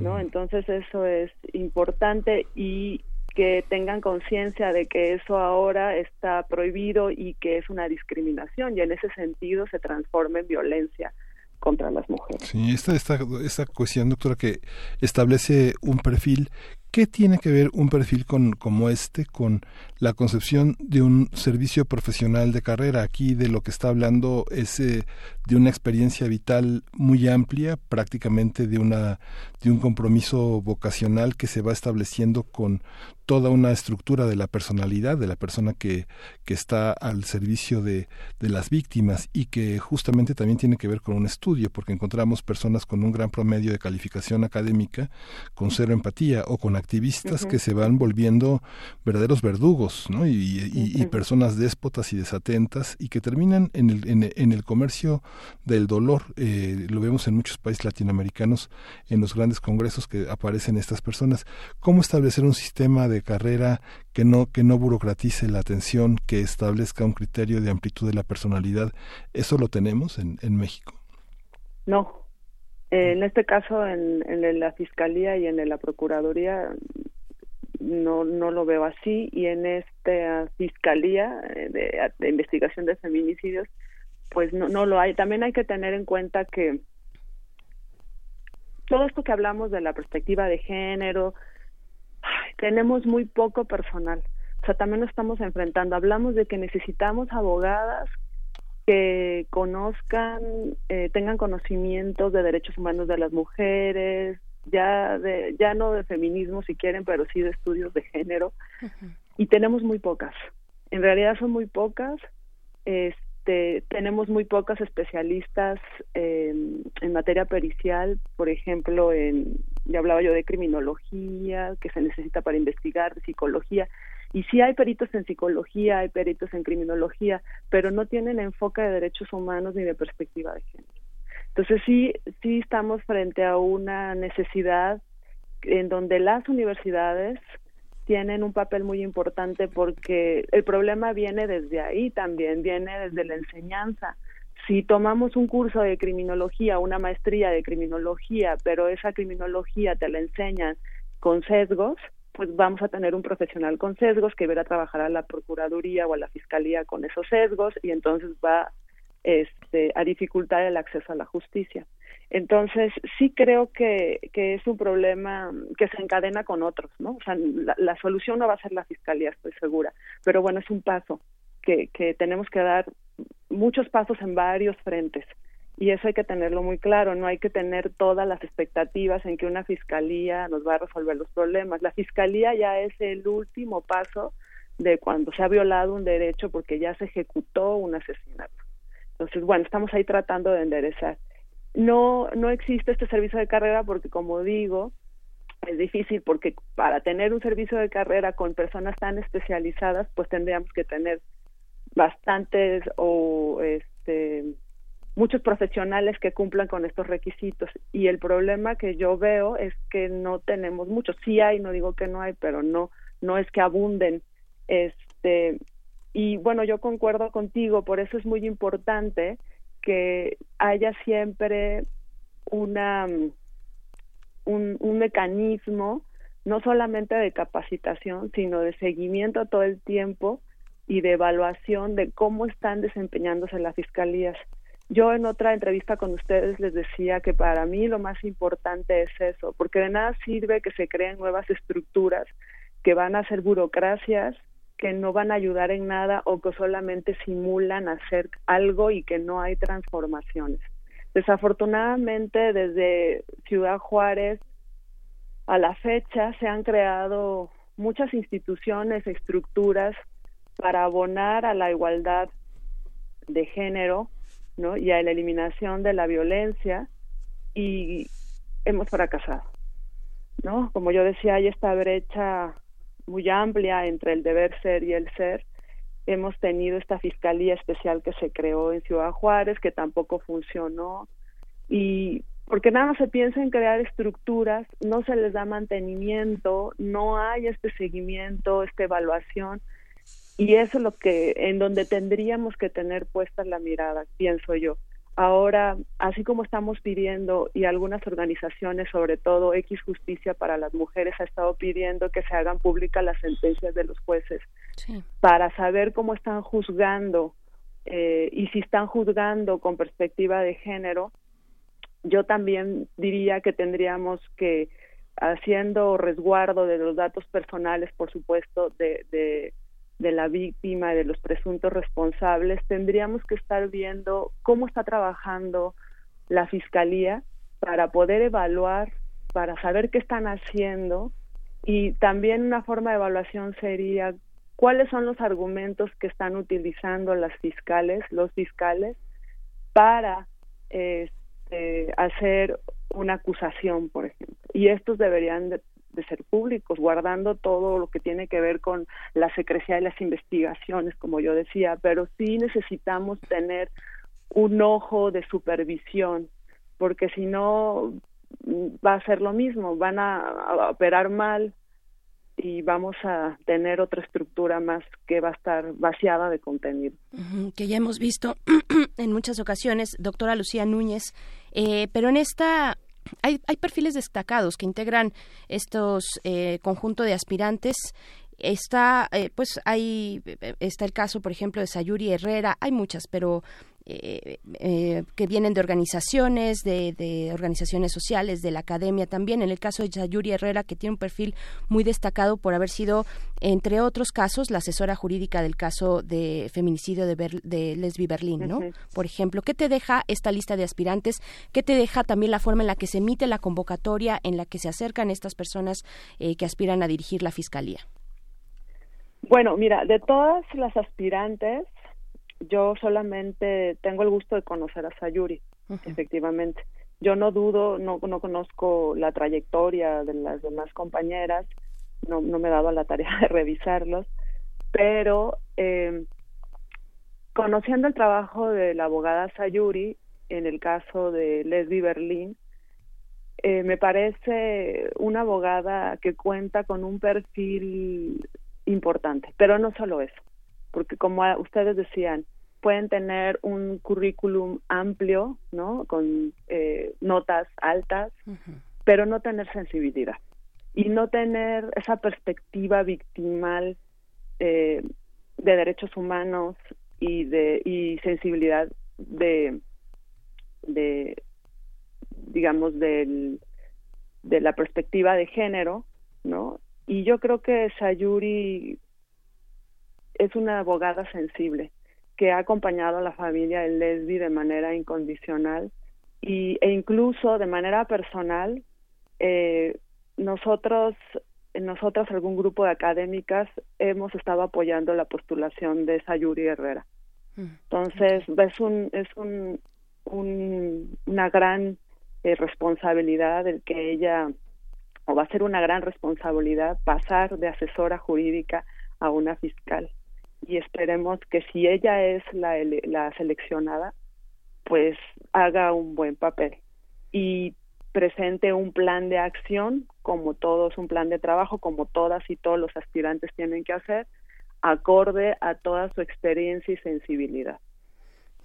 ¿no? Entonces eso es importante y que tengan conciencia de que eso ahora está prohibido y que es una discriminación y en ese sentido se transforma en violencia contra las mujeres. Sí, esta, esta, esta cuestión, doctora, que establece un perfil ¿Qué tiene que ver un perfil como este con la concepción de un servicio profesional de carrera? Aquí de lo que está hablando es eh, de una experiencia vital muy amplia, prácticamente de, una, de un compromiso vocacional que se va estableciendo con toda una estructura de la personalidad de la persona que, que está al servicio de, de, las víctimas y que justamente también tiene que ver con un estudio, porque encontramos personas con un gran promedio de calificación académica, con cero empatía o con activistas que se van volviendo verdaderos verdugos ¿no? y, y, personas déspotas y desatentas y que terminan en el, en, el comercio del dolor. Eh, lo vemos en muchos países latinoamericanos, en los grandes congresos que aparecen estas personas. ¿Cómo establecer un sistema de carrera que no, que no burocratice la atención, que establezca un criterio de amplitud de la personalidad? ¿Eso lo tenemos en, en México? No, en este caso, en, la Fiscalía y en la Procuraduría, no, no lo veo así. Y en esta Fiscalía eh, de, Investigación de Feminicidios, pues no, no lo hay. También hay que tener en cuenta que todo esto que hablamos de la perspectiva de género, tenemos muy poco personal. O sea, también nos estamos enfrentando. Hablamos de que necesitamos abogadas que conozcan, eh, tengan conocimientos de derechos humanos de las mujeres, ya de, ya no de feminismo si quieren, pero sí de estudios de género. Y tenemos muy pocas. En realidad son muy pocas. Este, tenemos muy pocas especialistas en materia pericial, por ejemplo, en ya hablaba yo de criminología que se necesita para investigar, de psicología. Y sí hay peritos en psicología, hay peritos en criminología, pero no tienen enfoque de derechos humanos ni de perspectiva de género. Entonces sí, sí estamos frente a una necesidad en donde las universidades tienen un papel muy importante porque el problema viene desde ahí también, viene desde la enseñanza. Si tomamos un curso de criminología, una maestría de criminología, pero esa criminología te la enseñan con sesgos, pues vamos a tener un profesional con sesgos que verá trabajar a la Procuraduría o a la Fiscalía con esos sesgos y entonces va este, a dificultar el acceso a la justicia. Entonces, sí creo que, que es un problema que se encadena con otros, ¿no? O sea, la, la, solución no va a ser la fiscalía, estoy segura, pero bueno, es un paso que, que tenemos que dar muchos pasos en varios frentes y eso hay que tenerlo muy claro, no hay que tener todas las expectativas en que una fiscalía nos va a resolver los problemas. La fiscalía ya es el último paso de cuando se ha violado un derecho porque ya se ejecutó un asesinato. Entonces, bueno, estamos ahí tratando de enderezar. No, no existe este servicio de carrera porque, como digo, es difícil porque para tener un servicio de carrera con personas tan especializadas, pues tendríamos que tener bastantes o este muchos profesionales que cumplan con estos requisitos. Y el problema que yo veo es que no tenemos muchos. Sí hay no digo que no hay pero no no es que abunden. Este y bueno yo concuerdo contigo por eso es muy importante que haya siempre una un, un mecanismo no solamente de capacitación sino de seguimiento todo el tiempo y de evaluación de cómo están desempeñándose las fiscalías yo en otra entrevista con ustedes les decía que para mí lo más importante es eso, porque de nada sirve que se creen nuevas estructuras que van a ser burocracias que no van a ayudar en nada o que solamente simulan hacer algo y que no hay transformaciones. Desafortunadamente, desde Ciudad Juárez a la fecha se han creado muchas instituciones, estructuras para abonar a la igualdad de género ¿no? y a la eliminación de la violencia y hemos fracasado. ¿no? Como yo decía, hay esta brecha muy amplia entre el deber ser y el ser. Hemos tenido esta fiscalía especial que se creó en Ciudad Juárez, que tampoco funcionó, y porque nada se piensa en crear estructuras, no se les da mantenimiento, no hay este seguimiento, esta evaluación, y eso es lo que en donde tendríamos que tener puesta la mirada pienso yo. Ahora así como estamos pidiendo y algunas organizaciones sobre todo X Justicia para las mujeres ha estado pidiendo que se hagan públicas las sentencias de los jueces para saber cómo están juzgando eh, y si están juzgando con perspectiva de género yo también diría que tendríamos que haciendo resguardo de los datos personales por supuesto de, de de la víctima y de los presuntos responsables, tendríamos que estar viendo cómo está trabajando la fiscalía para poder evaluar, para saber qué están haciendo y también una forma de evaluación sería cuáles son los argumentos que están utilizando las fiscales, los fiscales para este, hacer una acusación, por ejemplo. Y estos deberían de de ser públicos, guardando todo lo que tiene que ver con la secrecía de las investigaciones, como yo decía, pero sí necesitamos tener un ojo de supervisión, porque si no va a ser lo mismo, van a, operar mal y vamos a tener otra estructura más que va a estar vaciada de contenido. que ya hemos visto en muchas ocasiones, doctora Lucía Núñez, eh, pero en esta hay, hay perfiles destacados que integran estos eh, conjunto de aspirantes. Está eh, pues hay está el caso por ejemplo de Sayuri Herrera hay muchas pero eh, eh, que vienen de organizaciones, de, organizaciones sociales, de la academia también. En el caso de Sayuri Herrera, que tiene un perfil muy destacado por haber sido, entre otros casos, la asesora jurídica del caso de feminicidio de, de Lesbi Berlín, ¿no? Por ejemplo, ¿qué te deja esta lista de aspirantes? ¿Qué te deja también la forma en la que se emite la convocatoria, en la que se acercan estas personas eh, que aspiran a dirigir la fiscalía? Bueno, mira, de todas las aspirantes, yo solamente tengo el gusto de conocer a Sayuri, efectivamente. Yo no dudo, no, no conozco la trayectoria de las demás compañeras, no, no me he dado la tarea de revisarlos, pero eh, conociendo el trabajo de la abogada Sayuri, en el caso de Leslie Berlín, eh, me parece una abogada que cuenta con un perfil importante, pero no solo eso, porque como ustedes decían, pueden tener un currículum amplio, ¿no? Con eh, notas altas, pero no tener sensibilidad y no tener esa perspectiva victimal eh, de derechos humanos y de y sensibilidad de, de digamos, del, de la perspectiva de género, ¿no? Y yo creo que Sayuri es una abogada sensible que ha acompañado a la familia de Lesbi de manera incondicional y, e incluso de manera personal. Eh, nosotros, nosotras, algún grupo de académicas, hemos estado apoyando la postulación de Sayuri Herrera. Mm, Entonces, es un, es un, un una gran eh, responsabilidad el que ella, o va a ser una gran responsabilidad pasar de asesora jurídica a una fiscal. Y esperemos que si ella es la, la seleccionada, pues haga un buen papel y presente un plan de acción, como todos, un plan de trabajo, como todas y todos los aspirantes tienen que hacer, acorde a toda su experiencia y sensibilidad.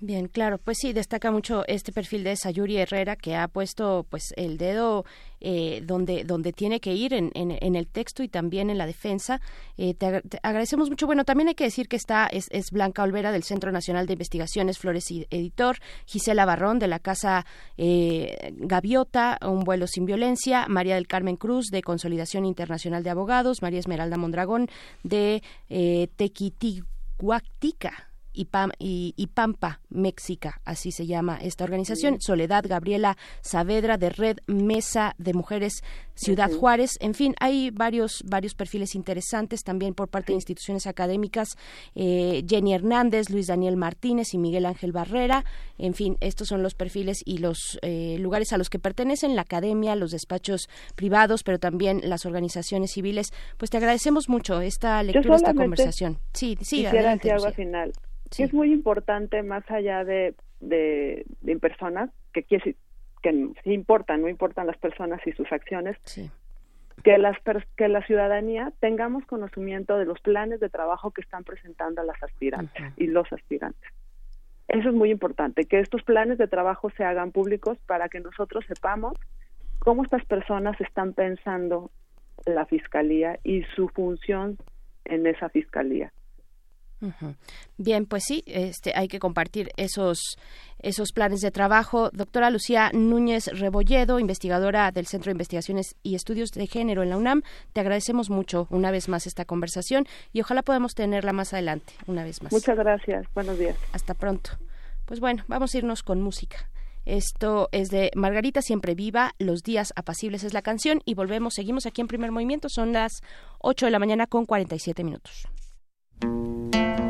Bien, claro, pues sí, destaca mucho este perfil de Sayuri Herrera que ha puesto pues el dedo eh, donde, donde tiene que ir en, en, el texto y también en la defensa. Eh, te, agradecemos mucho. Bueno, también hay que decir que está es, es, Blanca Olvera del Centro Nacional de Investigaciones Flores y Editor, Gisela Barrón de la Casa eh, Gaviota, Un vuelo sin violencia, María del Carmen Cruz de Consolidación Internacional de Abogados, María Esmeralda Mondragón de eh, Tequitihuactica y, Pampa Méxica, así se llama esta organización. Soledad Gabriela Saavedra de Red Mesa de Mujeres Ciudad Juárez. En fin, hay varios, varios perfiles interesantes también por parte de instituciones académicas. Eh, Jenny Hernández, Luis Daniel Martínez y Miguel Ángel Barrera. En fin, estos son los perfiles y los eh, lugares a los que pertenecen la academia, los despachos privados, pero también las organizaciones civiles. Pues te agradecemos mucho esta lectura, esta conversación. Sí, sí, adelante. Algo final es muy importante más allá de, de, personas, que que sí importan, no importan las personas y sus acciones, que, las, que la ciudadanía tengamos conocimiento de los planes de trabajo que están presentando las aspirantes y los aspirantes. Eso es muy importante, que estos planes de trabajo se hagan públicos para que nosotros sepamos cómo estas personas están pensando la fiscalía y su función en esa fiscalía. Bien, pues sí, este, hay que compartir esos, esos planes de trabajo. Doctora Lucía Núñez Rebolledo, investigadora del Centro de Investigaciones y Estudios de Género en la UNAM, te agradecemos mucho una vez más esta conversación y ojalá podamos tenerla más adelante, una vez más. Muchas gracias, buenos días. Hasta pronto. Pues bueno, vamos a irnos con música. Esto es de Margarita Siempre Viva, Los Días Apacibles es la canción y volvemos, seguimos aquí en primer movimiento, son las 8 de la mañana con 47 minutos. Música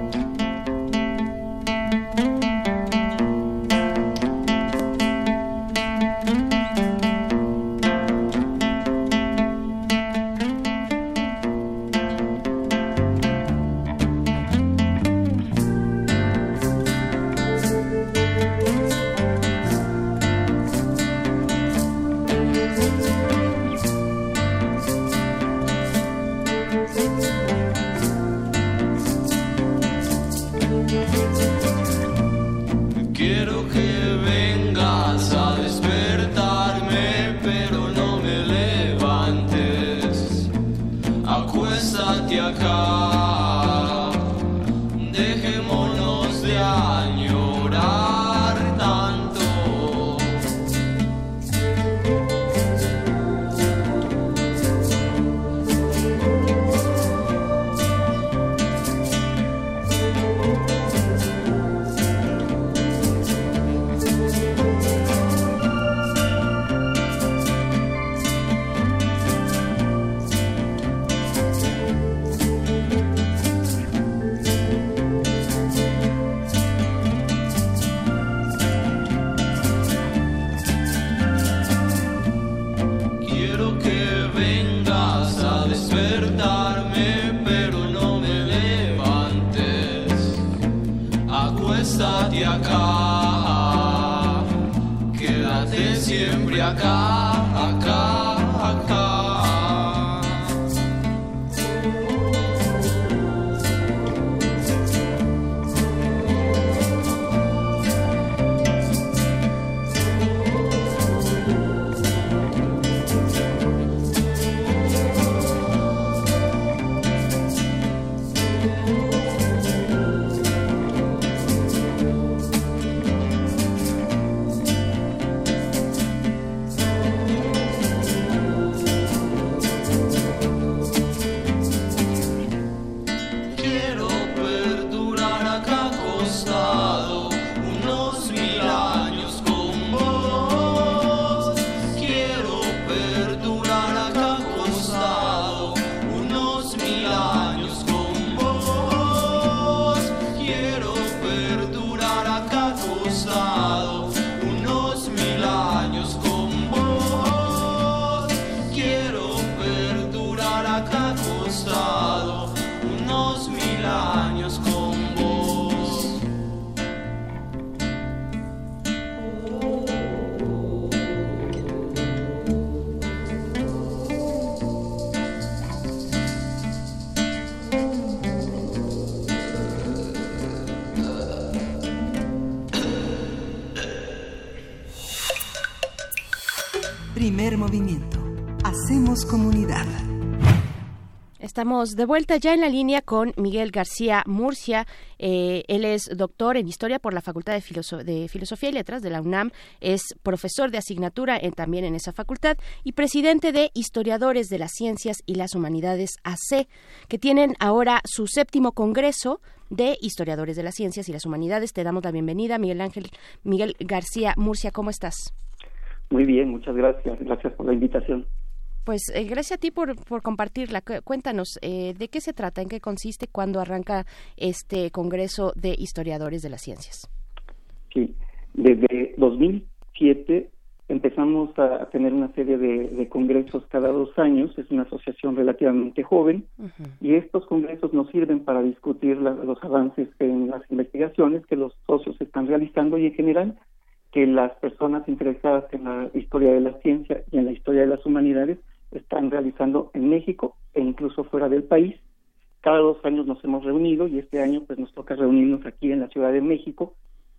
Estamos de vuelta ya en la línea con Miguel García Murcia. Eh, él es doctor en Historia por la Facultad de, Filosofía y Letras de la UNAM. Es profesor de asignatura también en esa facultad y presidente de Historiadores de las Ciencias y las Humanidades AC, que tienen ahora su séptimo congreso de Historiadores de las Ciencias y las Humanidades. Te damos la bienvenida, Miguel Ángel, Miguel García Murcia. ¿Cómo estás? Muy bien, muchas gracias. Gracias por la invitación. Pues eh, gracias a ti por, por compartirla. Cuéntanos, eh, ¿de qué se trata? ¿En qué consiste? ¿Cuándo arranca este Congreso de Historiadores de las Ciencias? Sí, desde 2007 empezamos a tener una serie de, congresos cada dos años. Es una asociación relativamente joven y estos congresos nos sirven para discutir los avances en las investigaciones que los socios están realizando y en general que las personas interesadas en la historia de la ciencia y en la historia de las humanidades están realizando en México e incluso fuera del país. Cada dos años nos hemos reunido y este año pues nos toca reunirnos aquí en la Ciudad de México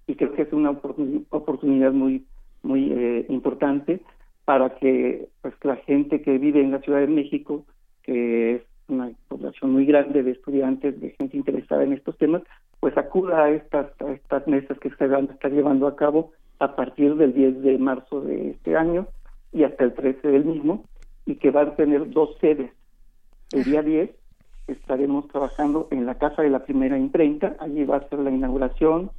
y creo que es una oportunidad muy muy eh, importante para que pues la gente que vive en la Ciudad de México que es una población muy grande de estudiantes de gente interesada en estos temas pues acuda a estas a estas mesas que se van a estar llevando a cabo a partir del 10 de marzo de este año y hasta el 13 del mismo y que van a tener dos sedes. El día 10 estaremos trabajando en la Casa de la Primera Imprenta, allí va a ser la inauguración,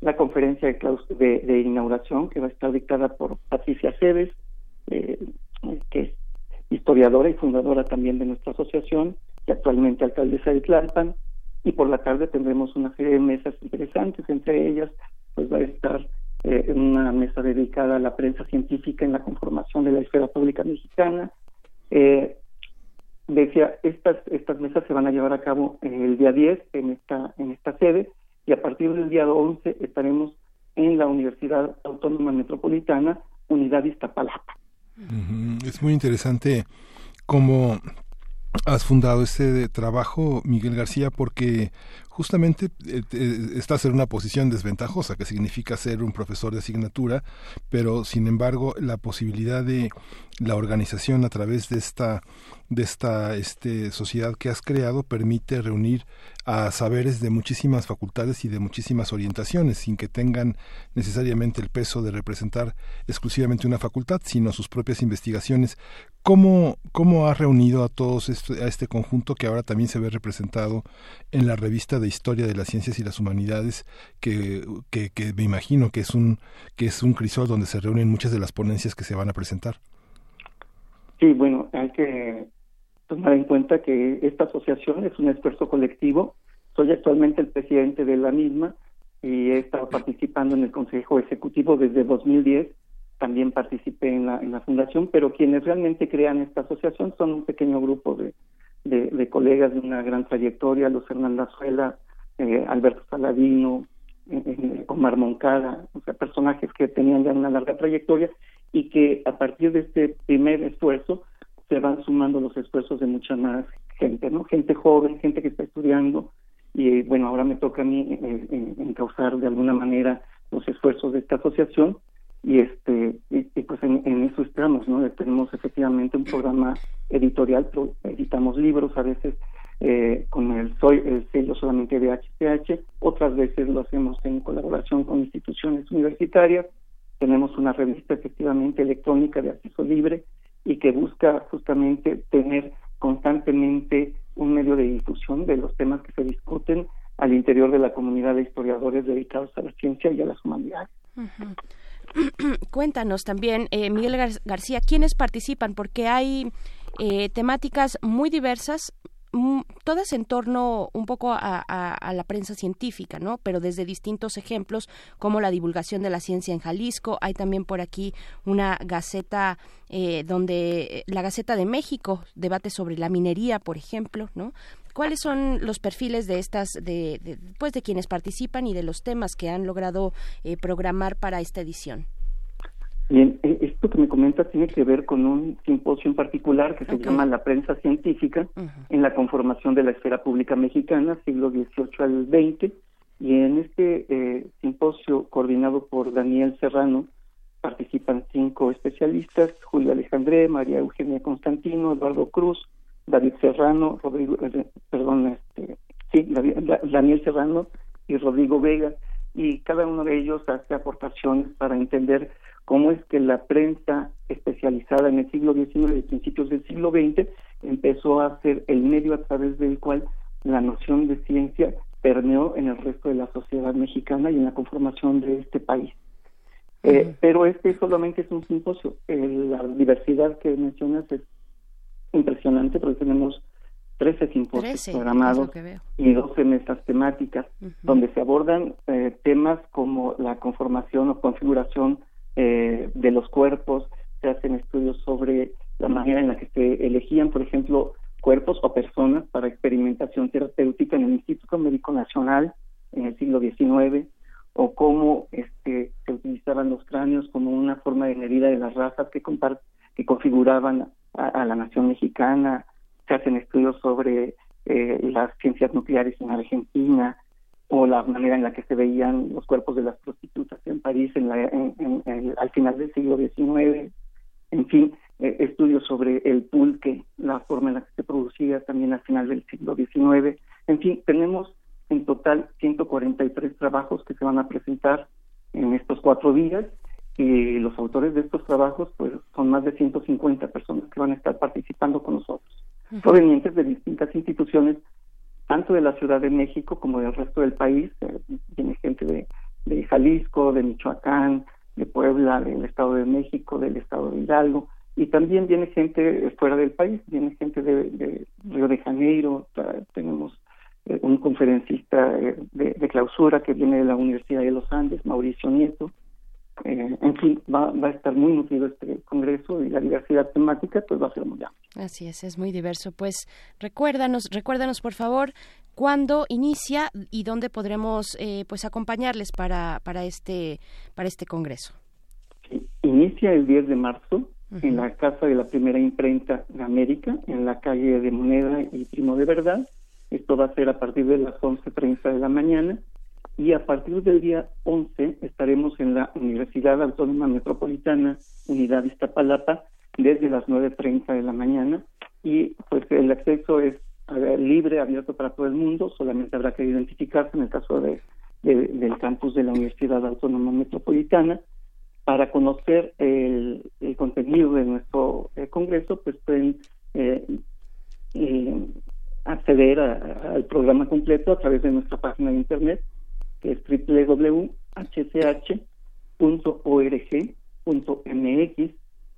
la conferencia de, de, inauguración que va a estar dictada por Patricia Cebes, eh, que es historiadora y fundadora también de nuestra asociación y actualmente alcaldesa de Tlalpan, y por la tarde tendremos una serie de mesas interesantes, entre ellas pues va a estar eh, una mesa dedicada a la prensa científica en la conformación de la esfera pública mexicana, eh, decía, estas, estas mesas se van a llevar a cabo el día 10 en esta, en esta sede y a partir del día 11 estaremos en la Universidad Autónoma Metropolitana, Unidad Iztapalapa. Es muy interesante cómo has fundado este trabajo, Miguel García, porque justamente eh, estás en una posición desventajosa, que significa ser un profesor de asignatura, pero sin embargo la posibilidad de la organización a través de esta de esta este, sociedad que has creado permite reunir a saberes de muchísimas facultades y de muchísimas orientaciones, sin que tengan necesariamente el peso de representar exclusivamente una facultad, sino sus propias investigaciones. ¿Cómo, cómo has reunido a todos este, a este conjunto que ahora también se ve representado en la revista de Historia de las Ciencias y las Humanidades, que, que, que me imagino que es un que es un crisol donde se reúnen muchas de las ponencias que se van a presentar? Sí, bueno, hay que tomar en cuenta que esta asociación es un esfuerzo colectivo. Soy actualmente el presidente de la misma y he estado participando en el Consejo Ejecutivo desde 2010. También participé en la, en la fundación, pero quienes realmente crean esta asociación son un pequeño grupo de, de, colegas de una gran trayectoria, Luz Hernán Azuela, eh, Alberto Saladino, eh, eh, Omar Moncada, o sea, personajes que tenían ya una larga trayectoria y que a partir de este primer esfuerzo se van sumando los esfuerzos de mucha más gente, ¿no? Gente joven, gente que está estudiando y bueno, ahora me toca a mí eh, encauzar de alguna manera los esfuerzos de esta asociación y este y, pues en, eso estamos, ¿no? Tenemos efectivamente un programa editorial, editamos libros a veces eh, con el soy el sello solamente de HPH, otras veces lo hacemos en colaboración con instituciones universitarias. Tenemos una revista efectivamente electrónica de acceso libre y que busca justamente tener constantemente un medio de difusión de los temas que se discuten al interior de la comunidad de historiadores dedicados a la ciencia y a las humanidades. Cuéntanos también, eh, Miguel García, ¿quiénes participan? Porque hay eh, temáticas muy diversas, Mm, todas en torno un poco a, la prensa científica, ¿no? Pero desde distintos ejemplos, como la divulgación de la ciencia en Jalisco. Hay también por aquí una gaceta eh, donde eh, la Gaceta de México debate sobre la minería, por ejemplo, ¿no? ¿Cuáles son los perfiles de estas, de, pues de quienes participan y de los temas que han logrado eh, programar para esta edición? Bien, e, esto que me comenta tiene que ver con un simposio en particular que se llama La prensa científica en la conformación de la esfera pública mexicana, siglo XVIII al XX, y en este eh, simposio coordinado por Daniel Serrano, participan cinco especialistas, Julio Alejandré, María Eugenia Constantino, Eduardo Cruz, David Serrano, Rodrigo, eh, perdón, este, sí, Daniel Serrano y Rodrigo Vega, y cada uno de ellos hace aportaciones para entender cómo es que la prensa especializada en el siglo XIX y principios del siglo XX empezó a ser el medio a través del cual la noción de ciencia permeó en el resto de la sociedad mexicana y en la conformación de este país. Eh, pero este solamente es un simposio. la diversidad que mencionas es impresionante porque tenemos 13 simposios programados y 12 mesas temáticas donde se abordan eh, temas como la conformación o configuración eh, de los cuerpos, se hacen estudios sobre la manera en la que se elegían, por ejemplo, cuerpos o personas para experimentación terapéutica en el Instituto Médico Nacional en el siglo XIX, o cómo este, se utilizaban los cráneos como una forma de medida de las razas que, que configuraban a, la nación mexicana, se hacen estudios sobre eh, las ciencias nucleares en Argentina, o la manera en la que se veían los cuerpos de las prostitutas en París en al final del siglo XIX, en fin, eh, estudios sobre el pulque, la forma en la que se producía también al final del siglo XIX, en fin, tenemos en total 143 trabajos que se van a presentar en estos cuatro días y los autores de estos trabajos pues son más de 150 personas que van a estar participando con nosotros, provenientes de distintas instituciones tanto de la Ciudad de México como del resto del país. Eh, viene gente de, de Jalisco, de Michoacán, de Puebla, del Estado de México, del Estado de Hidalgo, y también viene gente fuera del país, viene gente de, Río de Janeiro, tenemos eh, un conferencista eh, de, clausura que viene de la Universidad de los Andes, Mauricio Nieto, eh, en fin, va, va, a estar muy nutrido este congreso y la diversidad temática pues va a ser muy amplia. Así es, es muy diverso. Pues recuérdanos, recuérdanos por favor cuándo inicia y dónde podremos eh, pues acompañarles para, para este para este congreso. inicia el 10 de marzo en la casa de la primera imprenta de América, en la calle de Moneda y Primo de Verdad. Esto va a ser a partir de las 11.30 de la mañana y a partir del día 11 estaremos en la Universidad Autónoma Metropolitana, Unidad Iztapalapa, desde las 9.30 de la mañana y pues el acceso es libre, abierto para todo el mundo, solamente habrá que identificarse en el caso de, del campus de la Universidad Autónoma Metropolitana. Para conocer el, contenido de nuestro eh, congreso, pues pueden eh, eh, acceder al programa completo a través de nuestra página de internet que es www.hch.org.mx.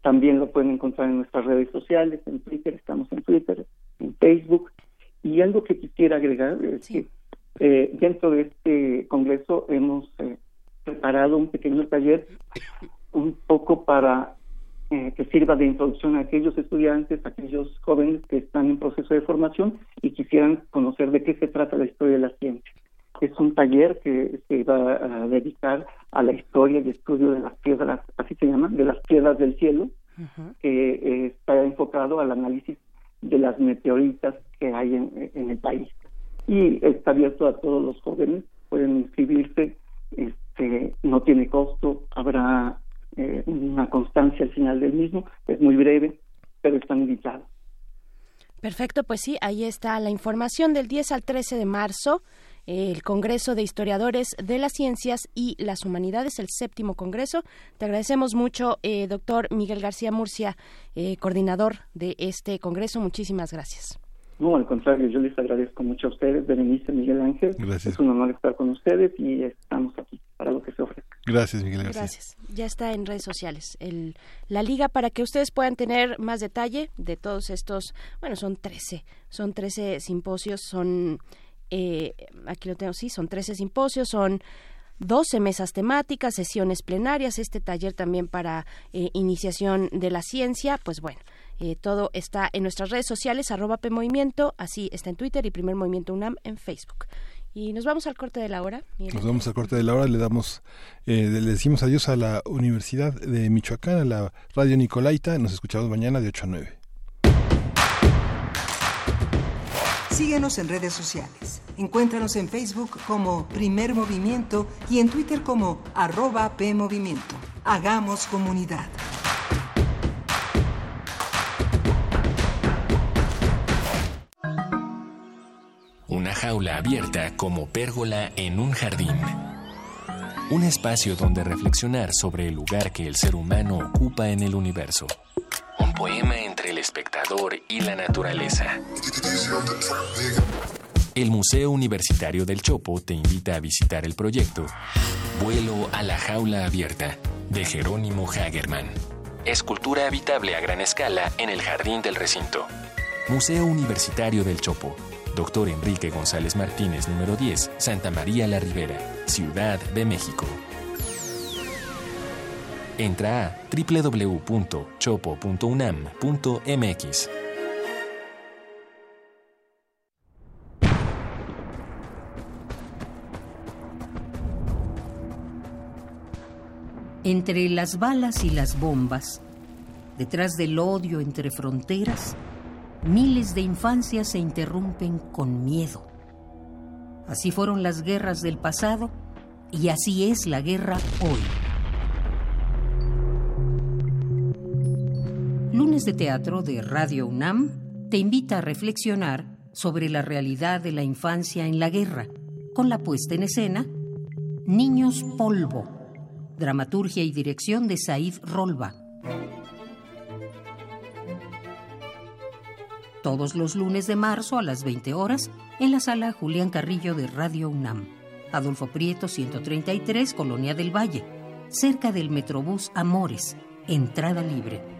También lo pueden encontrar en nuestras redes sociales, en Twitter, estamos en Twitter, en Facebook. Y algo que quisiera agregar es que eh, dentro de este congreso hemos eh, preparado un pequeño taller un poco para eh, que sirva de introducción a aquellos estudiantes, a aquellos jóvenes que están en proceso de formación y quisieran conocer de qué se trata la historia de la ciencia es un taller que se va a dedicar a la historia y estudio de las piedras, así se llaman, de las piedras del cielo, que eh, está enfocado al análisis de las meteoritas que hay en, el país. Y está abierto a todos los jóvenes, pueden inscribirse, este, no tiene costo, habrá eh, una constancia al final del mismo, es muy breve, pero están invitados. Perfecto, pues sí, ahí está la información del 10 al 13 de marzo el Congreso de Historiadores de las Ciencias y las Humanidades, el séptimo Congreso. Te agradecemos mucho, eh, doctor Miguel García Murcia, eh, coordinador de este Congreso. Muchísimas gracias. No, al contrario, yo les agradezco mucho a ustedes, Berenice, Miguel Ángel. Es un honor estar con ustedes y estamos aquí para lo que se ofrezca. Gracias, Miguel García. Gracias. Ya está en redes sociales el, la liga para que ustedes puedan tener más detalle de todos estos, bueno, son 13, son 13 simposios, son eh, aquí lo tengo, sí, son 13 simposios, son 12 mesas temáticas, sesiones plenarias, este taller también para eh, iniciación de la ciencia, pues bueno. Eh, todo está en nuestras redes sociales, arroba PMovimiento, así está en Twitter y Primer Movimiento UNAM en Facebook. Y nos vamos al corte de la hora. Nos vamos al corte de la hora, le damos, le decimos adiós a la Universidad de Michoacán, a la Radio Nicolaita, nos escuchamos mañana de 8 a 9. Síguenos en redes sociales. Encuéntranos en Facebook como Primer Movimiento y en Twitter como arroba PMovimiento. Hagamos comunidad. Una jaula abierta como pérgola en un jardín. Un espacio donde reflexionar sobre el lugar que el ser humano ocupa en el universo. Un poema el espectador y la naturaleza. El Museo Universitario del Chopo te invita a visitar el proyecto Vuelo a la jaula abierta de Jerónimo Hagerman. Escultura habitable a gran escala en el jardín del recinto. Museo Universitario del Chopo. Doctor Enrique González Martínez, número 10, Santa María la Ribera, Ciudad de México. Entra a www.chopo.unam.mx. Entre las balas y las bombas, detrás del odio entre fronteras, miles de infancias se interrumpen con miedo. Así fueron las guerras del pasado y así es la guerra hoy. Lunes de Teatro de Radio UNAM te invita a reflexionar sobre la realidad de la infancia en la guerra, con la puesta en escena Niños Polvo, dramaturgia y dirección de Said Rolba. Todos los lunes de marzo a las 20 horas en la sala Julián Carrillo de Radio UNAM. Adolfo Prieto 133, Colonia del Valle, cerca del Metrobús Amores, entrada libre.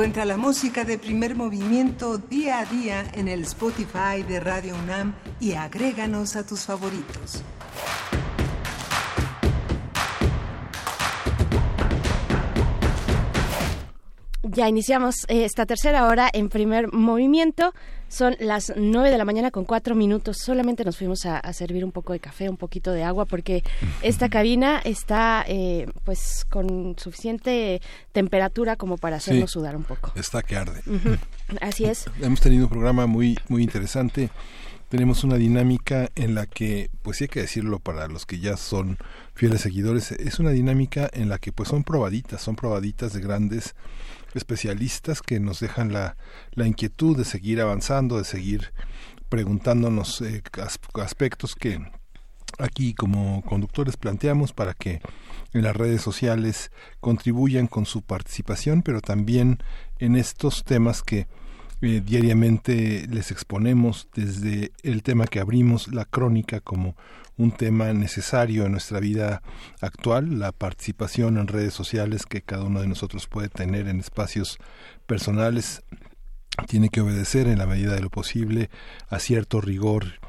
Encuentra la música de primer movimiento día a día en el Spotify de Radio UNAM y agréganos a tus favoritos. Ya iniciamos eh, esta tercera hora en primer movimiento. Son las nueve de la mañana con cuatro minutos. Solamente nos fuimos a, a servir un poco de café, un poquito de agua, porque esta cabina está eh, pues con suficiente temperatura como para hacernos Sí. sudar un poco. Está que arde. Así es. Hemos tenido un programa muy, muy interesante. Tenemos una dinámica en la que, pues sí hay que decirlo para los que ya son fieles seguidores, es una dinámica en la que pues son probaditas, son probaditas de grandes especialistas que nos dejan la, la inquietud de seguir avanzando, de seguir preguntándonos eh, as- aspectos que aquí como conductores planteamos para que en las redes sociales contribuyan con su participación, pero también en estos temas que eh, diariamente les exponemos desde el tema que abrimos, la crónica, como un tema necesario en nuestra vida actual, la participación en redes sociales que cada uno de nosotros puede tener en espacios personales, tiene que obedecer en la medida de lo posible a cierto rigor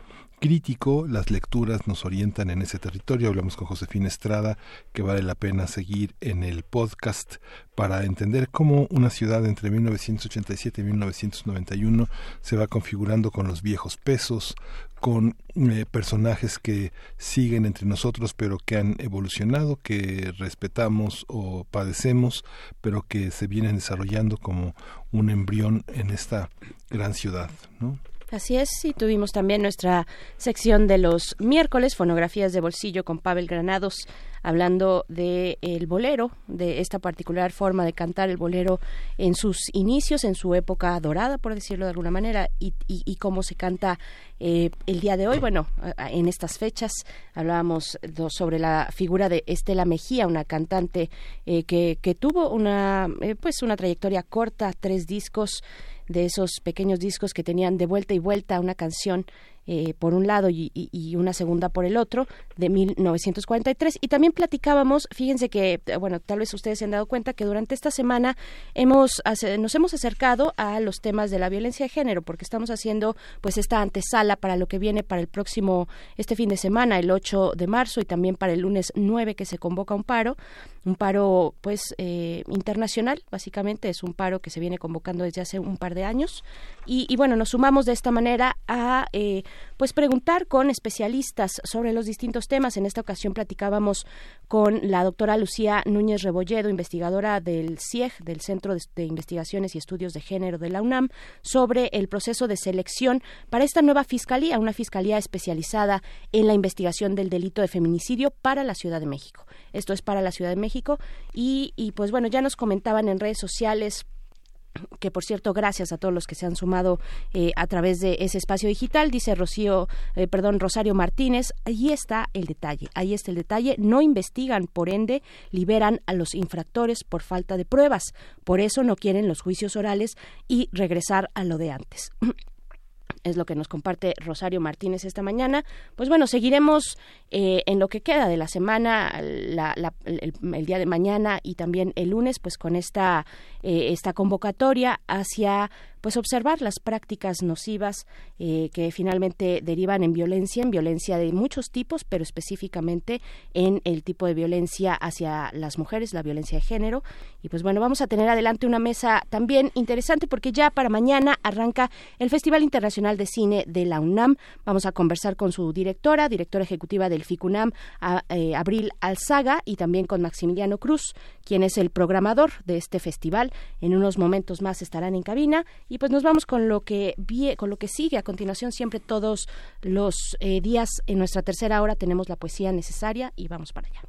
crítico, las lecturas nos orientan en ese territorio. Hablamos con Josefina Estrada, que vale la pena seguir en el podcast para entender cómo una ciudad entre 1987 y 1991 se va configurando con los viejos pesos, con eh, personajes que siguen entre nosotros pero que han evolucionado, que respetamos o padecemos, pero que se vienen desarrollando como un embrión en esta gran ciudad, ¿no? Así es, y tuvimos también nuestra sección de los miércoles, fonografías de bolsillo con Pavel Granados, hablando de el bolero, de esta particular forma de cantar el bolero en sus inicios, en su época dorada, por decirlo de alguna manera, y, y, cómo se canta eh, el día de hoy. Bueno, en estas fechas hablábamos sobre la figura de Estela Mejía, una cantante eh, que, que tuvo una, eh, pues una trayectoria corta, tres discos de esos pequeños discos que tenían de vuelta y vuelta una canción eh, por un lado y, una segunda por el otro, de 1943. Y también platicábamos, fíjense que, eh, bueno, tal vez ustedes se han dado cuenta que durante esta semana hemos, nos hemos acercado a los temas de la violencia de género, porque estamos haciendo pues esta antesala para lo que viene para el próximo, este fin de semana, el 8 de marzo, y también para el lunes 9 que se convoca un paro, un paro pues eh, internacional, básicamente es un paro que se viene convocando desde hace un par de años. Y, bueno, nos sumamos de esta manera a pues preguntar con especialistas sobre los distintos temas. En esta ocasión platicábamos con la doctora Lucía Núñez Rebolledo, investigadora del CIEG, del Centro de, Investigaciones y Estudios de Género de la UNAM, sobre el proceso de selección para esta nueva fiscalía, una fiscalía especializada en la investigación del delito de feminicidio para la Ciudad de México. Esto es para la Ciudad de México y, y pues bueno, ya nos comentaban en redes sociales que por cierto gracias a todos los que se han sumado eh, a través de ese espacio digital dice Rocío eh, perdón Rosario Martínez. Ahí está el detalle ahí está el detalle. No investigan por ende liberan a los infractores por falta de pruebas. Por eso no quieren los juicios orales y regresar a lo de antes es lo que nos comparte Rosario Martínez esta mañana. Pues bueno, seguiremos eh, en lo que queda de la semana, el, el, día de mañana y también el lunes, pues con esta, eh, esta convocatoria hacia pues observar las prácticas nocivas eh, que finalmente derivan en violencia, en violencia de muchos tipos, pero específicamente en el tipo de violencia hacia las mujeres, la violencia de género. Y pues bueno, vamos a tener adelante una mesa también interesante porque ya para mañana arranca el Festival Internacional de Cine de la UNAM. Vamos a conversar con su directora, directora ejecutiva del FICUNAM, eh, Abril Alzaga, y también con Maximiliano Cruz, quien es el programador de este festival. En unos momentos más estarán en cabina y pues nos vamos con lo que con lo que sigue a continuación. Siempre todos los eh, días en nuestra tercera hora tenemos la poesía necesaria y vamos para allá.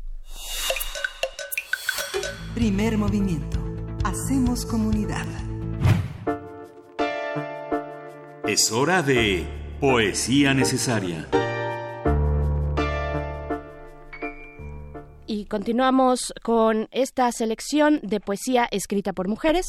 Primer movimiento. Hacemos comunidad. Es hora de poesía necesaria. Y continuamos con esta selección de poesía escrita por mujeres,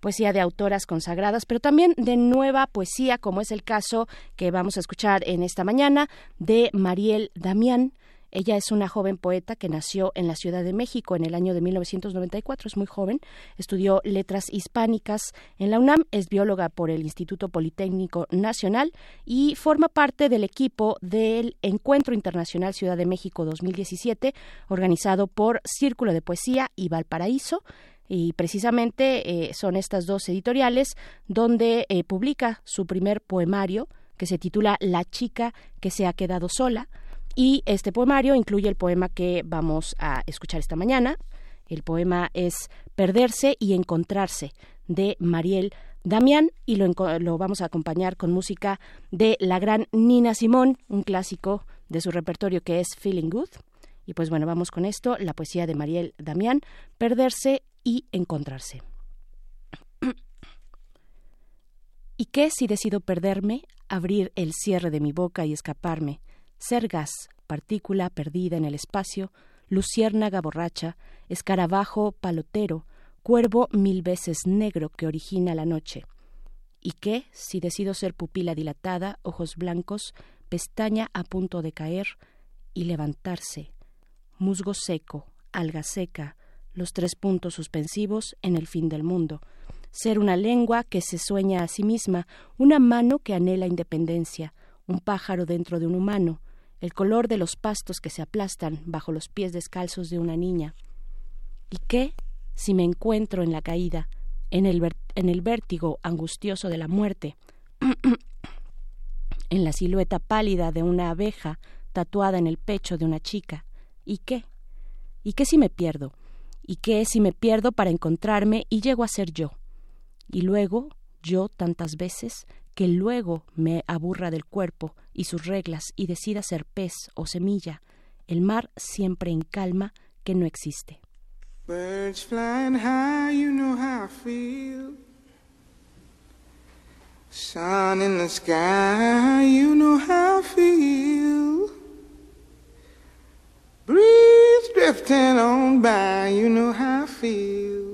poesía de autoras consagradas, pero también de nueva poesía, como es el caso que vamos a escuchar en esta mañana de Mariel Damián. Ella es una joven poeta que nació en la Ciudad de México en el año de 1994, es muy joven, estudió letras hispánicas en la UNAM, es bióloga por el Instituto Politécnico Nacional y forma parte del equipo del Encuentro Internacional Ciudad de México 2017, organizado por Círculo de Poesía y Valparaíso. Y precisamente eh, son estas dos editoriales donde eh, publica su primer poemario que se titula La chica que se ha quedado sola y este poemario incluye el poema que vamos a escuchar esta mañana. El poema es Perderse y Encontrarse de Mariel Damián y lo, lo, vamos a acompañar con música de la gran Nina Simón, un clásico de su repertorio que es Feeling Good. Y pues bueno, vamos con esto, la poesía de Mariel Damián, Perderse y Encontrarse. ¿Y qué si decido perderme, abrir el cierre de mi boca y escaparme? Ser gas, partícula perdida en el espacio, luciérnaga borracha, escarabajo palotero, cuervo mil veces negro que origina la noche. ¿Y qué si decido ser pupila dilatada, ojos blancos, pestaña a punto de caer y levantarse, musgo seco, alga seca, los tres puntos suspensivos en el fin del mundo, ser una lengua que se sueña a sí misma, una mano que anhela independencia, un pájaro dentro de un humano, el color de los pastos que se aplastan bajo los pies descalzos de una niña. ¿Y qué si me encuentro en la caída, en el, en el vértigo angustioso de la muerte, en la silueta pálida de una abeja tatuada en el pecho de una chica? ¿Y qué? ¿Y qué si me pierdo? ¿Y qué si me pierdo para encontrarme y llego a ser yo? Y luego, yo tantas veces, que luego me aburra del cuerpo y sus reglas y decida ser pez o semilla, el mar siempre en calma que no existe. Birds flying high, you know how I feel. Sun in the sky, you know how I feel. Breeze drifting on by, you know how I feel.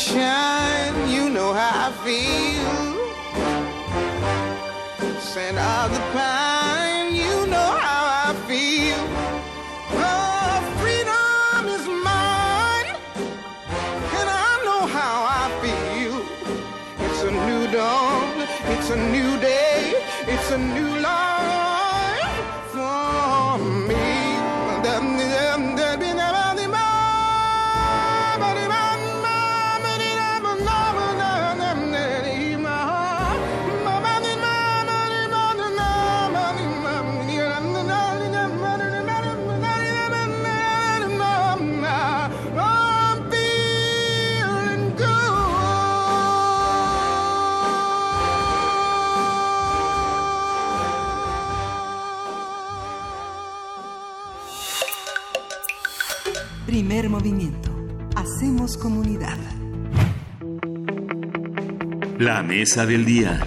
Shine, you know how I feel. Scent of the pine, La mesa del día.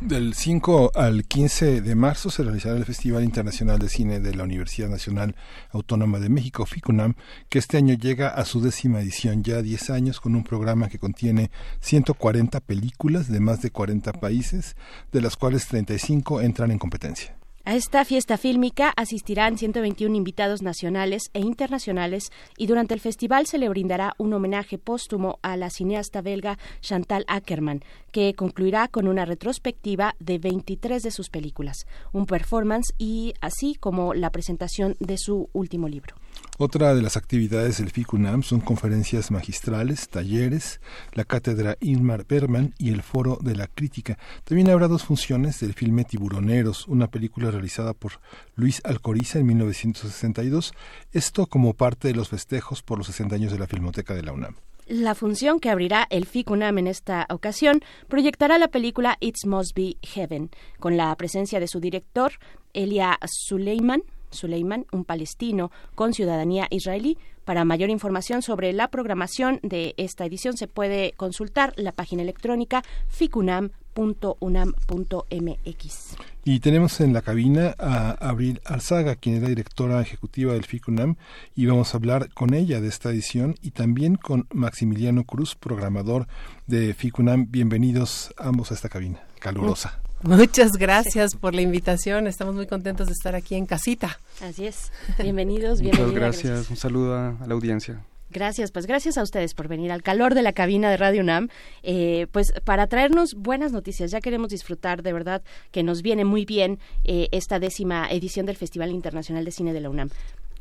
Del 5 al 15 de marzo se realizará el Festival Internacional de Cine de la Universidad Nacional Autónoma de México, FICUNAM, que este año llega a su décima edición, ya 10 años, con un programa que contiene 140 películas de más de 40 países, de las cuales 35 entran en competencia. A esta fiesta fílmica asistirán 121 invitados nacionales e internacionales y durante el festival se le brindará un homenaje póstumo a la cineasta belga Chantal Ackerman, que concluirá con una retrospectiva de 23 de sus películas, un performance y así como la presentación de su último libro. Otra de las actividades del FICUNAM son conferencias magistrales, talleres, la cátedra Ilmar Berman y el Foro de la Crítica. También habrá dos funciones del filme Tiburoneros, una película realizada por Luis Alcoriza en 1962, esto como parte de los festejos por los 60 años de la Filmoteca de la UNAM. La función que abrirá el FICUNAM en esta ocasión proyectará la película It Must Be Heaven, con la presencia de su director, Elia Suleiman, Suleiman, un palestino con ciudadanía israelí. Para mayor información sobre la programación de esta edición se puede consultar la página electrónica ficunam.unam.mx. Y tenemos en la cabina a Abril Alzaga, quien es la directora ejecutiva del FICUNAM, y vamos a hablar con ella de esta edición y también con Maximiliano Cruz, programador de FICUNAM. Bienvenidos ambos a esta cabina calurosa. Muchas gracias por la invitación. Estamos muy contentos de estar aquí en casita. Así es. Bienvenidos, bienvenidos. Muchas gracias. Un saludo a, a la audiencia. Gracias, pues gracias a ustedes por venir al calor de la cabina de Radio UNAM, eh, pues para traernos buenas noticias. Ya queremos disfrutar de verdad que nos viene muy bien eh, esta décima edición del Festival Internacional de Cine de la UNAM.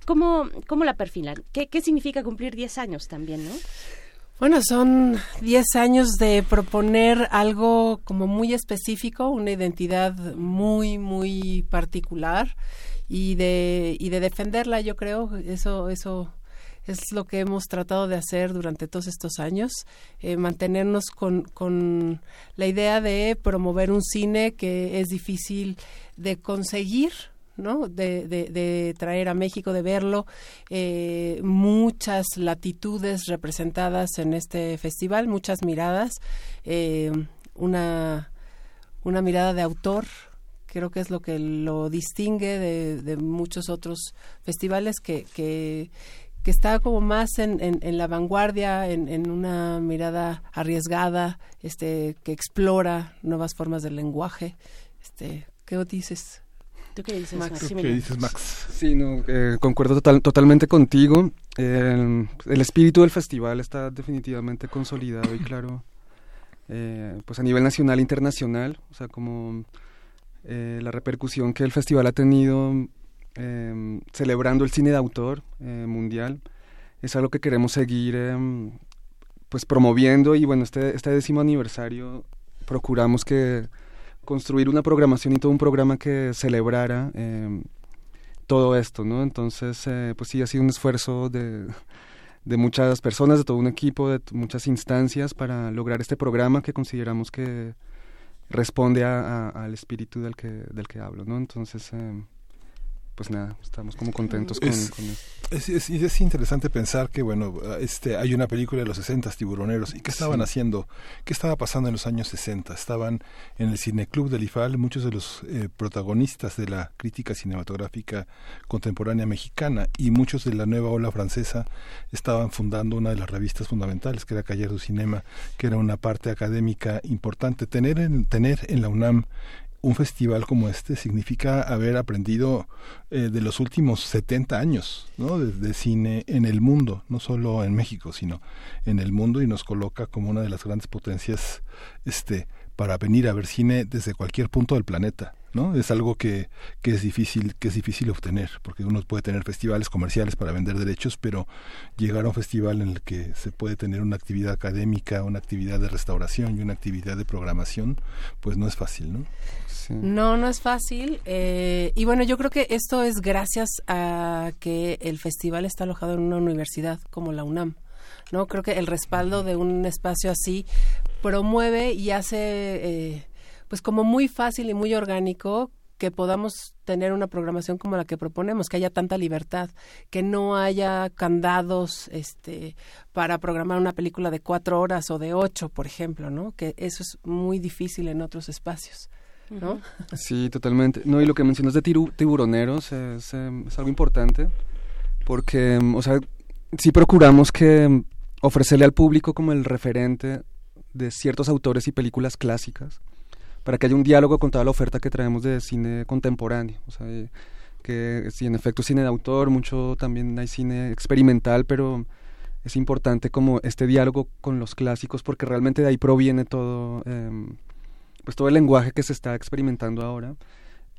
¿Cómo, cómo la perfilan? ¿Qué, ¿Qué significa cumplir 10 años también, no? Bueno, son 10 años de proponer algo como muy específico, una identidad muy, muy particular y de, y de defenderla, yo creo. Eso, eso es lo que hemos tratado de hacer durante todos estos años, eh, mantenernos con, con la idea de promover un cine que es difícil de conseguir, ¿no? De, de, traer a México, de verlo, eh, muchas latitudes representadas en este festival, muchas miradas, eh, una, una mirada de autor, creo que es lo que lo distingue de, de muchos otros festivales que, que, que está como más en, en, en la vanguardia, en, en, una mirada arriesgada, este, que explora nuevas formas del lenguaje. Este, ¿Qué dices? ¿Tú qué dices, Max? ¿Tú qué dices, Max? Sí, no, eh, concuerdo total, totalmente contigo. Eh, el espíritu del festival está definitivamente consolidado y claro, eh, pues a nivel nacional e internacional, o sea, como la repercusión que el festival ha tenido eh, celebrando el cine de autor eh, mundial. Es algo que queremos seguir eh, pues promoviendo y bueno, este, este décimo aniversario procuramos que construir una programación y todo un programa que celebrara em, todo esto, ¿no? Entonces, eh, pues sí, ha sido un esfuerzo de, de muchas personas, de todo un equipo, de muchas instancias para lograr este programa que consideramos que responde a, a, al espíritu del que, del que hablo, ¿no? Entonces, eh, pues nada, estamos como contentos con, es, con eso. Es, es, es, interesante pensar que, bueno, este, hay una película de los 60, Tiburoneros, ¿y qué estaban sí. haciendo? ¿Qué estaba pasando en los años 60? Estaban en el Cineclub del IFAL muchos de los eh, protagonistas de la crítica cinematográfica contemporánea mexicana y muchos de la nueva ola francesa estaban fundando una de las revistas fundamentales, que era Cayer du Cinema, que era una parte académica importante. Tener en, tener en la UNAM un festival como este significa haber aprendido eh, de los últimos 70 años ¿no? de, cine en el mundo, no solo en México, sino en el mundo y nos coloca como una de las grandes potencias este, para venir a ver cine desde cualquier punto del planeta. ¿No? Es algo que, que es difícil, que es difícil obtener, porque uno puede tener festivales comerciales para vender derechos, pero llegar a un festival en el que se puede tener una actividad académica, una actividad de restauración y una actividad de programación, pues no es fácil, ¿no? Sí. No, no es fácil. Eh, y bueno, yo creo que esto es gracias a que el festival está alojado en una universidad como la UNAM. ¿no? Creo que el respaldo de un espacio así promueve y hace eh, pues como muy fácil y muy orgánico que podamos tener una programación como la que proponemos, que haya tanta libertad, que no haya candados este, para programar una película de cuatro horas o de ocho, por ejemplo, ¿no? Que eso es muy difícil en otros espacios. ¿no? Sí, totalmente. No, y lo que mencionas de tiburoneros es, es algo importante, porque, o sea, sí procuramos que ofrecerle al público como el referente de ciertos autores y películas clásicas para que haya un diálogo con toda la oferta que traemos de cine contemporáneo. O sea, que sí, en efecto, cine de autor, mucho también hay cine experimental, pero es importante como este diálogo con los clásicos porque realmente de ahí proviene todo, eh, pues todo el lenguaje que se está experimentando ahora.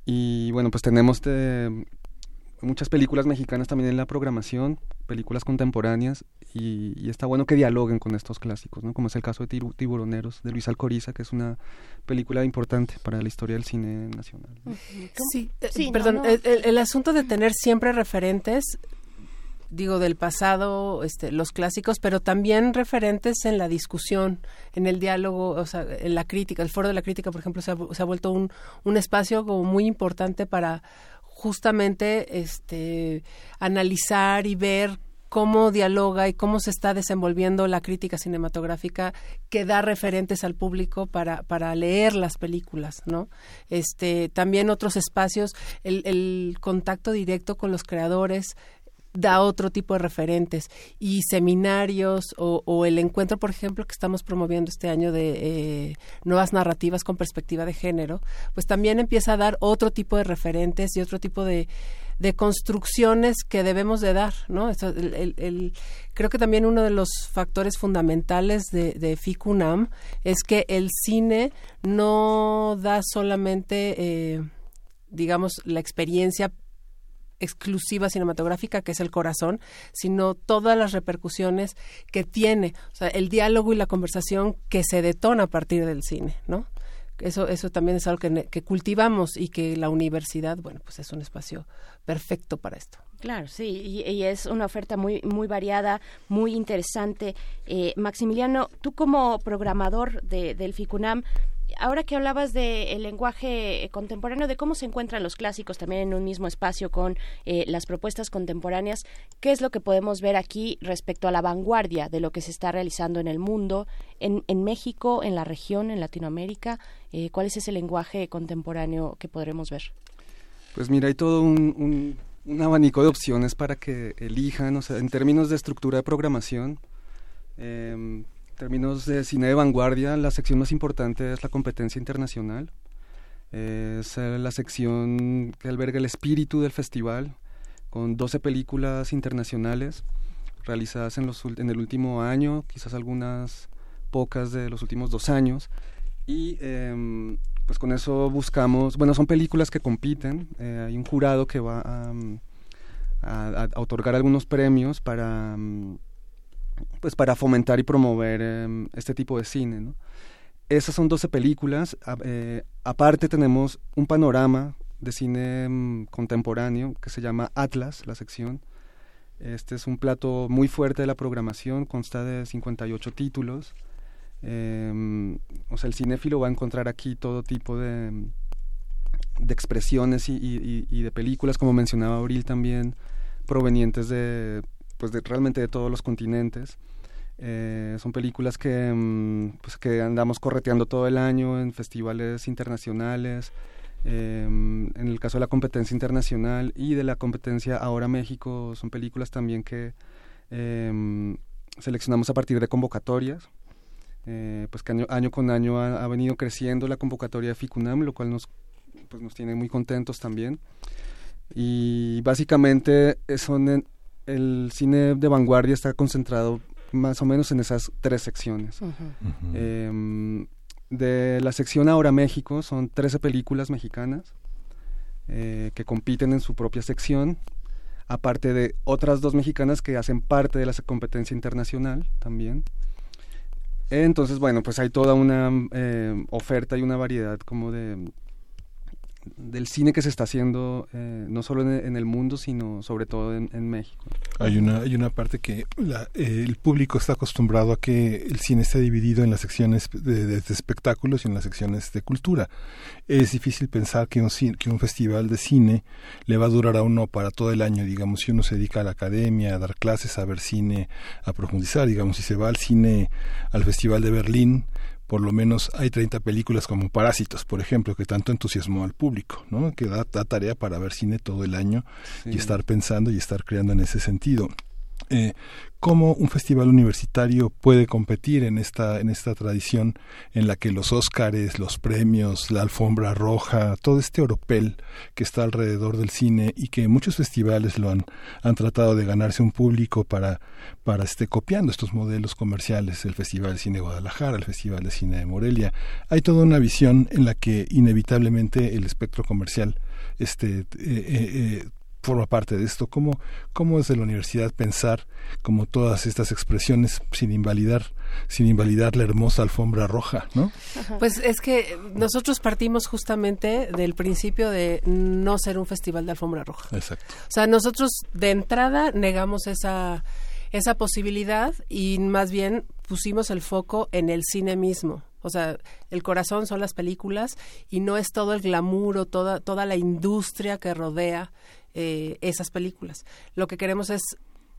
Y bueno, pues tenemos de, muchas películas mexicanas también en la programación, películas contemporáneas, y, y, está bueno que dialoguen con estos clásicos, ¿no? como es el caso de Tiburoneros, de Luis Alcoriza, que es una película importante para la historia del cine nacional. Sí, eh, sí perdón, no, no. El, el, asunto de tener siempre referentes digo del pasado este, los clásicos pero también referentes en la discusión en el diálogo o sea en la crítica el foro de la crítica por ejemplo se ha, se ha vuelto un, un espacio como muy importante para justamente este analizar y ver cómo dialoga y cómo se está desenvolviendo la crítica cinematográfica que da referentes al público para, para leer las películas, ¿no? Este, también otros espacios, el, contacto directo con los creadores, da otro tipo de referentes y seminarios o, o, el encuentro, por ejemplo, que estamos promoviendo este año de eh, nuevas narrativas con perspectiva de género, pues también empieza a dar otro tipo de referentes y otro tipo de, de construcciones que debemos de dar, ¿no? el, creo que también uno de los factores fundamentales de, de FICUNAM es que el cine no da solamente, eh, digamos, la experiencia exclusiva cinematográfica, que es el corazón, sino todas las repercusiones que tiene, o sea, el diálogo y la conversación que se detona a partir del cine, ¿no? Eso, eso también es algo que, que cultivamos y que la universidad, bueno, pues es un espacio perfecto para esto. Claro, sí, y, es una oferta muy muy variada, muy interesante. Eh, Maximiliano, tú como programador de, del FICUNAM, ahora que hablabas del de lenguaje contemporáneo, de cómo se encuentran los clásicos también en un mismo espacio con eh, las propuestas contemporáneas, ¿qué es lo que podemos ver aquí respecto a la vanguardia de lo que se está realizando en el mundo, en, en México, en la región, en Latinoamérica? Eh, ¿Cuál es ese lenguaje contemporáneo que podremos ver? Pues mira, hay todo un, un, un abanico de opciones para que elijan, o sea, en términos de estructura de programación. Eh, términos de cine de vanguardia, la sección más importante es la competencia internacional. Es la sección que alberga el espíritu del festival, con 12 películas internacionales realizadas en, los, en el último año, quizás algunas pocas de los últimos dos años. Y eh, pues con eso buscamos, bueno, son películas que compiten, eh, hay un jurado que va a, a, a otorgar algunos premios para pues para fomentar y promover eh, este tipo de cine. Esas son 12 películas. Eh, aparte tenemos un panorama de cine um, contemporáneo que se llama Atlas, la sección. Este es un plato muy fuerte de la programación, consta de 58 títulos. Eh, o sea, el cinéfilo va a encontrar aquí todo tipo de, de expresiones y, y, y de películas, como mencionaba Abril también, provenientes de pues de, realmente de todos los continentes. Eh, son películas que, mm, pues que andamos correteando todo el año en festivales internacionales. Eh, en el caso de la competencia internacional y de la competencia Ahora México, son películas también que eh, seleccionamos a partir de convocatorias. Eh, pues que año, año con año ha, ha, venido creciendo la convocatoria de FICUNAM, lo cual nos, pues nos tiene muy contentos también. Y básicamente son en, el cine de vanguardia está concentrado más o menos en esas tres secciones. Uh -huh. Uh -huh. Eh, de la sección Ahora México son 13 películas mexicanas eh, que compiten en su propia sección, aparte de otras dos mexicanas que hacen parte de la competencia internacional también. Entonces, bueno, pues hay toda una eh, oferta y una variedad como de, del cine que se está haciendo eh, no solo en, en, el mundo sino sobre todo en, México. Hay una hay una parte que la, eh, el público está acostumbrado a que el cine está dividido en las secciones de, de, de, espectáculos y en las secciones de cultura. Es difícil pensar que un que un festival de cine le va a durar a uno para todo el año. Digamos si uno se dedica a la academia a dar clases a ver cine a profundizar digamos si se va al cine al festival de Berlín por lo menos hay 30 películas como Parásitos, por ejemplo, que tanto entusiasmó al público, ¿no? que da, da tarea para ver cine todo el año sí. y estar pensando y estar creando en ese sentido. Eh, cómo un festival universitario puede competir en esta en esta tradición en la que los Óscares, los premios, la alfombra roja, todo este oropel que está alrededor del cine y que muchos festivales lo han han tratado de ganarse un público para para este copiando estos modelos comerciales, el Festival de Cine de Guadalajara, el Festival de Cine de Morelia, hay toda una visión en la que inevitablemente el espectro comercial este eh, eh, forma parte de esto. ¿Cómo, ¿Cómo desde la universidad pensar como todas estas expresiones sin invalidar, sin invalidar la hermosa alfombra roja, ¿no? Pues es que nosotros partimos justamente del principio de no ser un festival de alfombra roja. Exacto. O sea, nosotros de entrada negamos esa esa posibilidad y más bien pusimos el foco en el cine mismo. O sea, el corazón son las películas y no es todo el glamour o toda, toda la industria que rodea eh, esas películas. Lo que queremos es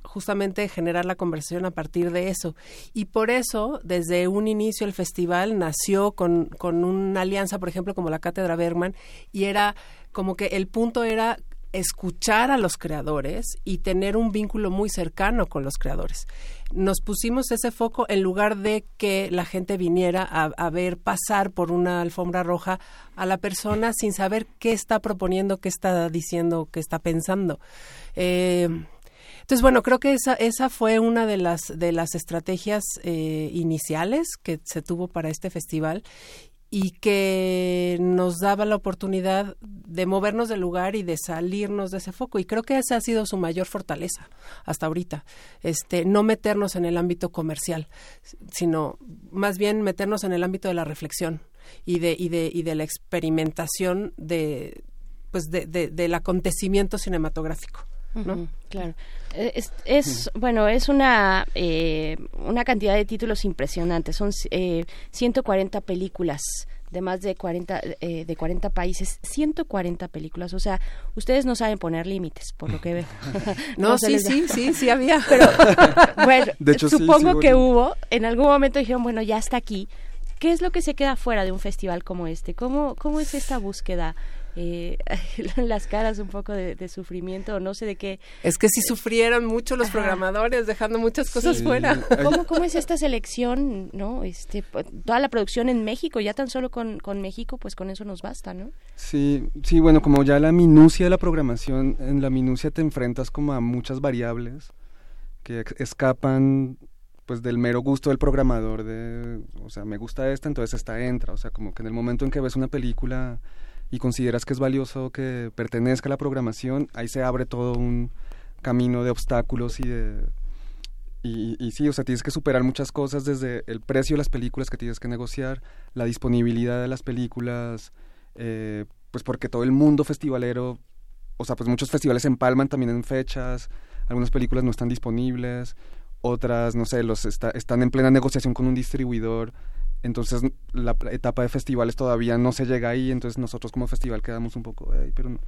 justamente generar la conversación a partir de eso. Y por eso, desde un inicio, el festival nació con, con una alianza, por ejemplo, como la Cátedra Bergman, y era como que el punto era escuchar a los creadores y tener un vínculo muy cercano con los creadores. Nos pusimos ese foco en lugar de que la gente viniera a, ver pasar por una alfombra roja a la persona sin saber qué está proponiendo, qué está diciendo, qué está pensando. Eh, entonces, bueno, creo que esa, esa fue una de las, de las estrategias eh, iniciales que se tuvo para este festival y que nos daba la oportunidad de movernos del lugar y de salirnos de ese foco. Y creo que esa ha sido su mayor fortaleza hasta ahorita este no meternos en el ámbito comercial sino más bien meternos en el ámbito de la reflexión y de y de y de la experimentación de pues de, del acontecimiento cinematográfico ¿no? claro. Es, es, bueno, es una, eh, una cantidad de títulos impresionantes. Son eh, 140 películas de más de 40, eh, de 40 países, 140 películas. O sea, ustedes no saben poner límites, por lo que veo. no, sí, sí, sí, sí había. Pero, bueno, supongo que hubo. En algún momento dijeron, bueno, ya está aquí. ¿Qué es lo que se queda fuera de un festival como este? ¿Cómo, cómo es esta búsqueda? Eh, las caras un poco de, sufrimiento, no sé de qué. Es que sí sufrieron mucho los programadores, dejando muchas cosas fuera. ¿Cómo, ¿Cómo es esta selección, no? Este, toda la producción en México, ya tan solo con, con México, pues con eso nos basta, ¿no? Sí, sí, bueno, como ya la minucia de la programación, en la minucia te enfrentas como a muchas variables que escapan pues del mero gusto del programador de, o sea, me gusta esta, entonces esta entra, o sea, como que en el momento en que ves una película y consideras que es valioso que pertenezca a la programación, ahí se abre todo un camino de obstáculos y de... Y, sí, o sea, tienes que superar muchas cosas desde el precio de las películas que tienes que negociar, la disponibilidad de las películas, eh, pues porque todo el mundo festivalero, o sea, pues muchos festivales empalman también en fechas, algunas películas no están disponibles, otras, no sé, los están en plena negociación con un distribuidor entonces la etapa de festivales todavía no se llega ahí, entonces nosotros como festival quedamos un poco ahí, pero no,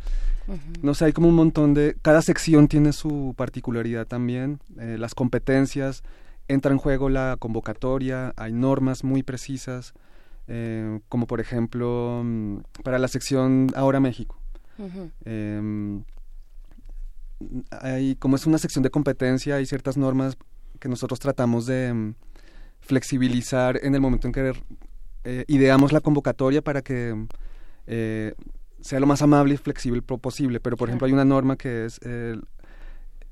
no sé, hay como un montón de... Cada sección tiene su particularidad también, eh, las competencias, entra en juego la convocatoria, hay normas muy precisas, eh, como por ejemplo mm, para la sección Ahora México. Em, hay, como es una sección de competencia, hay ciertas normas que nosotros tratamos de mm, flexibilizar en el momento en que eh, ideamos la convocatoria para que eh, sea lo más amable y flexible posible. Pero, por ejemplo, hay una norma que es,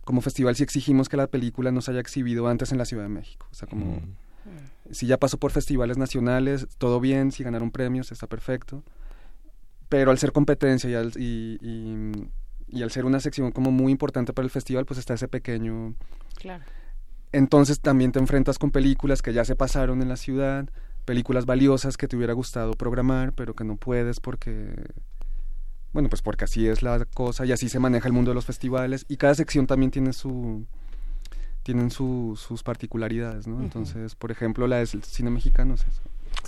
como festival, si exigimos que la película no se haya exhibido antes en la Ciudad de México. O sea, como... Mm. Si ya pasó por festivales nacionales, todo bien, si ganaron premios, está perfecto. Pero al ser competencia y al, y, y al ser una sección como muy importante para el festival, pues está ese pequeño... Claro entonces también te enfrentas con películas que ya se pasaron en la ciudad, películas valiosas que te hubiera gustado programar, pero que no puedes porque, bueno, pues porque así es la cosa y así se maneja el mundo de los festivales y cada sección también tiene su tienen sus particularidades, ¿no? Entonces, por ejemplo, la del cine mexicano es eso.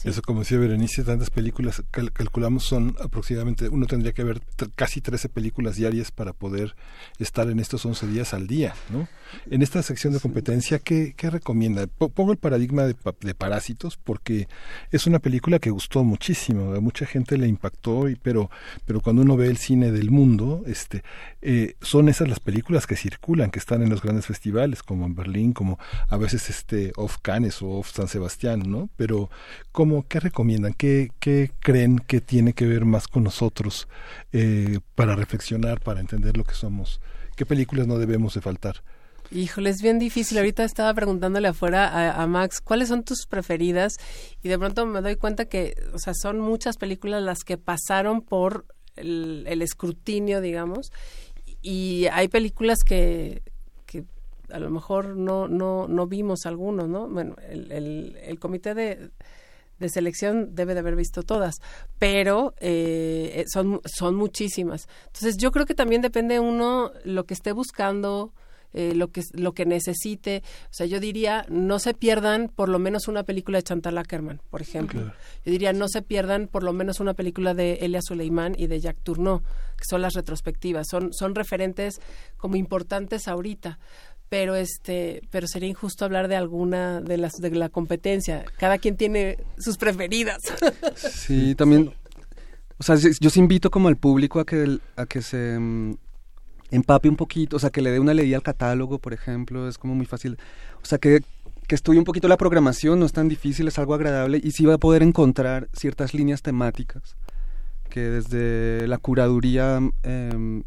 Eso, como decía Berenice, tantas películas, calculamos son aproximadamente, uno tendría que ver casi 13 películas diarias para poder estar en estos 11 días al día, ¿no? En esta sección de competencia, ¿qué, qué recomienda? Pongo el paradigma de, de, Parásitos porque es una película que gustó muchísimo, a mucha gente le impactó, y, pero, pero cuando uno ve el cine del mundo, este, eh, son esas las películas que circulan, que están en los grandes festivales, como en Berlín, como a veces este, Off Cannes o Off San Sebastián, ¿no? Pero, ¿cómo, ¿qué recomiendan? ¿Qué, ¿Qué creen que tiene que ver más con nosotros eh, para reflexionar, para entender lo que somos? ¿Qué películas no debemos de faltar? Híjole, es bien difícil. Ahorita estaba preguntándole afuera a, Max, ¿cuáles son tus preferidas? Y de pronto me doy cuenta que, o sea, son muchas películas las que pasaron por el, escrutinio, digamos, y hay películas que, a lo mejor no, no, no vimos algunos, ¿no? Bueno, el, el comité de, de selección debe de haber visto todas, pero eh, son, son muchísimas. Entonces yo creo que también depende uno lo que esté buscando, eh, lo que lo que necesite. O sea, yo diría, no se pierdan por lo menos una película de Chantal Ackerman, por ejemplo. Yo diría, no se pierdan por lo menos una película de Elia Suleiman y de Jacques Tourneau, que son las retrospectivas. Son, son referentes como importantes ahorita pero este pero sería injusto hablar de alguna de las de la competencia. Cada quien tiene sus preferidas. Sí también o sea yo sí invito como al público a que a que se mm, empape un poquito o sea que le dé una leída al catálogo por ejemplo es como muy fácil. O sea que que estudie un poquito la programación no es tan difícil es algo agradable y sí va a poder encontrar ciertas líneas temáticas que desde la curaduría eh,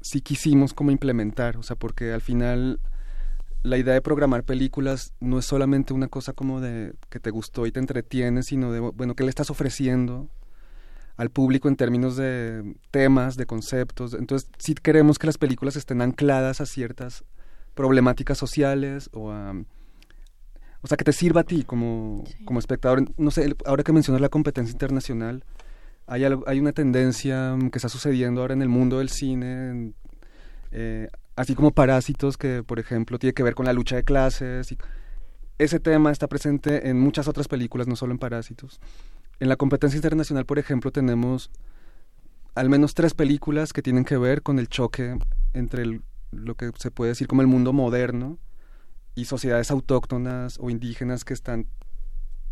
sí quisimos como implementar, o sea, porque al final la idea de programar películas no es solamente una cosa como de que te gustó y te entretiene, sino de, bueno, ¿qué le estás ofreciendo al público en términos de temas, de conceptos? Entonces, sí queremos que las películas estén ancladas a ciertas problemáticas sociales o a... O sea, que te sirva a ti como, como espectador. No sé, ahora que mencionas la competencia internacional, hay, hay una tendencia que está sucediendo ahora en el mundo del cine, eh, así como Parásitos, que por ejemplo tiene que ver con la lucha de clases. Y ese tema está presente en muchas otras películas, no solo en Parásitos. En la competencia internacional, por ejemplo, tenemos al menos tres películas que tienen que ver con el choque entre lo que se puede decir como el mundo moderno y sociedades autóctonas o indígenas que están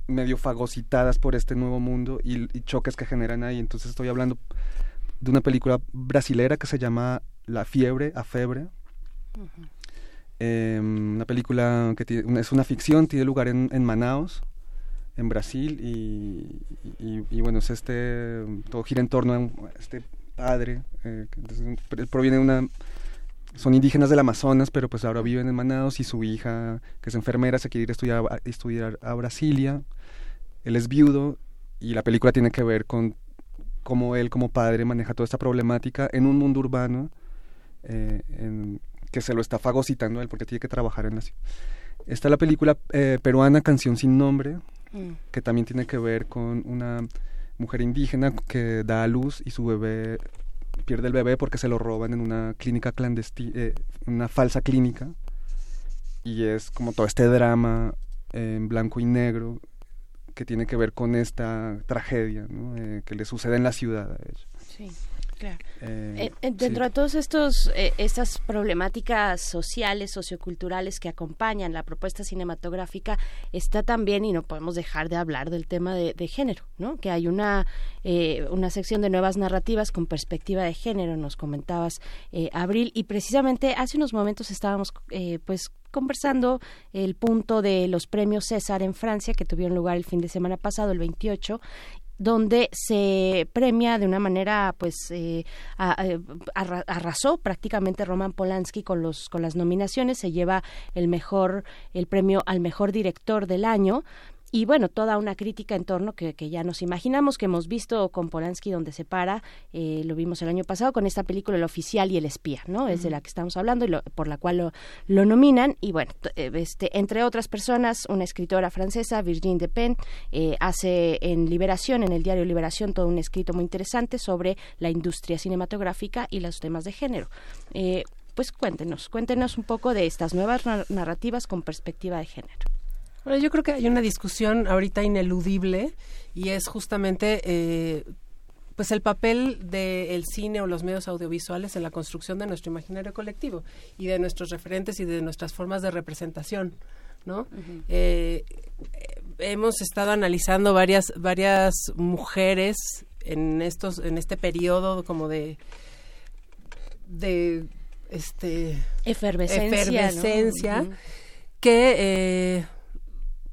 medio fagocitadas por este nuevo mundo y, choques que generan ahí. Entonces estoy hablando de una película brasilera que se llama La fiebre, a febre. Em, una película que es una ficción, tiene lugar en, en Manaus, en Brasil, y, y, bueno, es este, todo gira en torno a este padre, eh, que proviene de una son indígenas del Amazonas, pero pues ahora viven en Manaus y su hija, que es enfermera, se quiere ir a estudiar a, estudiar a Brasilia él es viudo y la película tiene que ver con cómo él como padre maneja toda esta problemática en un mundo urbano eh, que se lo está fagocitando él porque tiene que trabajar en la ciudad. Está la película eh, peruana Canción sin nombre, mm. que también tiene que ver con una mujer indígena que da a luz y su bebé pierde el bebé porque se lo roban en una clínica clandestina, eh, una falsa clínica. Y es como todo este drama en blanco y negro que tiene que ver con esta tragedia eh, que le sucede en la ciudad a ella. Sí. Claro. Eh, eh, dentro de todas estos estas problemáticas sociales, socioculturales que acompañan la propuesta cinematográfica está también y no podemos dejar de hablar del tema de, género, ¿no? Que hay una una sección de nuevas narrativas con perspectiva de género, nos comentabas Abril y precisamente hace unos momentos estábamos pues conversando el punto de los premios César en Francia que tuvieron lugar el fin de semana pasado, el 28, donde se premia de una manera pues eh, arrasó prácticamente Roman Polanski con los con las nominaciones. Se lleva el mejor el premio al mejor director del año y bueno, toda una crítica en torno que, que, ya nos imaginamos, que hemos visto con Polanski donde se para, eh, lo vimos el año pasado con esta película El oficial y el espía, ¿no? Es de la que estamos hablando y por la cual lo, nominan. Y bueno, eh, este, entre otras personas, una escritora francesa, Virginie Despentes, eh, hace en Liberación, en el diario Liberación, todo un escrito muy interesante sobre la industria cinematográfica y los temas de género. Eh, pues cuéntenos, cuéntenos un poco de estas nuevas narrativas con perspectiva de género. Bueno, yo creo que hay una discusión ahorita ineludible y es justamente eh, pues el papel del cine o los medios audiovisuales en la construcción de nuestro imaginario colectivo y de nuestros referentes y de nuestras formas de representación, ¿no? Eh, hemos estado analizando varias varias mujeres en estos en este periodo como de de este efervescencia, que eh,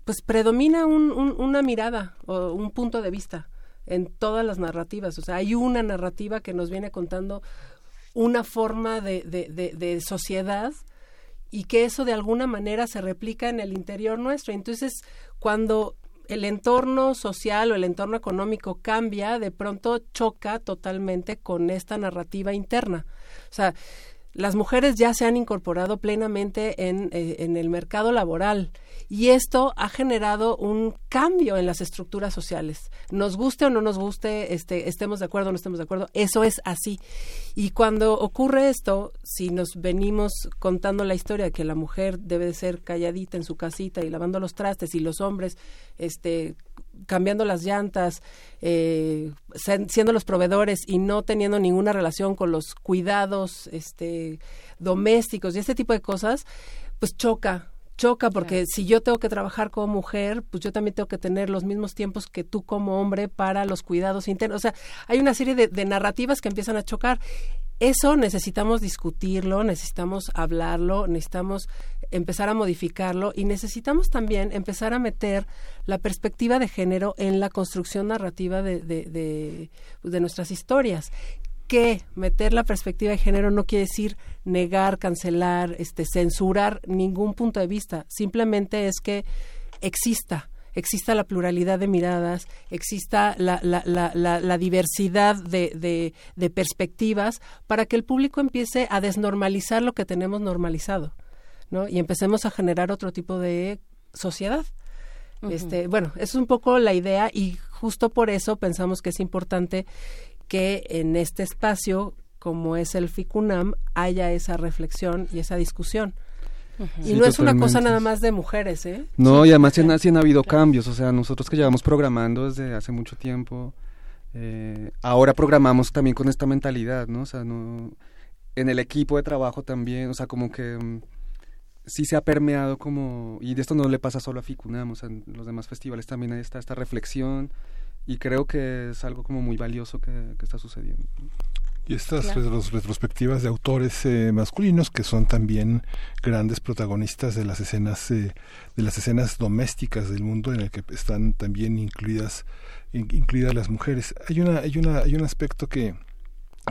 pues predomina una mirada o un punto de vista en todas las narrativas. O sea, hay una narrativa que nos viene contando una forma de, de, sociedad y que eso de alguna manera se replica en el interior nuestro. Entonces, cuando el entorno social o el entorno económico cambia, de pronto choca totalmente con esta narrativa interna. O sea, las mujeres ya se han incorporado plenamente en, eh, en el mercado laboral y esto ha generado un cambio en las estructuras sociales. Nos guste o no nos guste, este, estemos de acuerdo o no estemos de acuerdo, eso es así. Y cuando ocurre esto, si nos venimos contando la historia que la mujer debe de ser calladita en su casita y lavando los trastes y los hombres este cambiando las llantas, eh, siendo los proveedores y no teniendo ninguna relación con los cuidados este, domésticos y este tipo de cosas, pues choca, choca porque si yo tengo que trabajar como mujer, pues yo también tengo que tener los mismos tiempos que tú como hombre para los cuidados internos. O sea, hay una serie de, de narrativas que empiezan a chocar. Eso necesitamos discutirlo, necesitamos hablarlo, necesitamos empezar a modificarlo y necesitamos también empezar a meter la perspectiva de género en la construcción narrativa de, de, de, de nuestras historias que meter la perspectiva de género no quiere decir negar, cancelar, este, censurar ningún punto de vista. Simplemente es que exista, exista la pluralidad de miradas, exista la, la, la, la diversidad de, de, de, perspectivas para que el público empiece a desnormalizar lo que tenemos normalizado, ¿no? Y empecemos a generar otro tipo de sociedad. Este, bueno, es un poco la idea y justo por eso pensamos que es importante que en este espacio, como es el FICUNAM, haya esa reflexión y esa discusión. Y no es una cosa nada más de mujeres, ¿eh? No, y además sí han, sí han, habido cambios, o sea, nosotros que llevamos programando desde hace mucho tiempo, eh, ahora programamos también con esta mentalidad, ¿no? O sea, no, en el equipo de trabajo también, o sea, como que um, sí se ha permeado como, y de esto no le pasa solo a FICUNAM, o sea, en los demás festivales también está esta reflexión, y creo que es algo como muy valioso que, que está sucediendo. Y estas claro. retrospectivas de autores eh, masculinos que son también grandes protagonistas de las escenas eh, de las escenas domésticas del mundo en el que están también incluidas in, incluidas las mujeres. Hay una hay una hay un aspecto que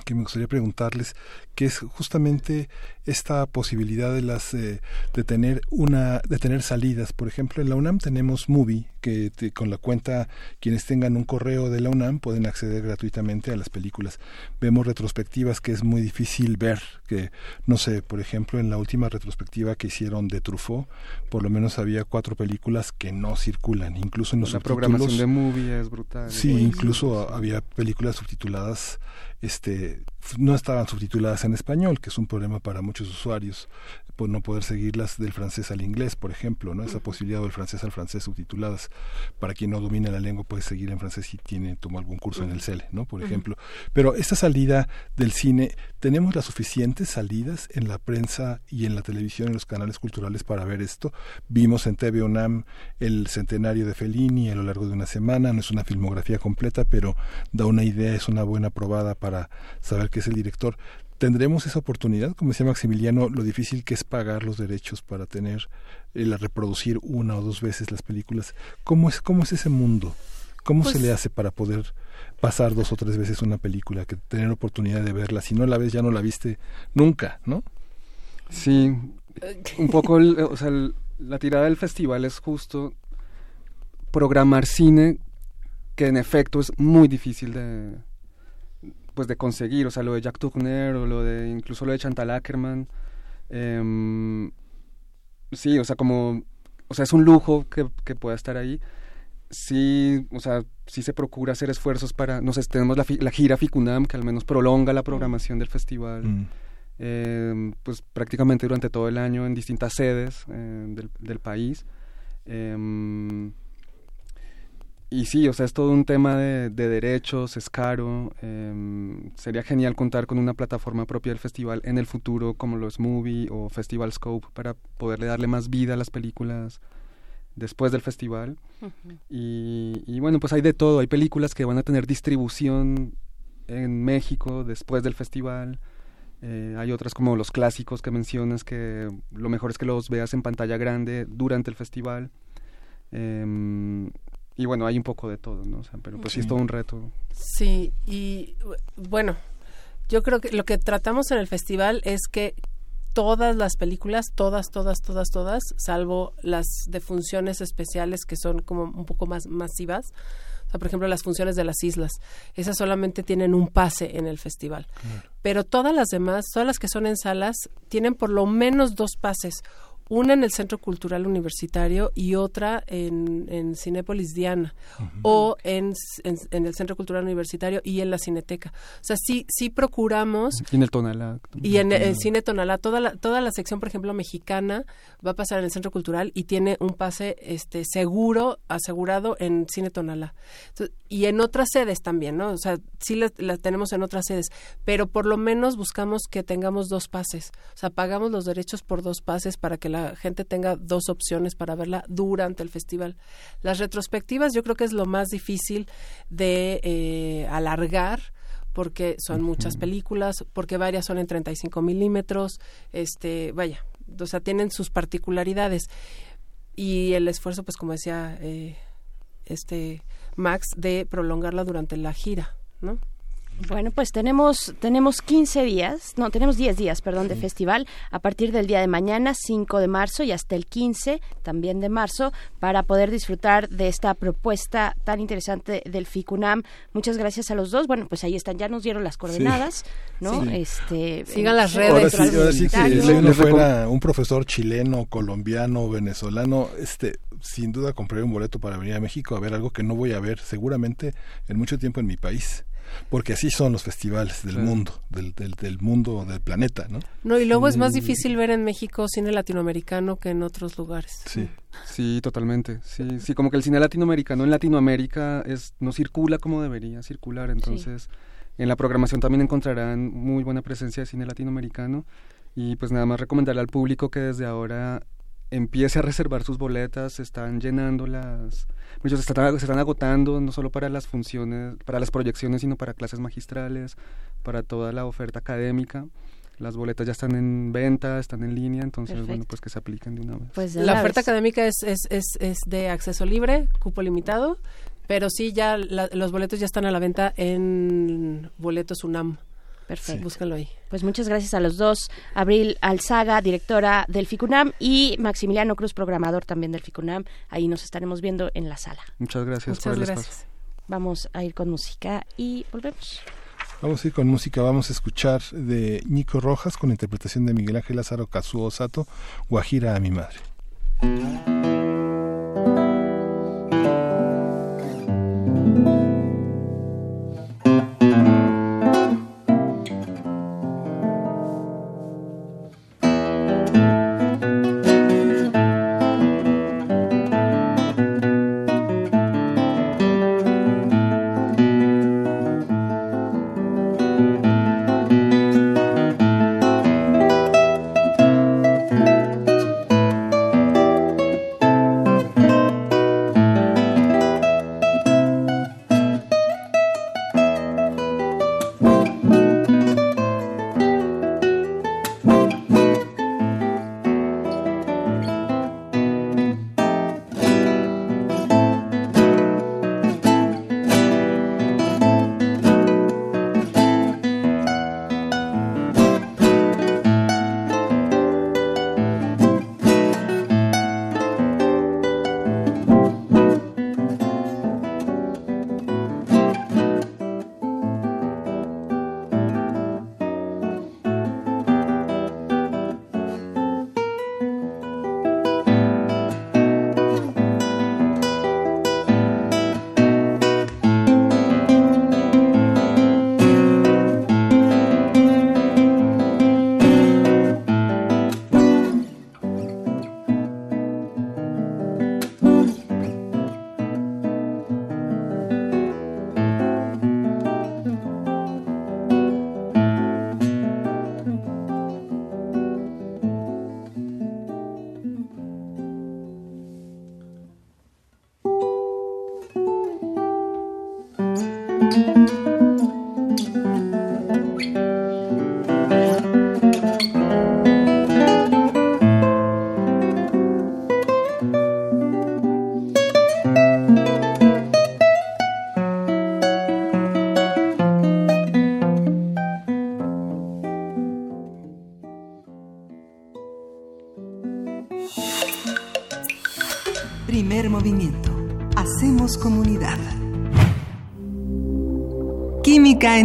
que me gustaría preguntarles, que es justamente esta posibilidad de las eh, de tener una de tener salidas. Por ejemplo, en la UNAM tenemos Movie, que te, con la cuenta quienes tengan un correo de la UNAM pueden acceder gratuitamente a las películas. Vemos retrospectivas que es muy difícil ver, que no sé, por ejemplo, en la última retrospectiva que hicieron de Truffaut, por lo menos había cuatro películas que no circulan, incluso en los la programación de Movie es brutal. Sí, incluso había películas subtituladas este no estaban subtituladas en español, que es un problema para muchos usuarios por no poder seguirlas del francés al inglés, por ejemplo, ¿no? Esa posibilidad del francés al francés subtituladas. Para quien no domina la lengua puede seguir en francés si tiene tomó algún curso en el CELE, ¿no? Por ejemplo. Pero esta salida del cine, ¿tenemos las suficientes salidas en la prensa y en la televisión, en los canales culturales para ver esto? Vimos en TV UNAM el centenario de Fellini a lo largo de una semana, no es una filmografía completa, pero da una idea, es una buena probada para saber qué es el director tendremos esa oportunidad, como decía Maximiliano, lo difícil que es pagar los derechos para tener, el reproducir una o dos veces las películas. ¿Cómo es, cómo es ese mundo? ¿Cómo pues, se le hace para poder pasar dos o tres veces una película, que tener oportunidad de verla? Si no la ves, ya no la viste nunca, ¿no? Sí, un poco, el, o sea, el, la tirada del festival es justo programar cine que en efecto es muy difícil de, pues de conseguir, o sea, lo de Jack Turner o lo de incluso lo de Chantal Ackerman. Eh, sí, o sea, como, o sea, es un lujo que, que pueda estar ahí. Sí, o sea, sí se procura hacer esfuerzos para, no sé, tenemos la, la gira Ficunam que al menos prolonga la programación del festival. Mm. Eh, pues prácticamente durante todo el año en distintas sedes eh, del, del, país. Eh, y sí, o sea, es todo un tema de, de derechos, es caro. Eh, sería genial contar con una plataforma propia del festival en el futuro, como los Movie o Festival Scope, para poderle darle más vida a las películas después del festival. Uh -huh. y, y, bueno, pues hay de todo. Hay películas que van a tener distribución en México después del festival. Eh, hay otras como los clásicos que mencionas, que lo mejor es que los veas en pantalla grande durante el festival. Eh, y bueno, hay un poco de todo, ¿no? O sea, pero pues sí. sí es todo un reto. Sí, y bueno, yo creo que lo que tratamos en el festival es que todas las películas, todas, todas, todas, todas, salvo las de funciones especiales que son como un poco más masivas, o sea, por ejemplo, las funciones de las islas, esas solamente tienen un pase en el festival. Claro. Pero todas las demás, todas las que son en salas, tienen por lo menos dos pases una en el Centro Cultural Universitario y otra en, en Cinépolis Diana o en, en, en el Centro Cultural Universitario y en la Cineteca. O sea, sí, sí procuramos Y en el Tonalá. y en el cine Tonalá, toda la, toda la sección, por ejemplo, mexicana, va a pasar en el Centro Cultural y tiene un pase este seguro, asegurado en cine Tonalá. Entonces, y en otras sedes también, ¿no? O sea, sí las la tenemos en otras sedes, pero por lo menos buscamos que tengamos dos pases. O sea, pagamos los derechos por dos pases para que la gente tenga dos opciones para verla durante el festival. Las retrospectivas yo creo que es lo más difícil de eh, alargar porque son muchas películas, porque varias son en 35 milímetros, este, vaya, o sea, tienen sus particularidades. Y el esfuerzo, pues como decía eh, este Max, de prolongarla durante la gira, ¿no? Bueno, pues tenemos tenemos 15 días, no, tenemos 10 días, perdón, de festival a partir del día de mañana, 5 de marzo y hasta el 15 también de marzo para poder disfrutar de esta propuesta tan interesante del FICUNAM. Muchas gracias a los dos. Bueno, pues ahí están, ya nos dieron las coordenadas, ¿no? Sí. Este Sigan las en- redes. Ahora sí, ahora sí que Universitario. si uno fuera un profesor chileno, colombiano, venezolano, este, sin duda compraría un boleto para venir a México a ver algo que no voy a ver seguramente en mucho tiempo en mi país. Porque así son los festivales del Claro. mundo, del, del, del mundo, del planeta, ¿no? No, y luego es más Mm. difícil ver en México cine latinoamericano que en otros lugares. Sí. Sí, totalmente. Sí, sí, como que el cine latinoamericano en Latinoamérica es no circula como debería circular, entonces en la programación también encontrarán muy buena presencia de cine latinoamericano y pues nada más recomendarle al público que desde ahora empiece a reservar sus boletas, se están llenando las muchos se están, se están agotando no solo para las funciones, para las proyecciones, sino para clases magistrales, para toda la oferta académica. Las boletas ya están en venta, están en línea, entonces bueno, pues que se apliquen de una vez. Pues La oferta vez. académica es, es, es, es de acceso libre, cupo limitado, pero sí ya la- los boletos ya están a la venta en boletos UNAM. Perfecto. Búscalo ahí. Pues muchas gracias a los dos, Abril Alzaga, directora del FICUNAM, y Maximiliano Cruz, programador también del FICUNAM. Ahí nos estaremos viendo en la sala. Muchas gracias Muchas por el gracias. espacio. Vamos a ir con música y volvemos. Vamos a ir con música, vamos a escuchar de Nico Rojas con la interpretación de Miguel Ángel Lázaro Kazuo Sato, Guajira a mi madre.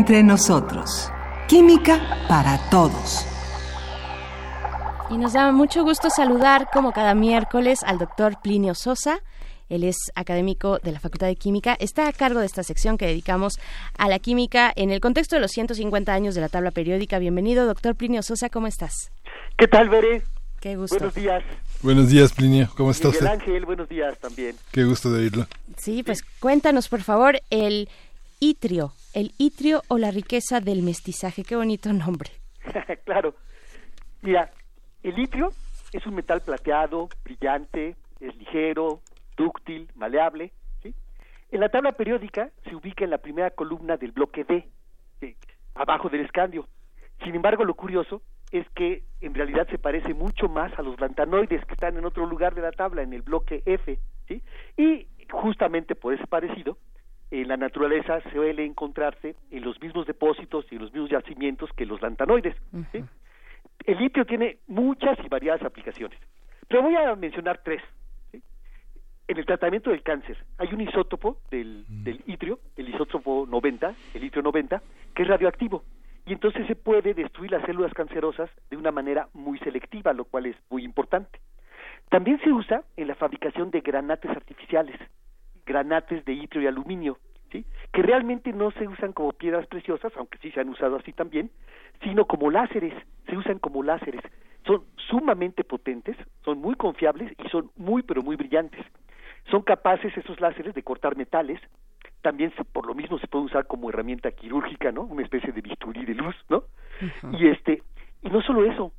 Entre nosotros. Química para todos. Y nos da mucho gusto saludar, como cada miércoles, al doctor Plinio Sosa. Él es académico de la Facultad de Química. Está a cargo de esta sección que dedicamos a la química en el contexto de los 150 años de la tabla periódica. Bienvenido, doctor Plinio Sosa. ¿Cómo estás? ¿Qué tal, Veré? Qué gusto. Buenos días. Buenos días, Plinio. ¿Cómo está Miguel usted? Ángel, buenos días también. Qué gusto de oírlo. Sí, pues cuéntanos, por favor, el itrio. El itrio o la riqueza del mestizaje. Qué bonito nombre. claro. Mira, el litio es un metal plateado, brillante, es ligero, dúctil, maleable. ¿sí? En la tabla periódica se ubica en la primera columna del bloque D, abajo del escandio. Sin embargo, lo curioso es que en realidad se parece mucho más a los lantanoides que están en otro lugar de la tabla, en el bloque F. ¿sí? Y justamente por ese parecido, en la naturaleza suele encontrarse en los mismos depósitos y en los mismos yacimientos que los lantanoides. ¿sí? El litio tiene muchas y variadas aplicaciones, pero voy a mencionar tres. ¿sí? En el tratamiento del cáncer hay un isótopo del, del itrio, el isótopo 90, el litio 90, que es radioactivo y entonces se puede destruir las células cancerosas de una manera muy selectiva, lo cual es muy importante. También se usa en la fabricación de granates artificiales, granates de itrio y aluminio, ¿sí? que realmente no se usan como piedras preciosas, aunque sí se han usado así también, sino como láseres, se usan como láseres. Son sumamente potentes, son muy confiables y son muy pero muy brillantes. Son capaces esos láseres de cortar metales, también se, por lo mismo se puede usar como herramienta quirúrgica, ¿no? Una especie de bisturí de luz, ¿no? Y este, y no solo eso,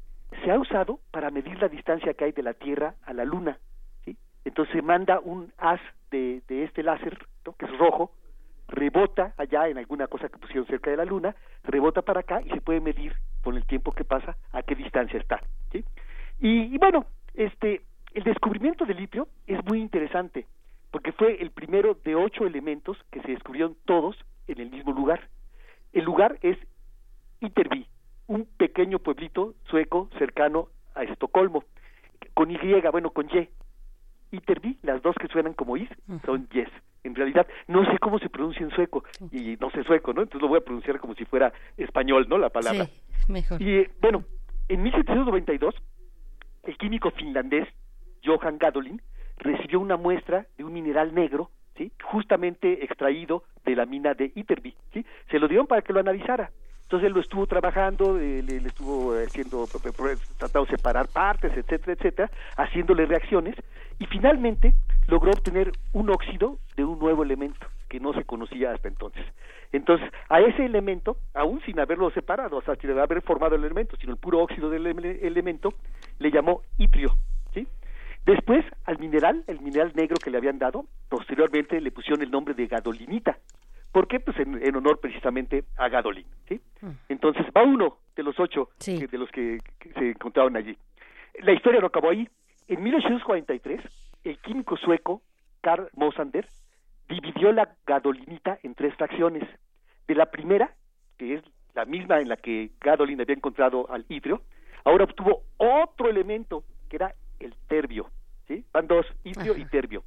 se ha usado para medir la distancia que hay de la Tierra a la Luna. Entonces se manda un haz de, de este láser, que es rojo, rebota allá en alguna cosa que pusieron cerca de la Luna, rebota para acá y se puede medir con el tiempo que pasa a qué distancia está, y bueno, este, el descubrimiento del litio es muy interesante porque fue el primero de ocho elementos que se descubrieron todos en el mismo lugar. El lugar es Iterby, un pequeño pueblito sueco cercano a Estocolmo, con Y, bueno, con Y. Iterby, las dos que suenan como Is, son Yes. En realidad, no sé cómo se pronuncia en sueco, y no sé sueco, ¿no? Entonces lo voy a pronunciar como si fuera español, ¿no? La palabra. Sí, mejor. Y eh, bueno, en 1792, el químico finlandés Johan Gadolin recibió una muestra de un mineral negro, ¿sí? justamente extraído de la mina de Iterby, ¿sí? Se lo dieron para que lo analizara. Entonces él lo estuvo trabajando, eh, le, estuvo haciendo, p- tratando de separar partes, etcétera, etcétera, haciéndole reacciones y finalmente logró obtener un óxido de un nuevo elemento que no se conocía hasta entonces. Entonces, a ese elemento, aún sin haberlo separado, o sea, sin haber formado el elemento, sino el puro óxido del ele- elemento, le llamó itrio, ¿sí? Después, al mineral, el mineral negro que le habían dado, posteriormente le pusieron el nombre de gadolinita. ¿Por qué? Pues en, en honor precisamente a Gadolin, ¿sí? Entonces, va uno de los ocho que- de los que, que se encontraron allí. La historia no acabó ahí. En 1843, el químico sueco Carl Mosander dividió la gadolinita en tres fracciones. De la primera, que es la misma en la que Gadolin había encontrado al itrio, ahora obtuvo otro elemento, que era el terbio. ¿sí? Van dos, itrio y terbio.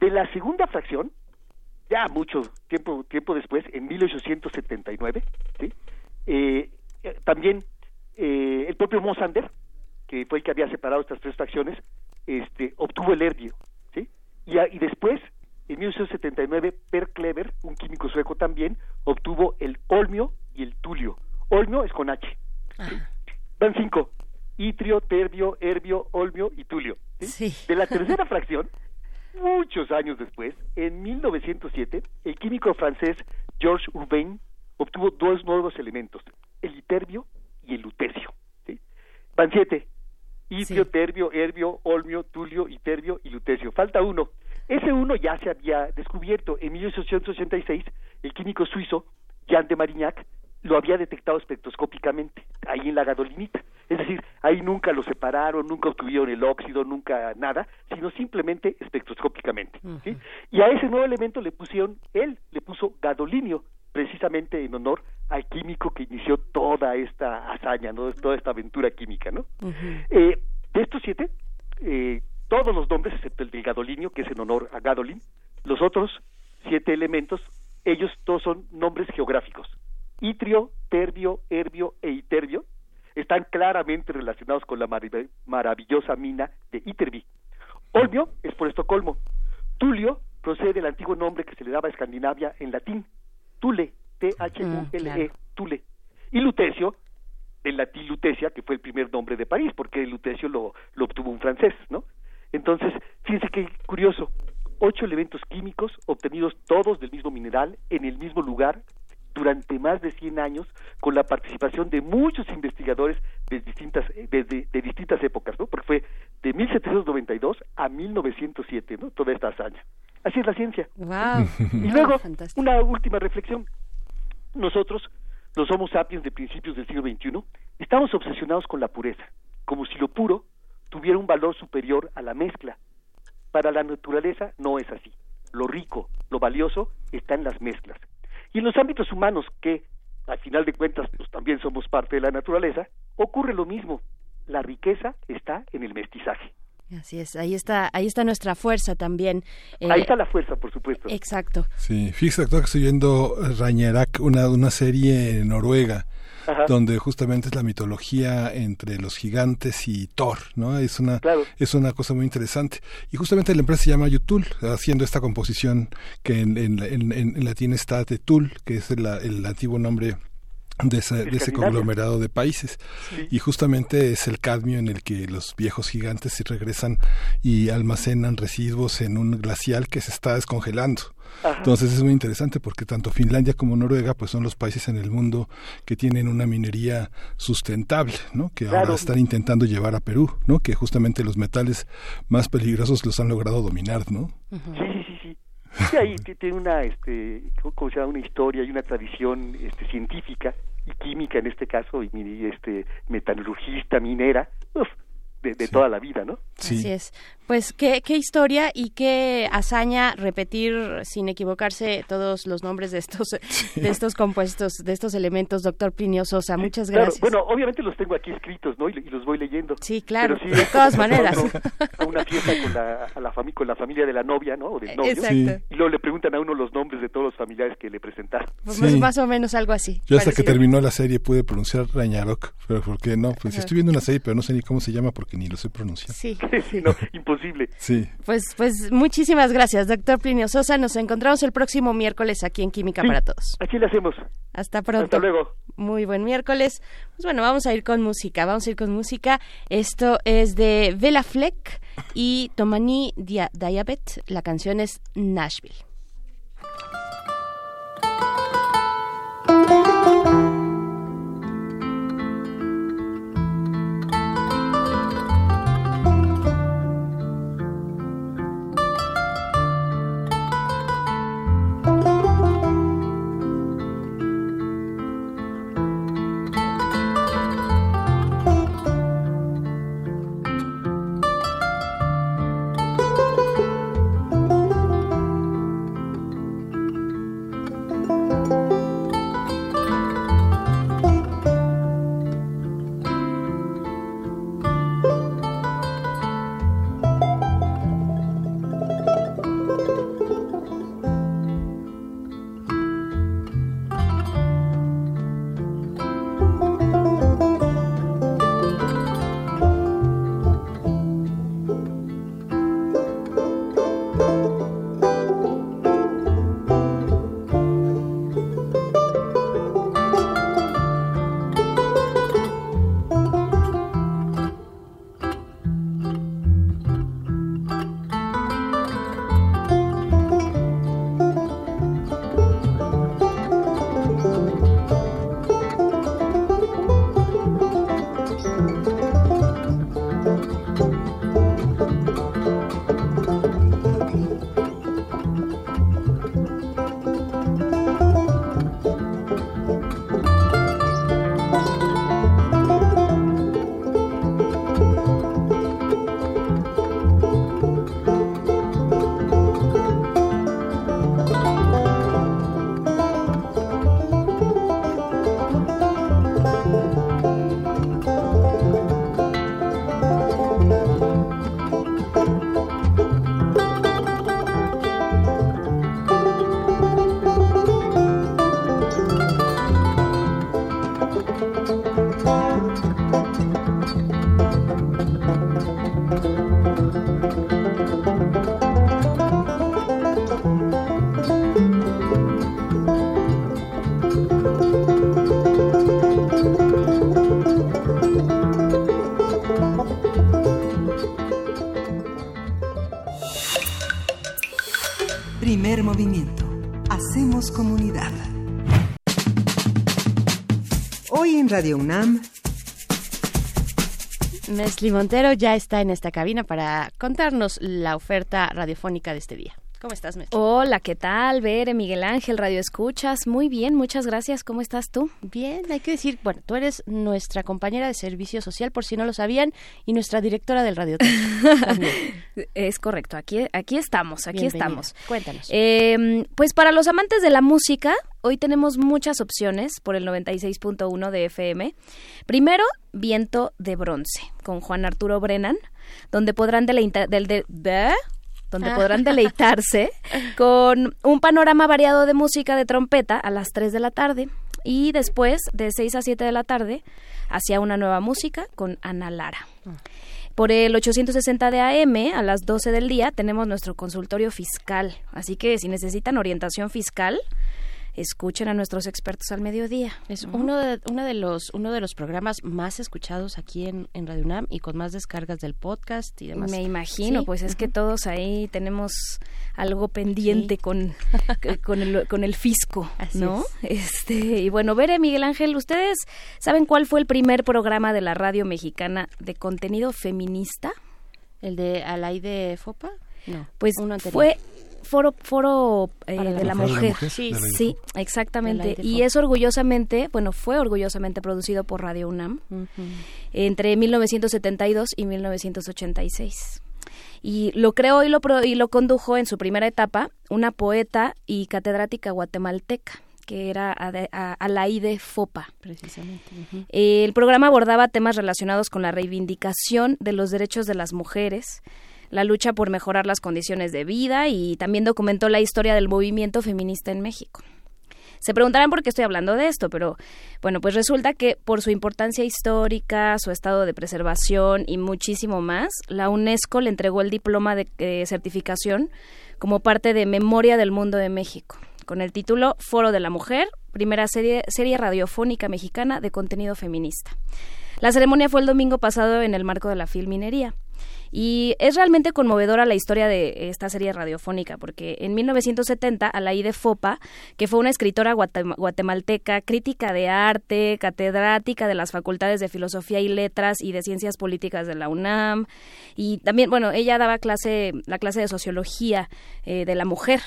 De la segunda fracción, ya mucho tiempo tiempo después, en 1879, ¿sí? Eh, eh, también eh, el propio Mosander, que fue el que había separado estas tres fracciones, este, obtuvo el herbio, ¿sí? Y, y después, en 1879, Per Kleber, un químico sueco también, obtuvo el olmio y el tulio. Olmio es con H. ¿sí? Van cinco. Itrio, terbio, herbio, olmio y tulio. ¿sí? De la tercera fracción, muchos años después, en 1907, el químico francés Georges Urbain obtuvo dos nuevos elementos, el iterbio y el lutecio. ¿sí? Van siete. Itrio, terbio, herbio, olmio, tulio, iterbio y lutecio. Falta uno. Ese uno ya se había descubierto. En 1886, el químico suizo Jean de Marignac lo había detectado espectroscópicamente, ahí en la gadolinita. Es decir, ahí nunca lo separaron, nunca obtuvieron el óxido, nunca nada, sino simplemente espectroscópicamente. ¿sí? Y a ese nuevo elemento le pusieron, él le puso gadolinio, precisamente en honor al químico que inició toda esta hazaña, ¿no? toda esta aventura química. ¿no? Eh, de estos siete, eh, todos los nombres, excepto el del gadolinio, que es en honor a Gadolin, los otros siete elementos, ellos todos son nombres geográficos. Itrio, terbio, herbio e iterbio están claramente relacionados con la marav- maravillosa mina de Ytterby. Olmio es por Estocolmo. Tulio procede del antiguo nombre que se le daba a Escandinavia en latín, Tule, T-H-U-L-E, claro. Tule. Y Lutecio, del latín Lutecia, que fue el primer nombre de París, porque Lutecio lo, lo obtuvo un francés, ¿no? Entonces, fíjense qué curioso, ocho elementos químicos obtenidos todos del mismo mineral, en el mismo lugar, durante más de 100 años, con la participación de muchos investigadores de distintas, de, de- de distintas épocas, ¿no? Porque fue de 1792 a 1907, ¿no? Toda esta hazaña. Así es la ciencia. Wow. Y luego, una última reflexión. Nosotros, los Homo sapiens de principios del siglo XXI, estamos obsesionados con la pureza, como si lo puro tuviera un valor superior a la mezcla. Para la naturaleza no es así. Lo rico, lo valioso está en las mezclas. Y en los ámbitos humanos, que al final de cuentas pues, también somos parte de la naturaleza, ocurre lo mismo. La riqueza está en el mestizaje. Así es, ahí está, ahí está nuestra fuerza también. Eh, Ahí está la fuerza, por supuesto. Exacto. Sí, fíjese doctor que estoy viendo Ragnarok, una, una serie en Noruega, Ajá. donde justamente es la mitología entre los gigantes y Thor, ¿no? Es una, es una cosa muy interesante. Y justamente la empresa se llama Yutul, haciendo esta composición que en, en, en- en latín está de Tul, que es el, el antiguo nombre de ese, de ese conglomerado de países. Y justamente es el cadmio en el que los viejos gigantes se regresan y almacenan residuos en un glacial que se está descongelando. Ajá. Entonces es muy interesante porque tanto Finlandia como Noruega pues son los países en el mundo que tienen una minería sustentable, ¿no? Que ahora están intentando llevar a Perú, ¿no? Que justamente los metales más peligrosos los han logrado dominar, ¿no? Sí, sí, sí, sí. Sí, ahí tiene una, este, ¿cómo se llama? Una historia y una tradición este, científica y química en este caso, y, este, metalurgista, minera, uf, de, de toda la vida, ¿no? Así es. Pues qué, qué historia y qué hazaña repetir sin equivocarse todos los nombres de estos de estos compuestos, de estos elementos, doctor Plinio Sosa. Muchas Claro, gracias. bueno, obviamente los tengo aquí escritos, ¿no? Y, y los voy leyendo. Sí, claro, Pero sí, de todas maneras. A una fiesta con la, a la fami- con la familia de la novia, ¿no? O del novio. Exacto. Y luego le preguntan a uno los nombres de todos los familiares que le presentaron. Pues Sí. más o menos algo así. Yo hasta que terminó la serie pude pronunciar Ragnarok, pero ¿por qué no? Pues Ajá. estoy viendo una serie, pero no sé ni cómo se llama porque ni lo sé pronunciar. Sí. sí, no, imposible. Sí. Pues, pues muchísimas gracias, doctor Plinio Sosa. Nos encontramos el próximo miércoles aquí en Química Sí, para Todos. Aquí le hacemos. Hasta pronto. Hasta luego. Muy buen miércoles. Pues bueno, vamos a ir con música. Vamos a ir con música. Esto es de Vela Fleck y Tomani Dia- Diabet. La canción es Nashville. Radio UNAM. Mesli Montero ya está en esta cabina para contarnos la oferta radiofónica de este día. ¿Cómo estás, Mesli? Hola, ¿qué tal? Bere, Miguel Ángel, Radio Escuchas. Muy bien, muchas gracias. ¿Cómo estás tú? Bien, hay que decir, bueno, tú eres nuestra compañera de servicio social, por si no lo sabían, y nuestra directora del radio. es correcto, aquí, aquí estamos, aquí Bienvenida. estamos. Cuéntanos. Eh, pues para los amantes de la música, hoy tenemos muchas opciones por el 96.1 de FM. Primero, Viento de Bronce, con Juan Arturo Brennan, donde podrán deleitar, del, de- de- donde Ah. podrán deleitarse con un panorama variado de música de trompeta a las 3 de la tarde y después de 6 a 7 de la tarde hacia una nueva música con Ana Lara. Por el 860 de AM a las 12 del día tenemos nuestro consultorio fiscal, así que si necesitan orientación fiscal, escuchen a nuestros expertos al mediodía. Es uno de, uno de los uno de los programas más escuchados aquí en, en Radio UNAM y con más descargas del podcast y demás. Me imagino, Sí, pues es que todos ahí tenemos algo pendiente con, con, el, con el fisco, Así ¿no? Este, y bueno, Bere, Miguel Ángel, ¿ustedes saben cuál fue el primer programa de la radio mexicana de contenido feminista? ¿El de Alaide Fopa? No. Pues uno anterior. fue Foro, foro eh, la de la Mujer. Sí, de la sí, Mujer. exactamente. Y es orgullosamente, bueno, fue orgullosamente producido por Radio UNAM entre 1972 y 1986. Y lo creó y lo, pro- y lo condujo en su primera etapa una poeta y catedrática guatemalteca, que era Alaide Fopa. Precisamente. El programa abordaba temas relacionados con la reivindicación de los derechos de las mujeres, la lucha por mejorar las condiciones de vida y también documentó la historia del movimiento feminista en México. Se preguntarán por qué estoy hablando de esto, pero bueno, pues resulta que por su importancia histórica, su estado de preservación y muchísimo más, la UNESCO le entregó el diploma de eh, certificación como parte de Memoria del Mundo de México, con el título Foro de la Mujer, primera serie, serie radiofónica mexicana de contenido feminista. La ceremonia fue el domingo pasado en el marco de la Filminería. Y es realmente conmovedora la historia de esta serie radiofónica, porque en 1970 Alaide Fopa, que fue una escritora guatem- guatemalteca, crítica de arte, catedrática de las facultades de Filosofía y Letras y de Ciencias Políticas de la UNAM, y también, bueno, ella daba clase, la clase de Sociología eh, de la Mujer.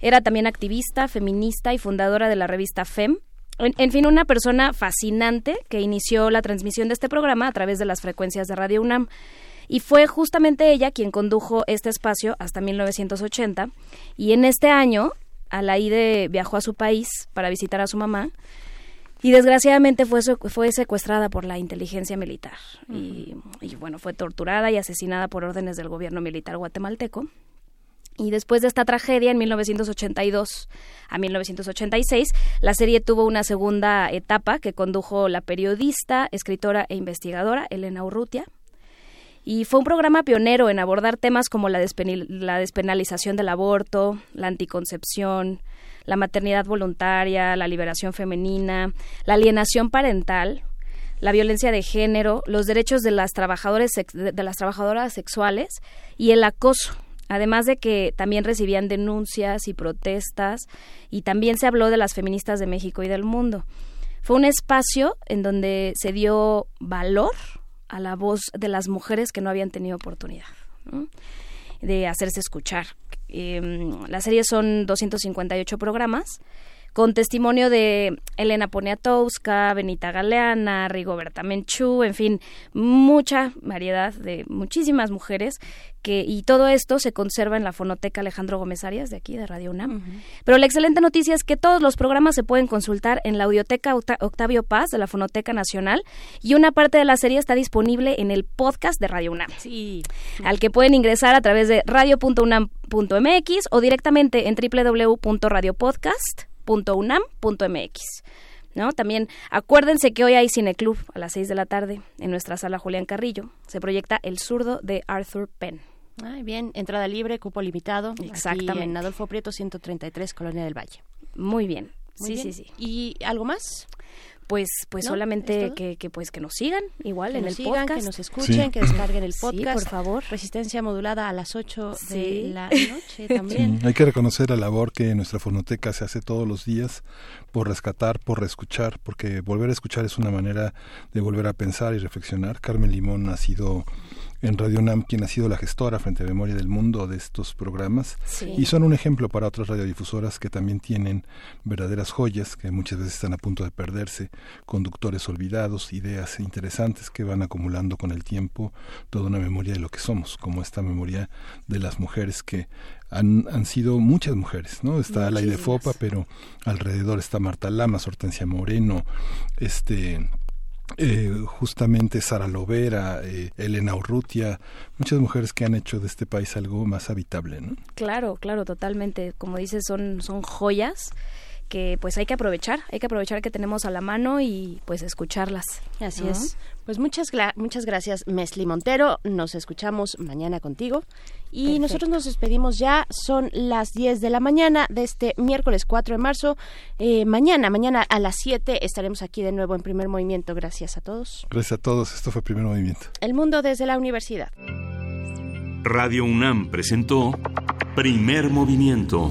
Era también activista, feminista y fundadora de la revista FEM, en, en fin, una persona fascinante que inició la transmisión de este programa a través de las frecuencias de Radio UNAM. Y fue justamente ella quien condujo este espacio hasta 1980. Y en este año, Alaide viajó a su país para visitar a su mamá. Y desgraciadamente fue, fue secuestrada por la inteligencia militar. y, y, bueno, fue torturada y asesinada por órdenes del gobierno militar guatemalteco. Y después de esta tragedia, en 1982 a 1986, la serie tuvo una segunda etapa que condujo la periodista, escritora e investigadora Elena Urrutia. Y fue un programa pionero en abordar temas como la, la despenalización del aborto, la anticoncepción, la maternidad voluntaria, la liberación femenina, la alienación parental, la violencia de género, los derechos de las de de las trabajadoras sexuales y el acoso. Además de que también recibían denuncias y protestas y también se habló de las feministas de México y del mundo. Fue un espacio en donde se dio valor a la voz de las mujeres que no habían tenido oportunidad de hacerse escuchar. Eh, las series son 258 programas con testimonio de Elena Poniatowska, Benita Galeana, Rigoberta Menchú, en fin, mucha variedad de muchísimas mujeres que y todo esto se conserva en la fonoteca Alejandro Gómez Arias de aquí de Radio UNAM. Pero la excelente noticia es que todos los programas se pueden consultar en la audioteca Octa- Octavio Paz de la Fonoteca Nacional y una parte de la serie está disponible en el podcast de Radio UNAM. Sí. Al que pueden ingresar a través de radio.unam.mx o directamente en www.radiopodcast.unam.mx. ¿No? También acuérdense que hoy hay Cineclub a las 6 de la tarde en nuestra sala Julián Carrillo. Se proyecta El zurdo de Arthur Penn. Ay, bien, entrada libre, cupo limitado. aquí Exactamente. en Adolfo Prieto 133, Colonia del Valle. Muy bien. Muy sí, bien. sí, sí. ¿Y algo más? Pues pues ¿No? solamente que, que, pues que nos sigan igual que en nos el sigan, podcast que nos escuchen, que descarguen el Sí, podcast. por favor. Resistencia modulada a las 8 Sí. de la noche también. Sí, hay que reconocer la labor que nuestra fonoteca se hace todos los días por rescatar, por reescuchar, porque volver a escuchar es una manera de volver a pensar y reflexionar. Carmen Limón ha sido en Radio Nam quien ha sido la gestora frente a Memoria del Mundo de estos programas Sí. y son un ejemplo para otras radiodifusoras que también tienen verdaderas joyas que muchas veces están a punto de perderse, conductores olvidados, ideas interesantes que van acumulando con el tiempo toda una memoria de lo que somos, como esta memoria de las mujeres que han, han sido muchas mujeres, ¿no? Está la de Fopa, pero alrededor está Marta Lamas, Hortensia Moreno, este eh, justamente Sara Lovera, eh, Elena Urrutia, muchas mujeres que han hecho de este país algo más habitable, ¿no? Claro, claro, totalmente. Como dices, son, son joyas que pues hay que aprovechar, hay que aprovechar que tenemos a la mano y pues escucharlas. Así ¿no? es. Pues muchas, muchas gracias, Mesli Montero. Nos escuchamos mañana contigo. Y Perfecto. nosotros nos despedimos ya. Son las 10 de la mañana de este miércoles 4 de marzo. Eh, mañana, mañana a las 7 estaremos aquí de nuevo en primer movimiento. Gracias a todos. Gracias a todos, esto fue Primer Movimiento. El mundo desde la universidad. Radio UNAM presentó Primer Movimiento.